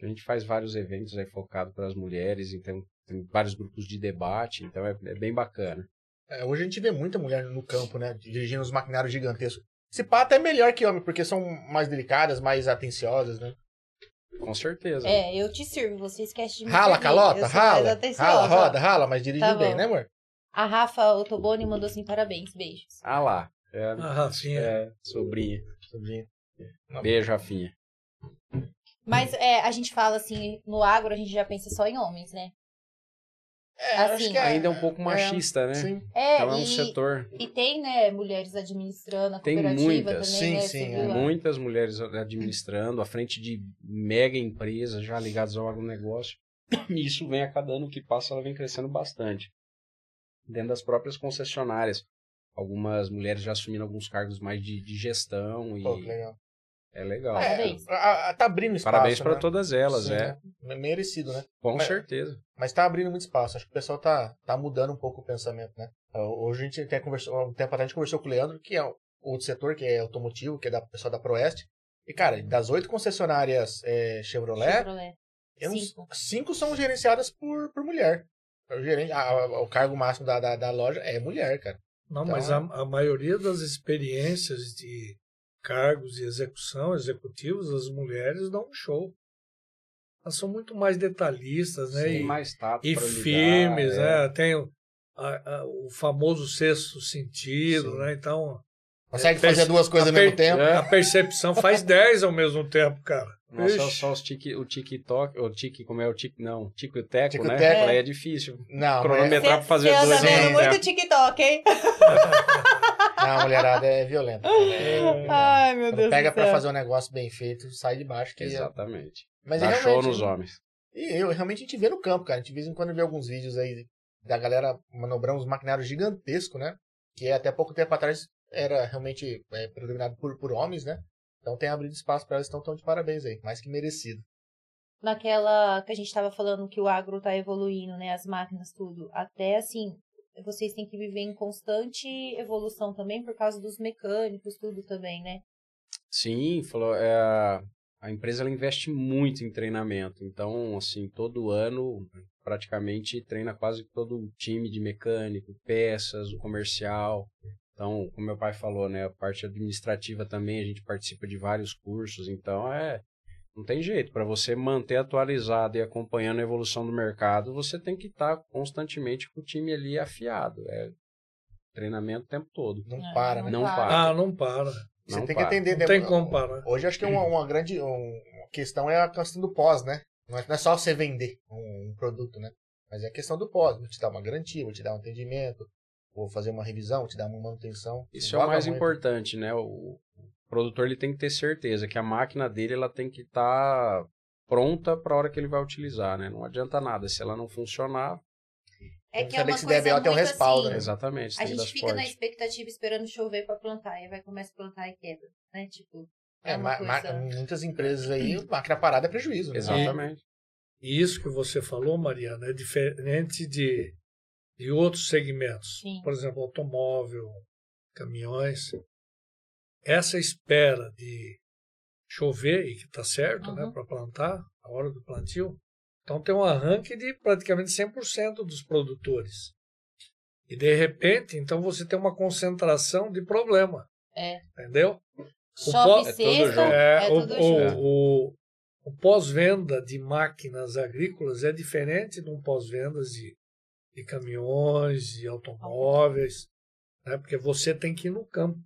A gente faz vários eventos aí focados para as mulheres, então tem vários grupos de debate, então é, é bem bacana. É, hoje a gente vê muita mulher no campo, né? Dirigindo os maquinários gigantescos. Esse pá até é melhor que homem, porque são mais delicadas, mais atenciosas, né? Com certeza. É, eu te sirvo, você esquece de me Rala, servir. calota, rala. Rala, roda, rala, mas dirige Tá bem, né, amor? A Rafa Otoboni mandou assim, parabéns, beijos. Ah lá, é, A Rafinha. é, sobrinha. Sobrinho. Beijo, Rafinha. Mas é, a gente fala assim, no agro a gente já pensa só em homens, né? É, Assim, acho que é, Ainda é um pouco machista, né? Sim. É, Então é um e, setor. e tem, né, mulheres administrando a Tem muitas. também, Sim, né? sim, é. Muitas mulheres administrando, à frente de mega empresas já ligadas ao agronegócio. E isso vem a cada ano que passa, ela vem crescendo bastante. Dentro das próprias concessionárias. Algumas mulheres já assumindo alguns cargos mais de, de gestão e Pô, que legal. É legal. É, Parabéns. a- a- tá abrindo espaço. Parabéns para né? todas elas, Sim, é. né? Merecido, né? Com Mas- certeza. Mas tá abrindo muito espaço. Acho que o pessoal tá, tá mudando um pouco o pensamento, né? Ah, Hoje a gente até conversou, um tempo atrás a gente conversou com o Leandro, que é outro setor, que é automotivo, que é da pessoal da Proeste. E, cara, das oito concessionárias é, Chevrolet, Chevrolet. Cinco. cinco são gerenciadas por, por mulher. O, gerente, a- a- o cargo máximo da, da, da loja é mulher, cara. Não, Então, mas a, a maioria das experiências de cargos de execução, executivos, as mulheres dão um show. Elas são muito mais detalhistas, né? Tem E, mais tato e pra lidar, firmes, é. né? Tem o, a- a- o famoso sexto sentido, Sim. né? Então, Consegue fazer duas coisas ao mesmo tempo. É. a percepção faz *laughs* 10 ao mesmo tempo, cara. Nossa, Ixi. só os tique, o TikTok, o tique, como é o tique, não, tico e teco, Tico e né? teco. Aí é difícil. Não, Cronometrar mulher, pra fazer Você anda dois mesmo muito. TikTok, hein? *laughs* não, a mulherada é violenta. *laughs* É, Ai, meu Quando Deus pega do pra céu. fazer um negócio bem feito, sai de baixo. Que Exatamente. Mas é show realmente- nos homens. E eu, realmente a gente vê no campo, cara. A gente de vez em quando vê alguns vídeos aí da galera manobrando uns maquinários gigantescos, né? Que até pouco tempo atrás era realmente é, predominado por, por homens, né? Então tem abrido espaço para elas, então estão de parabéns aí. Mais que merecido. Naquela que a gente tava falando que o agro tá evoluindo, né? As máquinas, tudo. Até assim, vocês têm que viver em constante evolução também por causa dos mecânicos, tudo também, né? Sim, falou, é, a empresa ela investe muito em treinamento. Então, assim, todo ano praticamente treina quase todo o time de mecânico, peças, o comercial. Então, como meu pai falou, né, a parte administrativa também a gente participa de vários cursos. Então, é não tem jeito para você manter atualizado e acompanhando a evolução do mercado, você tem que estar constantemente com o time ali afiado. É treinamento o tempo todo. Não É, para, né? Não para. Ah, não para. Você Não tem para. que entender. Não né? tem como parar. Hoje acho que é uma, uma grande um- uma questão é a questão do pós, né? Não é, é só você vender um, um produto, né? Mas é a questão do pós. Vou te dar uma garantia, vou te dar um atendimento, vou fazer uma revisão, vou te dar uma manutenção. Isso é o mais muito. importante, né? O produtor ele tem que ter certeza que a máquina dele ela tem que estar pronta para a hora que ele vai utilizar, né? Não adianta nada se ela não funcionar. É Tem que é saber uma que se coisa der BO tem um muito respaldo, assim, né? Exatamente. A gente fica na expectativa esperando chover pra plantar, e vai começa a plantar e quebra, né? Tipo, é, É, uma ma- coisa... ma- muitas empresas aí, *clears throat* máquina parada é prejuízo, né? Exatamente. E isso que você falou, Mariana, é diferente de, de outros segmentos. Sim. Por exemplo, automóvel, caminhões. Essa espera de chover, e que está certo, né, Uhum. para plantar, a hora do plantio, então tem um arranque de praticamente 100% dos produtores. E de repente, então você tem uma concentração de problema. É. Entendeu? Chove po- é tudo sexta, junto. é, o, o- o- o pós-venda de máquinas agrícolas é diferente de um pós-vendas de, de caminhões, de automóveis, né? porque você tem que ir no campo.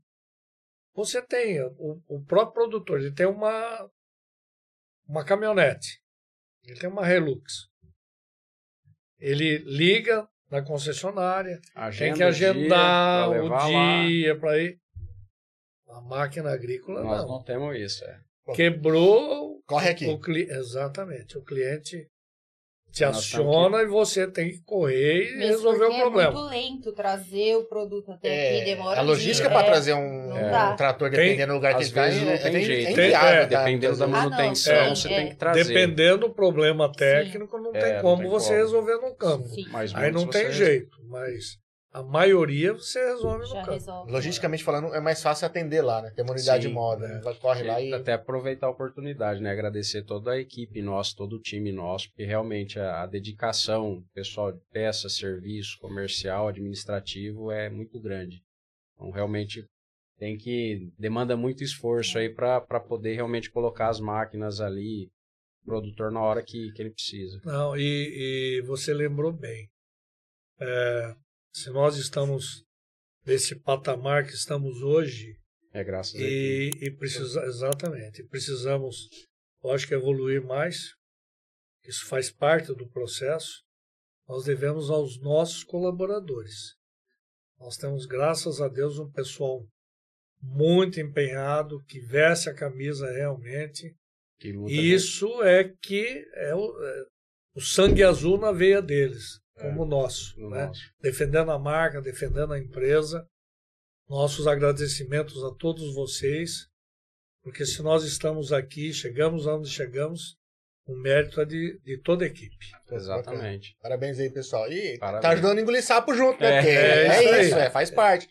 Você tem, o, o próprio produtor, ele tem uma, uma caminhonete, ele tem uma Hilux. Ele liga na concessionária, Agenda tem que agendar o o dia, dia para ir. A máquina agrícola Nós não. não temos isso. É. Quebrou, Corre aqui. o cli... exatamente. O cliente te Nós aciona e você tem que correr e Mesmo resolver o problema. É muito lento trazer o produto até aqui, demora a logística para é. trazer um, não um trator, Tem- dependendo do lugar que tá, vezes não é- tem é- jeito. é Tem- é? Dependendo da Ah, não, manutenção, é, você é. tem que trazer. Dependendo do problema técnico, não É, tem não como tem você como. resolver no campo. Sim, Mas Aí não tem jeito, mas a maioria você resolve no já campo. resolve. Logisticamente falando, é mais fácil atender lá, né? Tem uma unidade Sim, móvel, né? Vai- corre lá e... Até aproveitar a oportunidade, né? Agradecer toda a equipe nossa, todo o time nosso, porque realmente a, a dedicação, pessoal de peça, serviço, comercial, administrativo é muito grande. Então, realmente tem que demanda muito esforço aí para poder realmente colocar as máquinas ali, o produtor na hora que, que ele precisa. Não, e, e você lembrou bem. É, se nós estamos nesse patamar que estamos hoje, É graças a Deus. E, e precisa, exatamente, precisamos, lógico, evoluir mais. Isso faz parte do processo. Nós devemos aos nossos colaboradores. Nós temos, graças a Deus, um pessoal muito empenhado, que veste a camisa realmente. Que luta, E isso é que é o, é o sangue azul na veia deles, como o nosso. né, no né? nosso. defendendo a marca, defendendo a empresa. Nossos agradecimentos a todos vocês, porque se nós estamos aqui, chegamos aonde chegamos, o mérito é de, de toda a equipe. Exatamente. Parabéns aí, pessoal. E Parabéns. tá ajudando a engolir sapo junto, né? É, é é, isso é, faz parte.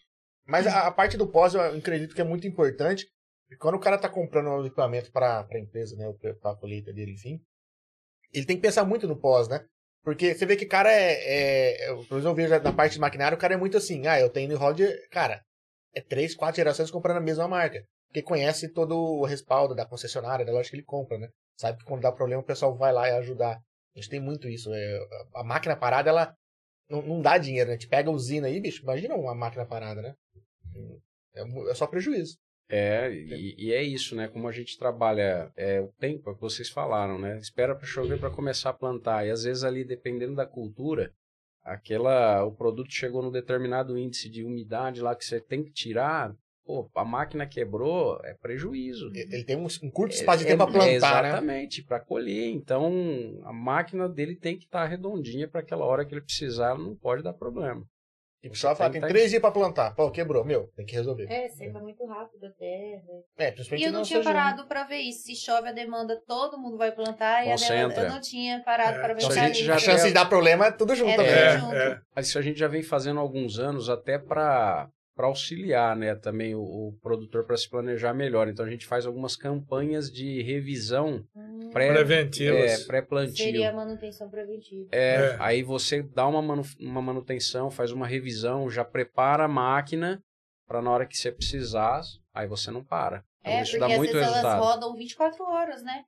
Mas a, a parte do pós, eu acredito que é muito importante. E quando o cara tá comprando um equipamento para a empresa, né? Para a colheita dele, enfim, ele tem que pensar muito no pós, né? Porque você vê que o cara é. é eu, pelo menos eu vejo na parte de maquinário, o cara é muito assim, ah, eu tenho rod. Cara, é três, quatro gerações comprando a mesma marca. Porque conhece todo o respaldo da concessionária, da loja que ele compra, né? Sabe que quando dá problema o pessoal vai lá e ajudar. A gente tem muito isso. é, a máquina parada, ela não, não dá dinheiro, né? A gente pega a usina aí, bicho, imagina uma máquina parada, né? É, é só prejuízo. É, e, e é isso, né? Como a gente trabalha é, o tempo é o que vocês falaram, né? Espera para chover para começar a plantar. E às vezes ali, dependendo da cultura, aquela o produto chegou num determinado índice de umidade lá que você tem que tirar, pô, a máquina quebrou, é prejuízo. Ele tem um, um curto espaço de tempo para é, plantar, né? Exatamente, para colher. Então, a máquina dele tem que estar redondinha para aquela hora que ele precisar, não pode dar problema. E o pessoal fala, tem tá- três dias pra plantar. Pô, quebrou. Meu, tem que resolver. É, seca muito rápido até. né? É, E principalmente eu não no tinha parado pra ver isso. Se chove a demanda, todo mundo vai plantar. E a demanda, Concentra. eu não tinha parado É, pra pensar a gente nisso. já a chance de dar problema é tudo junto É, também. tudo É, junto. é. Mas isso a gente já vem fazendo há alguns anos até para para auxiliar, né, também o, o produtor para se planejar melhor. Então a gente faz algumas campanhas de revisão Hum, pré Preventivas. é, pré-plantio. Seria a manutenção preventiva. É, É. aí você dá uma, manu- uma manutenção, faz uma revisão, já prepara a máquina para na hora que você precisar, aí você não para. Então É, isso porque dá às muito vezes resultado. elas rodam 24 horas, né?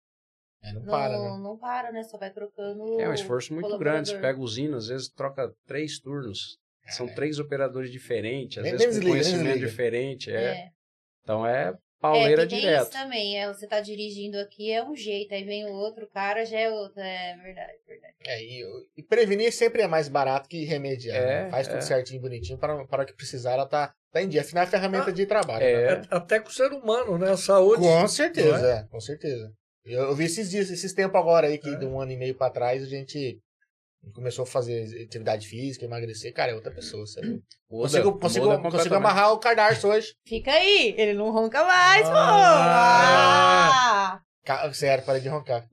É, não Não para, né? não para, né? Só vai trocando. É um esforço muito grande. Você pega usina, às vezes troca três turnos. São três operadores diferentes, às Nem- vezes nem com desliga, conhecimento diferente. É. É. Então é É, pauleira tem direto. isso também. É, você tá dirigindo aqui é um jeito, aí vem o outro cara, já é outro. É verdade, verdade. É, e, e prevenir sempre é mais barato que remediar. É, né? Faz tudo é. certinho, bonitinho, para, para o que precisar, ela tá, tá em dia. Afinal, é ferramenta de trabalho. é. né? É, Até com o ser humano, né? A saúde. Com certeza, é? com certeza. Eu, eu vi esses dias, esses tempos agora aí, que É. de um ano e meio pra trás, a gente começou a fazer atividade física, emagrecer. Cara, é outra pessoa, sabe? Muda, Consigo, consigo, muda consigo amarrar o cadarço hoje. Fica aí, ele não ronca mais, pô! Ah. Ah! Sério, parei de roncar.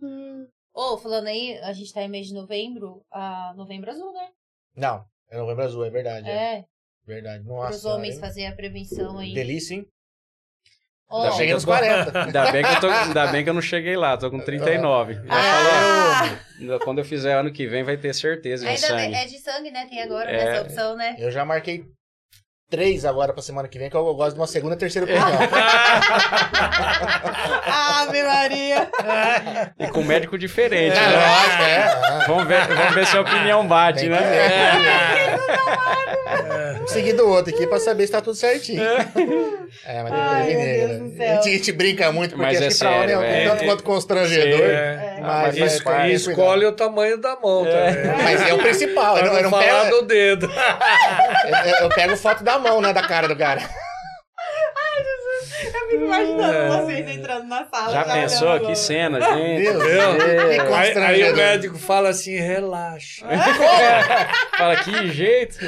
Ô, falando aí, a gente tá em mês de novembro, a novembro azul, né? Não, é novembro azul, é verdade. É, É, verdade. para Nossa. os homens hein? fazer a prevenção aí. Delícia, hein? Já cheguei nos 40. Ainda bem, que eu tô, ainda bem que eu não cheguei lá, tô com 39. Já Ah! falou, quando eu fizer ano que vem vai ter certeza de Ainda bem, sangue. é de sangue, né? Tem agora É. nessa opção, né? Eu já marquei três agora pra semana que vem, que eu gosto de uma segunda, terceira opinião. *laughs* Ave Maria! E com médico diferente, É, né? lógico, é. Vamos ver, vamos ver se a opinião bate, Tem né? que Um seguido do outro aqui pra saber se tá tudo certinho. É, *laughs* mas Ai, tem que ver. céu. A gente, brinca muito, porque Mas acho é que pra homem é um sério, é. tanto quanto constrangedor. É. Mas, mas, es- mas- e escolhe o tamanho da mão também. Mas é o principal. Eu não, eu não falar pego, do dedo. *laughs* eu, eu pego foto da mão, né? Da cara do cara. Eu fico imaginando É. vocês entrando na sala. Já pensou? olhando. Que cena, gente. Deus, Meu. que Aí, aí o médico fala assim, relaxa. *laughs* Fala, que jeito.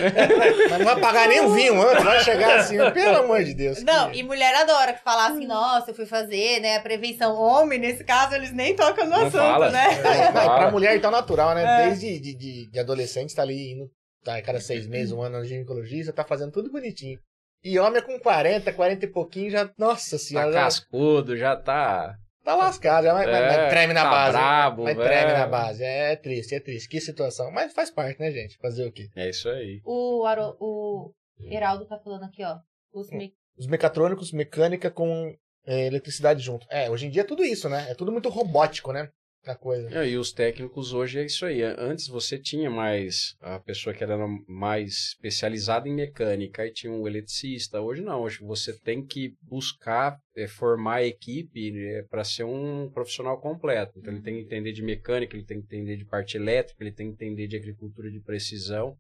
Mas não vai pagar nem o vinho antes, vai chegar assim, *laughs* pelo amor de Deus. Não, e mulher adora que falar assim, nossa, eu fui fazer, né, a prevenção. Homem, nesse caso, eles nem tocam no Não assunto, fala. né? Mas Fala. pra mulher então natural, né? É. Desde de, de, de adolescente, tá ali indo, tá, a cada seis meses, um ano no ginecologista, tá fazendo tudo bonitinho. E homem é com 40, 40 e pouquinho, já, nossa Tá senhora, já cascudo, já tá. tá lascado, já vai, É, treme na tá base. brabo, vai velho. treme na base. É, triste, é triste. Que situação. Mas faz parte, né, gente? Fazer o quê? É isso aí. O, Aro, o Heraldo tá falando aqui, ó. Os me- Os mecatrônicos, mecânica com é, eletricidade junto. É, hoje em dia é tudo isso, né? É tudo muito robótico, né? A coisa. É, E os técnicos hoje é isso aí. Antes você tinha mais a pessoa que era mais especializada em mecânica e tinha um eletricista. Hoje não. Hoje você tem que buscar é, formar a equipe para ser um profissional completo. Então ele tem que entender de mecânica, ele tem que entender de parte elétrica, ele tem que entender de agricultura de precisão.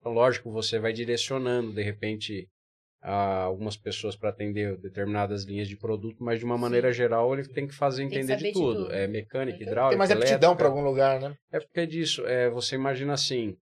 Então, lógico, você vai direcionando, de repente, algumas pessoas para atender determinadas linhas de produto, mas de uma maneira geral ele tem que fazer Tem que entender de saber de tudo. tudo. É mecânica, Tem hidráulica, Tem mais aptidão pra algum lugar, né? É porque é disso. É, você imagina assim,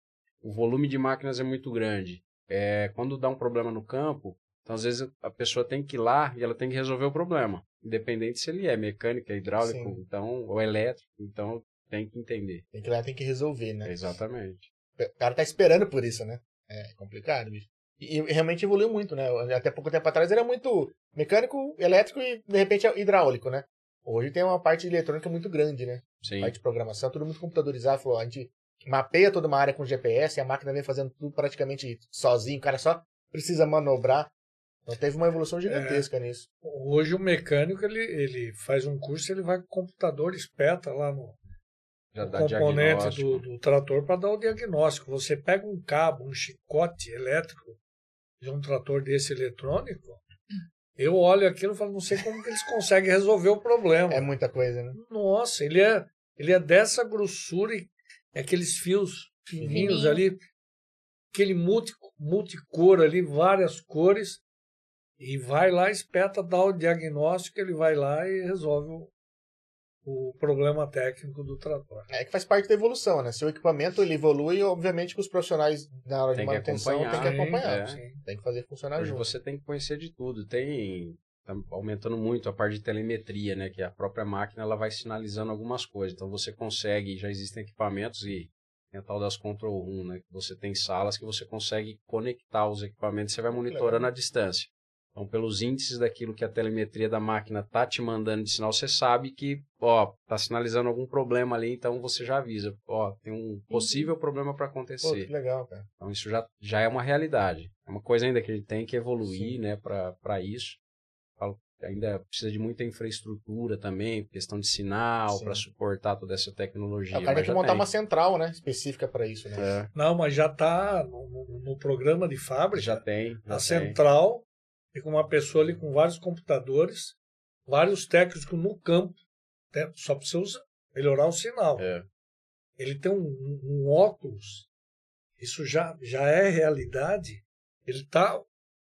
o volume de máquinas é muito grande. É, quando dá um problema no campo, então às vezes a pessoa tem que ir lá e ela tem que resolver o problema. Independente se ele é mecânica, hidráulico, Sim. então, ou elétrico, então tem que entender. Tem que ir lá, tem que resolver, né? Exatamente. O cara tá esperando por isso, né? É complicado, bicho. E, realmente evoluiu muito, né? Até pouco tempo atrás era muito mecânico, elétrico e, de repente, hidráulico, né? Hoje tem uma parte de eletrônica muito grande, né? Sim. Parte de programação, tudo muito computadorizado. Falou, a gente mapeia toda uma área com GPS e a máquina vem fazendo tudo praticamente sozinho. O cara só precisa manobrar. Então teve uma evolução gigantesca nisso. Hoje o mecânico, ele, ele faz um curso, ele vai com o computador, espeta lá no, Já o dá componente do, do trator para dar o diagnóstico. Você pega um cabo, um chicote elétrico de um trator desse eletrônico, eu olho aquilo e falo, não sei como que eles conseguem resolver o problema. É muita coisa, né? Nossa, ele é, ele é dessa grossura e é aqueles fios fininhos Fininho. ali, aquele multi, multicor ali, várias cores, e vai lá, espeta, dá o diagnóstico, ele vai lá e resolve o, o problema técnico do trator. É que faz parte da evolução, né? Se o equipamento ele evolui, obviamente que os profissionais na hora de Tem que manutenção têm que acompanhar, é. Sim. Tem que fazer funcionar Hoje junto. você tem que conhecer de tudo. Tem tá aumentando muito a parte de telemetria, né? Que a própria máquina ela vai sinalizando algumas coisas. Então você consegue, já existem equipamentos e tem a tal das control room, né? Que você tem salas que você consegue conectar os equipamentos, você vai monitorando a distância. Então, pelos índices daquilo que a telemetria da máquina tá te mandando de sinal, você sabe que, ó, tá sinalizando algum problema ali, então você já avisa, ó, tem um possível problema para Pô, acontecer. que legal, cara. Então isso já, já é uma realidade. É uma coisa ainda que a gente tem que evoluir, né, para isso. Falo que ainda precisa de muita infraestrutura também, questão de sinal, para suportar toda essa tecnologia. É, o cara tem que montar tem. uma central, né? Específica para isso, né? É, Não, mas já está no, no- no programa de fábrica, já tem. Já a tem. central, fica uma pessoa ali com vários computadores, vários técnicos no campo, né, só para você usar, melhorar o sinal. É. Ele tem um, um- óculos, isso já, já é realidade. Ele tá,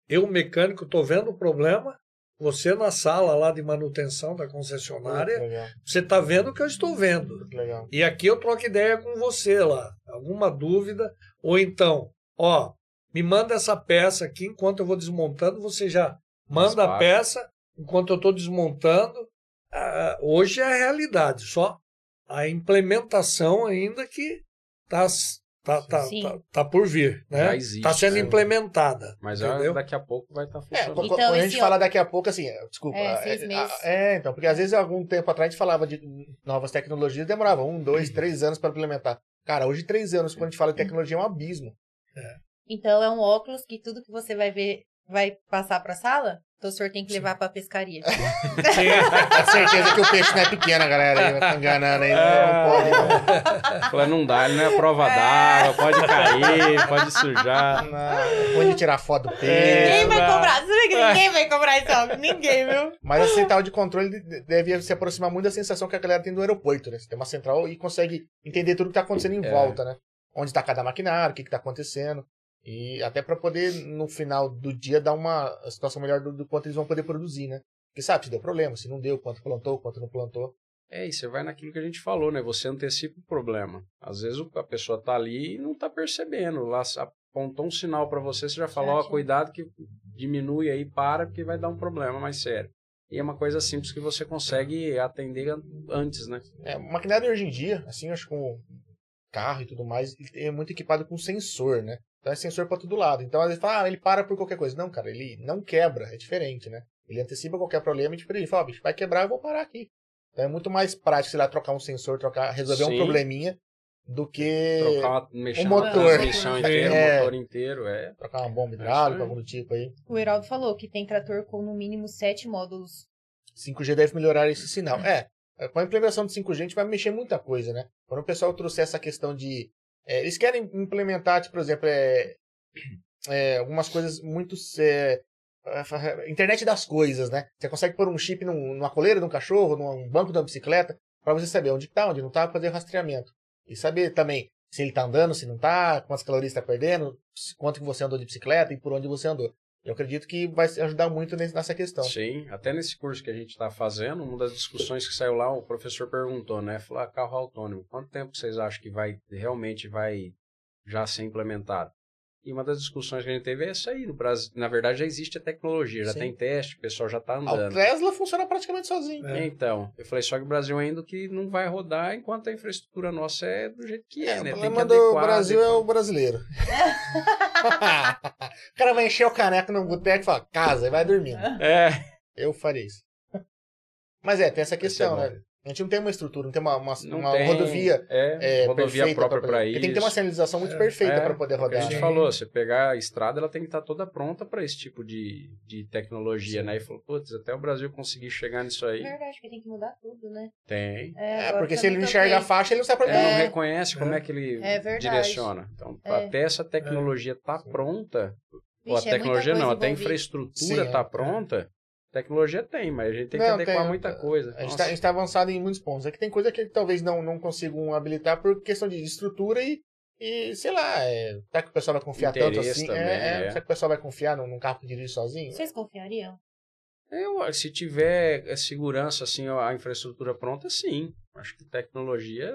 eu mecânico estou vendo o problema, você na sala lá de manutenção da concessionária, legal, você está vendo o que eu estou vendo. legal. E aqui eu troco ideia com você lá. Alguma dúvida? Ou então, ó, me manda essa peça aqui enquanto eu vou desmontando, você já manda a peça enquanto eu estou desmontando. Ah, hoje é a realidade, só a implementação ainda que está tá, tá, tá, tá por vir, Já né? existe, Está sendo né? implementada. Mas entendeu? daqui a pouco vai estar É, funcionando. quando Então, quando a gente fala daqui a pouco, assim, é, desculpa. É, seis é, meses. É, então, porque às vezes, algum tempo atrás, a gente falava de novas tecnologias, demorava um, dois, três anos para implementar. Cara, hoje, três anos, quando a gente fala de tecnologia, é um abismo. É. Então é um óculos que tudo que você vai ver vai passar pra sala, então o senhor tem que levar pra pescaria. *laughs* Tenho certeza que o peixe não é pequeno, galera. Tá enganando aí. Não pode, não. Fala, não dá, ele não é prova d'água, pode cair, pode sujar. Não, Pode tirar foto do peixe. Ninguém vai não. comprar. Você vê que ninguém vai comprar esse óculos? Ninguém, viu? Mas a central de controle de- deve se aproximar muito da sensação que a galera tem do aeroporto, né? Você tem uma central e consegue entender tudo que tá acontecendo em É. volta, né? Onde tá cada maquinário, o que que tá acontecendo. E até pra poder, no final do dia, dar uma situação melhor do, do quanto eles vão poder produzir, né? Porque sabe se deu problema, se não deu, quanto plantou, quanto não plantou. É, e você vai naquilo que a gente falou, né? Você antecipa o problema. Às vezes a pessoa tá ali e não tá percebendo. Lá apontou um sinal para você, você já falou, ó, Certinho. cuidado que diminui aí, para, porque vai dar um problema mais sério. E é uma coisa simples que você consegue atender an- antes, né? É, o maquinário hoje em dia, assim, acho que com carro e tudo mais, ele é muito equipado com sensor, né? Então é sensor pra todo lado. Então às vezes fala, ah, ele para por qualquer coisa. Não, cara, ele não quebra, é diferente, né? Ele antecipa qualquer problema e tipo, ele fala, ó, bicho, vai quebrar, eu vou parar aqui. Então é muito mais prático, sei lá, trocar um sensor, trocar, resolver um Sim. probleminha do que Trocar uma, mexer o na motor. inteira, É. o motor inteiro, é. trocar uma bomba isso hidráulica, algum do tipo aí. O Heraldo falou que tem trator com no mínimo sete módulos. 5G deve melhorar esse sinal. É, com a implementação do 5G a gente vai mexer muita coisa, né? Quando o pessoal trouxer essa questão de. É, eles querem implementar, tipo, por exemplo, é, *clears throat* é, algumas coisas muito. é, é, internet das coisas, né? Você consegue pôr um chip num- numa coleira de um cachorro, num banco de uma bicicleta, para você saber onde tá, onde não tá, fazer rastreamento. E saber também se ele tá andando, se não tá, quantas calorias está perdendo, quanto que você andou de bicicleta e por onde você andou. Eu acredito que vai ajudar muito nessa questão. Sim, até nesse curso que a gente está fazendo, uma das discussões que saiu lá, o professor perguntou, né? Falou, ah, carro autônomo, quanto tempo vocês acham que vai realmente vai já ser implementado? E uma das discussões que a gente teve é essa aí. No Brasil, na verdade, já existe a tecnologia, já Sim. tem teste, o pessoal já está Ah, O andando. Tesla funciona praticamente sozinho. É. Então, eu falei, só que o Brasil ainda que não vai rodar enquanto a infraestrutura nossa é do jeito que é, É, né? o Tem que problema do adequar, Brasil é o brasileiro. *laughs* o cara vai encher o caneco no boteco e fala, casa, e vai dormindo. É, Eu faria isso. Mas é, tem essa questão, Vai ser né? A gente não tem uma estrutura, não tem uma, uma, não uma tem, rodovia é, é, rodovia perfeita própria para isso. Tem que ter uma sinalização muito É, perfeita É, para poder é o que a rodar. gente Sim. falou, você pegar a estrada, ela tem que estar toda pronta para esse tipo de, de tecnologia, né? E falou, putz, até o Brasil conseguir chegar nisso aí, Verdade, que tem que mudar tudo, né? tem. É, agora porque tá se ele não enxerga a faixa, ele não sabe pra Ele não reconhece como É. é que ele É direciona. Então, É. até essa tecnologia tá Sim. pronta, ou a é tecnologia não, até a infraestrutura Sim, tá é. pronta, tecnologia tem, mas a gente tem que Não, adequar tem, muita coisa. A gente, Nossa, tá, avançado em muitos pontos. Aqui tem coisa que talvez não, não consigam habilitar por questão de estrutura e, e sei lá, é, será que o pessoal vai confiar tanto Interesse assim? também, é, é, é. Será que o pessoal vai confiar num, num carro que dirige sozinho? Vocês confiariam? Eu, se tiver é, segurança, assim, a infraestrutura pronta, sim. Acho que tecnologia.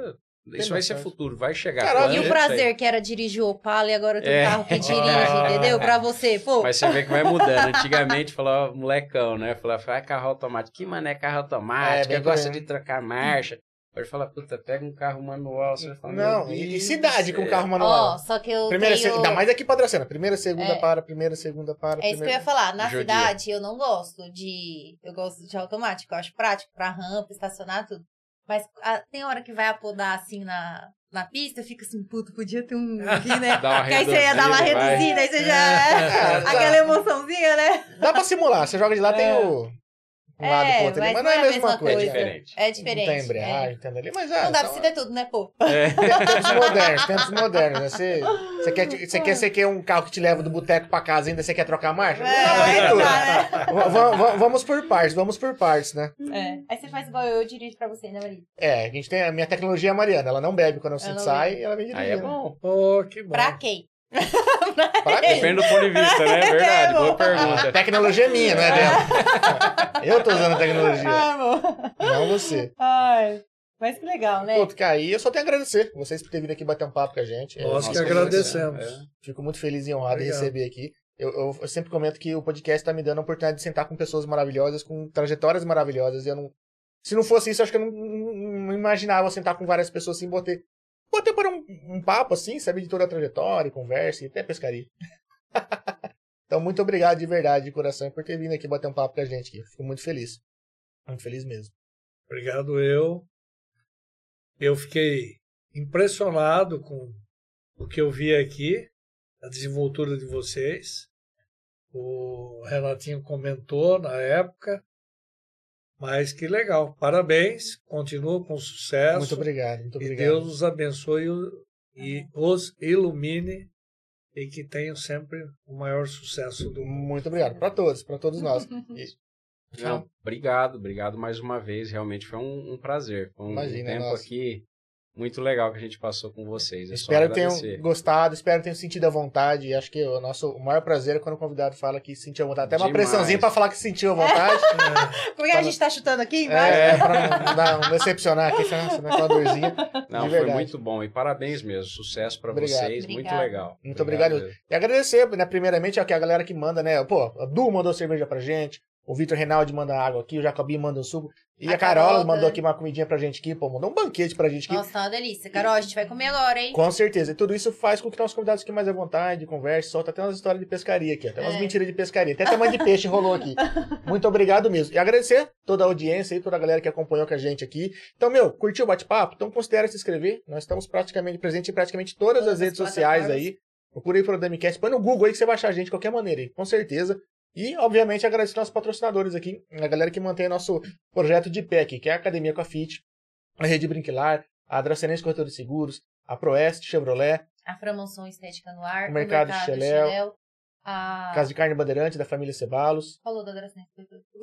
Isso vai ser futuro, vai chegar. Caralho, E o prazer que era dirigir o Opala e agora tem um É. carro que dirige, Ah. *laughs* entendeu? Pra você, pô. Mas você vê que vai mudando. Antigamente falava molecão, né? Falava, ah, carro automático. Que mané carro automático? É, eu bem gosto mesmo. de trocar marcha. Hoje fala, puta, pega um carro manual. Você fala, Não, e, Deus cidade com céu. carro manual. Ó, só que eu Primeira, tenho... se- ainda mais aqui pra Dracena. Primeira, segunda É. para, primeira, segunda para. É isso que eu primeira... ia falar. Na Judia. cidade, eu não gosto de... Eu gosto de automático. Eu acho prático pra rampa, estacionar, tudo. Mas ah, tem hora que vai apodar, assim, na, na pista, eu fico assim, puto, podia ter um aqui, né? *laughs* Dá uma Que aí você ia dar uma reduzida, vai. aí você já... É, *laughs* Aquela emoçãozinha, né? Dá pra simular. Você joga de lá, tem É. o. Um lado É, pro outro ali. mas Mas não é a mesma coisa. É né? diferente. É diferente. Não tem embreagem, tem ali. Mas ah, Não dá pra se ter tudo, né, pô? É. *laughs* tempos *laughs* modernos, tempos modernos, né? Você, você, quer, você, quer, você quer um carro que te leva do boteco pra casa ainda você quer trocar a marcha? Não É, ter não tudo. dá, né? Va- va- va- Vamos por partes, vamos por partes, né? É. Aí você faz igual eu, eu dirijo pra você, né, Maria? É, a gente tem a minha tecnologia é a Mariana, ela não bebe quando não sai, ela vem dirigindo. Aí é bom. Oh, que bom. Pra quem? Depende do ponto de vista, né? *laughs* Verdade, É, boa bom. A pergunta. tecnologia é minha, não é dela. *laughs* Eu tô usando a tecnologia, amor. não você. Ai. Mas que legal, né? Pô, Caí, eu só tenho a agradecer vocês por terem vindo aqui bater um papo com a gente. É, Nós Nossa, que agradecemos. É. Fico muito feliz e honrado em Obrigado. receber aqui. Eu, eu- eu sempre comento que o podcast está me dando a oportunidade de sentar com pessoas maravilhosas, com trajetórias maravilhosas. E eu não, se não fosse isso, eu acho que eu não, não- não imaginava sentar com várias pessoas assim, bater para um, um papo assim, saber de toda a trajetória, conversa e até pescaria. *laughs* então, muito obrigado de verdade, de coração, por ter vindo aqui bater um papo com a gente. Aqui. Fico muito feliz. Muito feliz mesmo. Obrigado eu. Eu fiquei impressionado com o que eu vi aqui. a desenvoltura de vocês. O Renatinho comentou na época. Mas que legal. Parabéns. Continua com sucesso. Muito obrigado, muito E obrigado. Deus os abençoe e os ilumine e que tenham sempre o maior sucesso do mundo. Muito obrigado. Para todos, para todos nós. Isso. *laughs* Não, obrigado, obrigado mais uma vez. Realmente foi um, um prazer. Foi um, Imagina, tempo nossa. aqui muito legal que a gente passou com vocês. É Espero que tenham gostado, espero que tenham sentido a vontade. E acho que o nosso o maior prazer é quando o convidado fala que sentiu a vontade. Até uma Demais. pressãozinha para falar que sentiu a vontade. *laughs* Porque a gente tá chutando aqui embaixo. é, para não, não decepcionar aqui, nossa, né, com a dorzinha. Não, foi muito bom. E parabéns mesmo. Sucesso para Obrigado. vocês. Muito Obrigada. legal. Muito obrigado. mesmo. E agradecer, né, primeiramente, a que a galera que manda, né? Pô, a Du mandou cerveja pra gente, o Vitor Reinaldi manda água aqui, o Jacobinho manda um suco. E a, A Carola Carol mandou aqui uma comidinha pra gente aqui, pô, mandou um banquete pra gente aqui. Nossa, tá uma delícia. Carol, a gente vai comer agora, hein? Com certeza. E tudo isso faz com que nossos convidados fiquem mais à vontade, converse, solta até umas histórias de pescaria aqui, até umas É. mentiras de pescaria. Até tamanho de peixe rolou aqui. *laughs* Muito obrigado mesmo. E agradecer toda a audiência e toda a galera que acompanhou com a gente aqui. Então, meu, curtiu o bate-papo? Então considere se inscrever. Nós estamos praticamente presentes em praticamente todas, Todas as redes as sociais aí. Procura aí pro Damicast. Põe no Google aí que você vai achar a gente de qualquer maneira aí, com certeza. E, obviamente, agradecer nossos patrocinadores aqui, a galera que mantém nosso projeto de aqui, que é a Academia com a Fit, a Rede Brinquilar, a Dracenense Corretora de Seguros, a Proeste Chevrolet, A Framonção Estética no Ar. O Mercado Xeléu. A... Casa de Carne Bandeirante, da família Cebalos. Falou da Dracena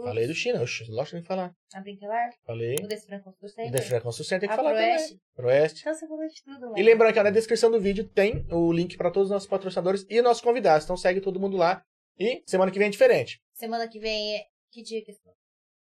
Falei do China, lógico que falar. A Brinquelar. Falei. O Desfran Construção E Center. da Freca Construção tem que A falar Proeste. também. Proeste. Então você falou de tudo lá. E lembrando que na descrição do vídeo tem o link para todos os nossos patrocinadores e nossos convidados. Então segue todo mundo lá. E semana que vem é diferente. Semana que vem é... Que dia que é?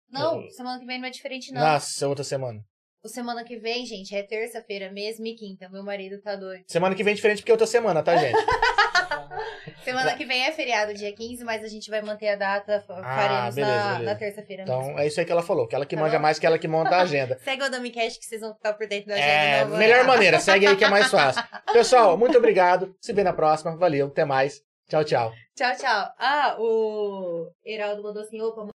Não, semana que vem não é diferente, não. Nossa, outra semana. O semana que vem, gente, é terça-feira mesmo e quinta. Meu marido tá doido. Semana que vem é diferente porque é outra semana, tá, gente? *laughs* Semana que vem é feriado, dia 15, mas a gente vai manter a data. Ah, Faremos beleza, na, na terça-feira mesmo. Então é isso aí que ela falou. Que ela que Tá manja bom? mais que ela que monta a agenda. *laughs* Segue o Damicast que vocês vão ficar por dentro da agenda. É, melhor maneira. Segue aí que é mais *laughs* fácil. Pessoal, muito obrigado. Se vê na próxima. Valeu. Até mais. Tchau, tchau. Tchau, tchau. Ah, o Heraldo mandou assim, opa,